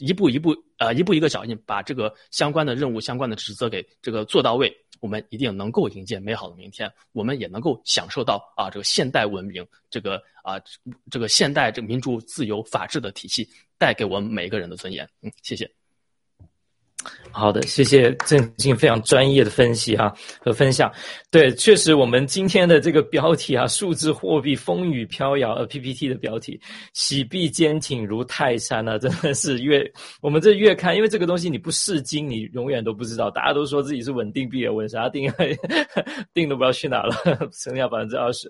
一步一步呃一步一个脚印，把这个相关的任务、相关的职责给这个做到位，我们一定能够迎接美好的明天。我们也能够享受到啊这个现代文明这个啊这个现代这个民主自由法治的体系带给我们每一个人的尊严。嗯，谢谢。好的，谢谢郑静非常专业的分析哈和分享。对，确实我们今天的这个标题啊，数字货币风雨飘摇，呃，PPT 的标题，喜币坚挺如泰山啊，真的是越我们这越看，因为这个东西你不试金，你永远都不知道。大家都说自己是稳定币，稳啥定？定都不知道去哪了，剩下百分之二十。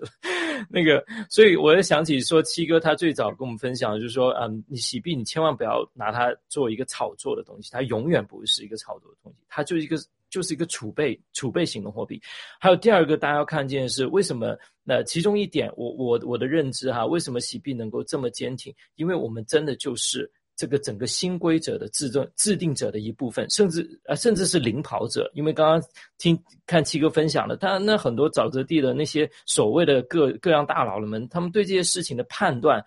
那个，所以我也想起说，七哥他最早跟我们分享，就是说，嗯，你洗币，你千万不要拿它做一个炒作的东西，它永远不是一个炒作的东西，它就是一个就是一个储备储备型的货币。还有第二个，大家要看见的是为什么？那其中一点，我我我的认知哈，为什么洗币能够这么坚挺？因为我们真的就是。这个整个新规则的制定制定者的一部分，甚至呃甚至是领跑者，因为刚刚听看七哥分享了，他那很多沼泽地的那些所谓的各各样大佬们，他们对这些事情的判断，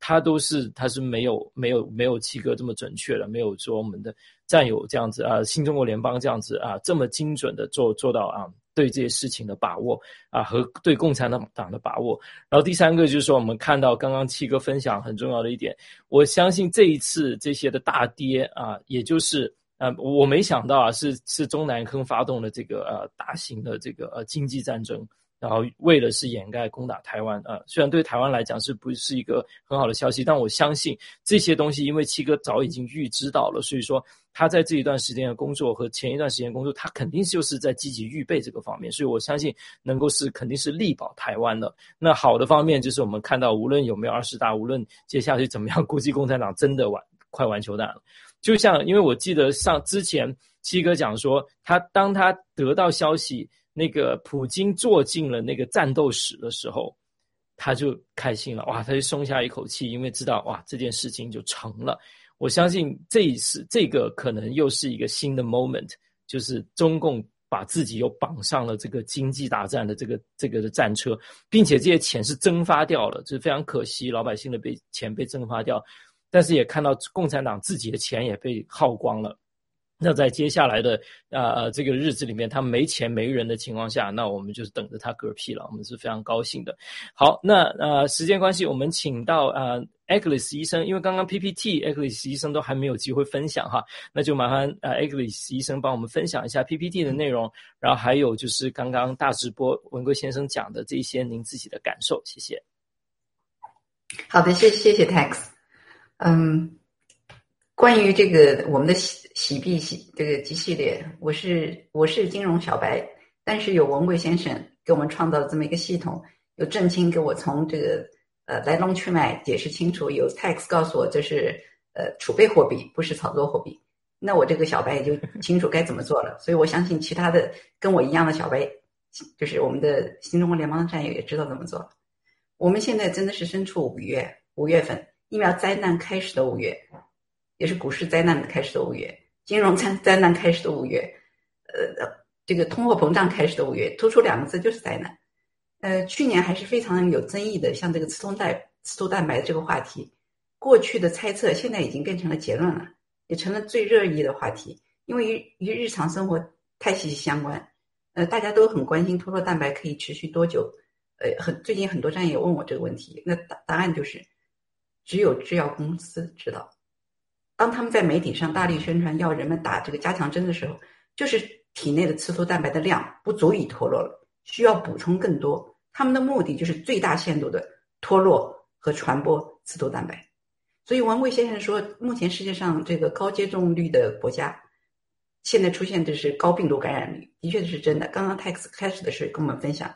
他都是他是没有没有没有七哥这么准确的，没有说我们的战友这样子啊，新中国联邦这样子啊，这么精准的做做到啊。对这些事情的把握啊，和对共产党的把握。然后第三个就是说，我们看到刚刚七哥分享很重要的一点，我相信这一次这些的大跌啊，也就是呃，我没想到啊，是是中南坑发动了这个呃大型的这个呃经济战争。然后为了是掩盖攻打台湾啊，虽然对台湾来讲是不是一个很好的消息，但我相信这些东西，因为七哥早已经预知到了，所以说他在这一段时间的工作和前一段时间工作，他肯定就是在积极预备这个方面，所以我相信能够是肯定是力保台湾的。那好的方面就是我们看到，无论有没有二十大，无论接下去怎么样，估计共产党真的完快完球蛋了。就像因为我记得上之前七哥讲说，他当他得到消息。那个普京坐进了那个战斗室的时候，他就开心了，哇，他就松下一口气，因为知道哇这件事情就成了。我相信这一次这个可能又是一个新的 moment，就是中共把自己又绑上了这个经济大战的这个这个的战车，并且这些钱是蒸发掉了，这是非常可惜，老百姓的被钱被蒸发掉，但是也看到共产党自己的钱也被耗光了。那在接下来的呃这个日子里面，他没钱没人的情况下，那我们就是等着他嗝屁了。我们是非常高兴的。好，那呃时间关系，我们请到呃 Agnes 医生，因为刚刚 PPT Agnes 医生都还没有机会分享哈，那就麻烦呃 Agnes 医生帮我们分享一下 PPT 的内容，然后还有就是刚刚大直播文贵先生讲的这些您自己的感受，谢谢。好的，谢谢谢 Tax，嗯。关于这个我们的洗洗币洗这个机系列，我是我是金融小白，但是有文贵先生给我们创造了这么一个系统，有郑清给我从这个呃来龙去脉解释清楚，有 tax 告诉我这是呃储备货币，不是炒作货币，那我这个小白也就 清楚该怎么做了。所以我相信其他的跟我一样的小白，就是我们的新中国联邦的战友也知道怎么做。我们现在真的是身处五月五月份，疫苗灾难开始的五月。也是股市灾难开始的五月，金融灾灾难开始的五月，呃，这个通货膨胀开始的五月，突出两个字就是灾难。呃，去年还是非常有争议的，像这个刺突蛋刺突蛋白这个话题，过去的猜测现在已经变成了结论了，也成了最热议的话题，因为与与日常生活太息息相关。呃，大家都很关心脱落蛋白可以持续多久。呃，很最近很多专业问我这个问题，那答答案就是，只有制药公司知道。当他们在媒体上大力宣传要人们打这个加强针的时候，就是体内的刺突蛋白的量不足以脱落了，需要补充更多。他们的目的就是最大限度的脱落和传播刺突蛋白。所以王贵先生说，目前世界上这个高接种率的国家，现在出现的是高病毒感染率，的确是真的。刚刚 Tex 开始的时候跟我们分享，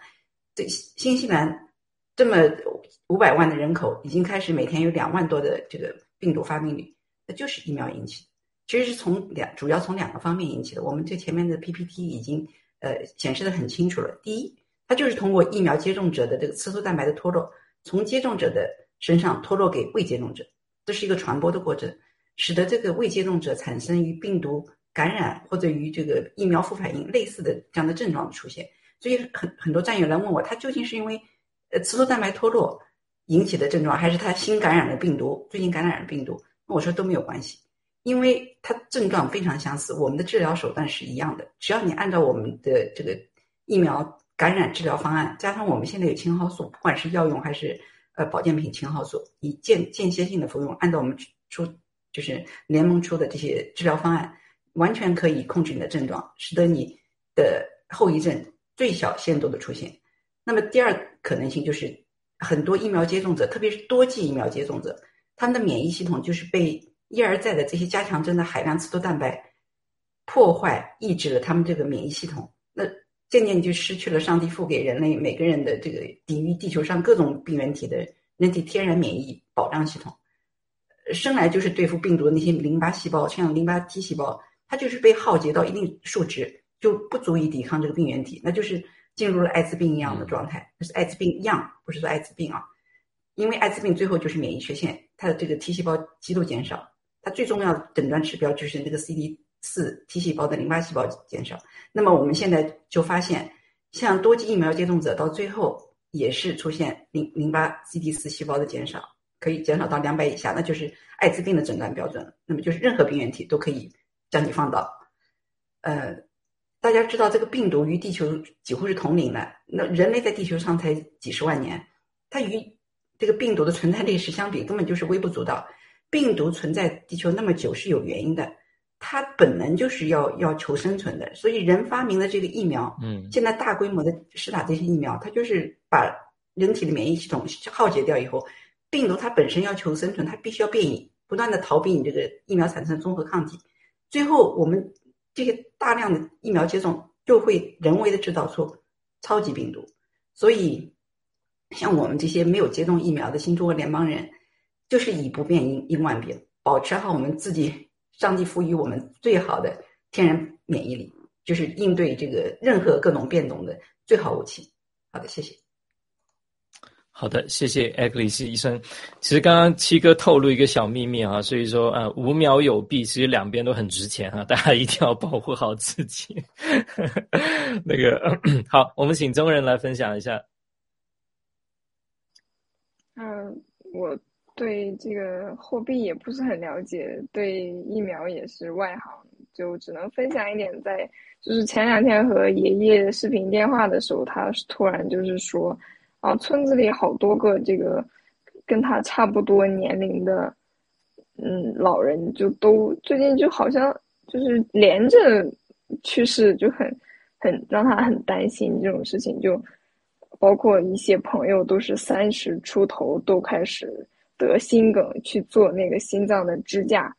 这新西兰这么五百万的人口，已经开始每天有两万多的这个病毒发病率。那就是疫苗引起的，其实是从两主要从两个方面引起的。我们这前面的 PPT 已经呃显示的很清楚了。第一，它就是通过疫苗接种者的这个刺突蛋白的脱落，从接种者的身上脱落给未接种者，这是一个传播的过程，使得这个未接种者产生与病毒感染或者与这个疫苗副反应类似的这样的症状的出现。所以很很多战友来问我，他究竟是因为呃刺突蛋白脱落引起的症状，还是他新感染了病毒，最近感染了病毒？那我说都没有关系，因为它症状非常相似，我们的治疗手段是一样的。只要你按照我们的这个疫苗感染治疗方案，加上我们现在有青蒿素，不管是药用还是呃保健品青蒿素，你间间歇性的服用，按照我们出就是联盟出的这些治疗方案，完全可以控制你的症状，使得你的后遗症最小限度的出现。那么第二可能性就是很多疫苗接种者，特别是多剂疫苗接种者。他们的免疫系统就是被一而再的这些加强针的海量刺突蛋白破坏、抑制了他们这个免疫系统。那渐渐就失去了上帝赋给人类每个人的这个抵御地球上各种病原体的人体天然免疫保障系统。生来就是对付病毒的那些淋巴细胞，像淋巴 T 细胞，它就是被耗竭到一定数值，就不足以抵抗这个病原体，那就是进入了艾滋病一样的状态。那是艾滋病样，不是说艾滋病啊。因为艾滋病最后就是免疫缺陷，它的这个 T 细胞极度减少，它最重要的诊断指标就是那个 CD 四 T 细胞的淋巴细胞减少。那么我们现在就发现，像多剂疫苗接种者到最后也是出现淋淋巴 CD 四细胞的减少。可以减少到两百以下，那就是艾滋病的诊断标准。那么就是任何病原体都可以将你放倒。呃，大家知道这个病毒与地球几乎是同龄的，那人类在地球上才几十万年，它与这个病毒的存在历史相比，根本就是微不足道。病毒存在地球那么久是有原因的，它本能就是要要求生存的。所以人发明的这个疫苗，嗯，现在大规模的施打这些疫苗，它就是把人体的免疫系统耗竭掉以后。病毒它本身要求生存，它必须要变异，不断的逃避你这个疫苗产生的综合抗体，最后我们这些大量的疫苗接种就会人为的制造出超级病毒。所以，像我们这些没有接种疫苗的新中国联邦人，就是以不变应应万变，保持好我们自己上帝赋予我们最好的天然免疫力，就是应对这个任何各种变动的最好武器。好的，谢谢。好的，谢谢艾克里斯医生。其实刚刚七哥透露一个小秘密啊，所以说啊，五秒有弊，其实两边都很值钱啊，大家一定要保护好自己。那个好，我们请中人来分享一下。嗯，我对这个货币也不是很了解，对疫苗也是外行，就只能分享一点。在就是前两天和爷爷视频电话的时候，他突然就是说。啊，村子里好多个这个跟他差不多年龄的，嗯，老人就都最近就好像就是连着去世，就很很让他很担心这种事情。就包括一些朋友都是三十出头都开始得心梗，去做那个心脏的支架，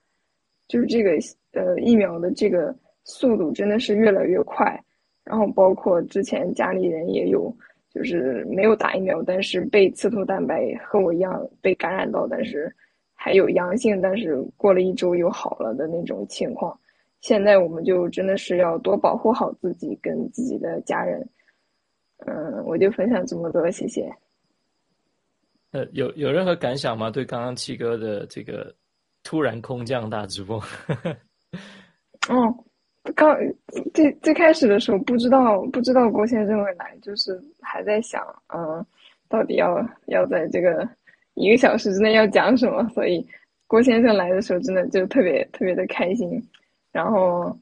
就是这个呃疫苗的这个速度真的是越来越快。然后包括之前家里人也有。就是没有打疫苗，但是被刺突蛋白和我一样被感染到，但是还有阳性，但是过了一周又好了的那种情况。现在我们就真的是要多保护好自己跟自己的家人。嗯，我就分享这么多，谢谢。呃，有有任何感想吗？对刚刚七哥的这个突然空降大直播？哦。刚最最开始的时候不知道不知道郭先生会来，就是还在想，嗯，到底要要在这个一个小时之内要讲什么，所以郭先生来的时候真的就特别特别的开心，然后，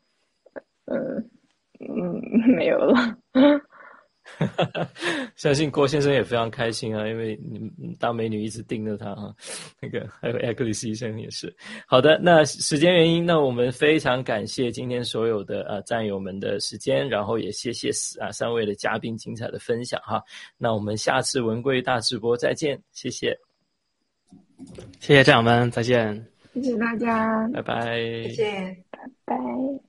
嗯嗯没有了。相信郭先生也非常开心啊，因为你大美女一直盯着他啊。那个还有艾克里斯医生也是。好的，那时间原因，那我们非常感谢今天所有的呃战友们的时间，然后也谢谢啊三位的嘉宾精彩的分享哈。那我们下次文贵大直播再见，谢谢，谢谢战友们，再见，谢谢大家，拜拜，谢谢，拜拜。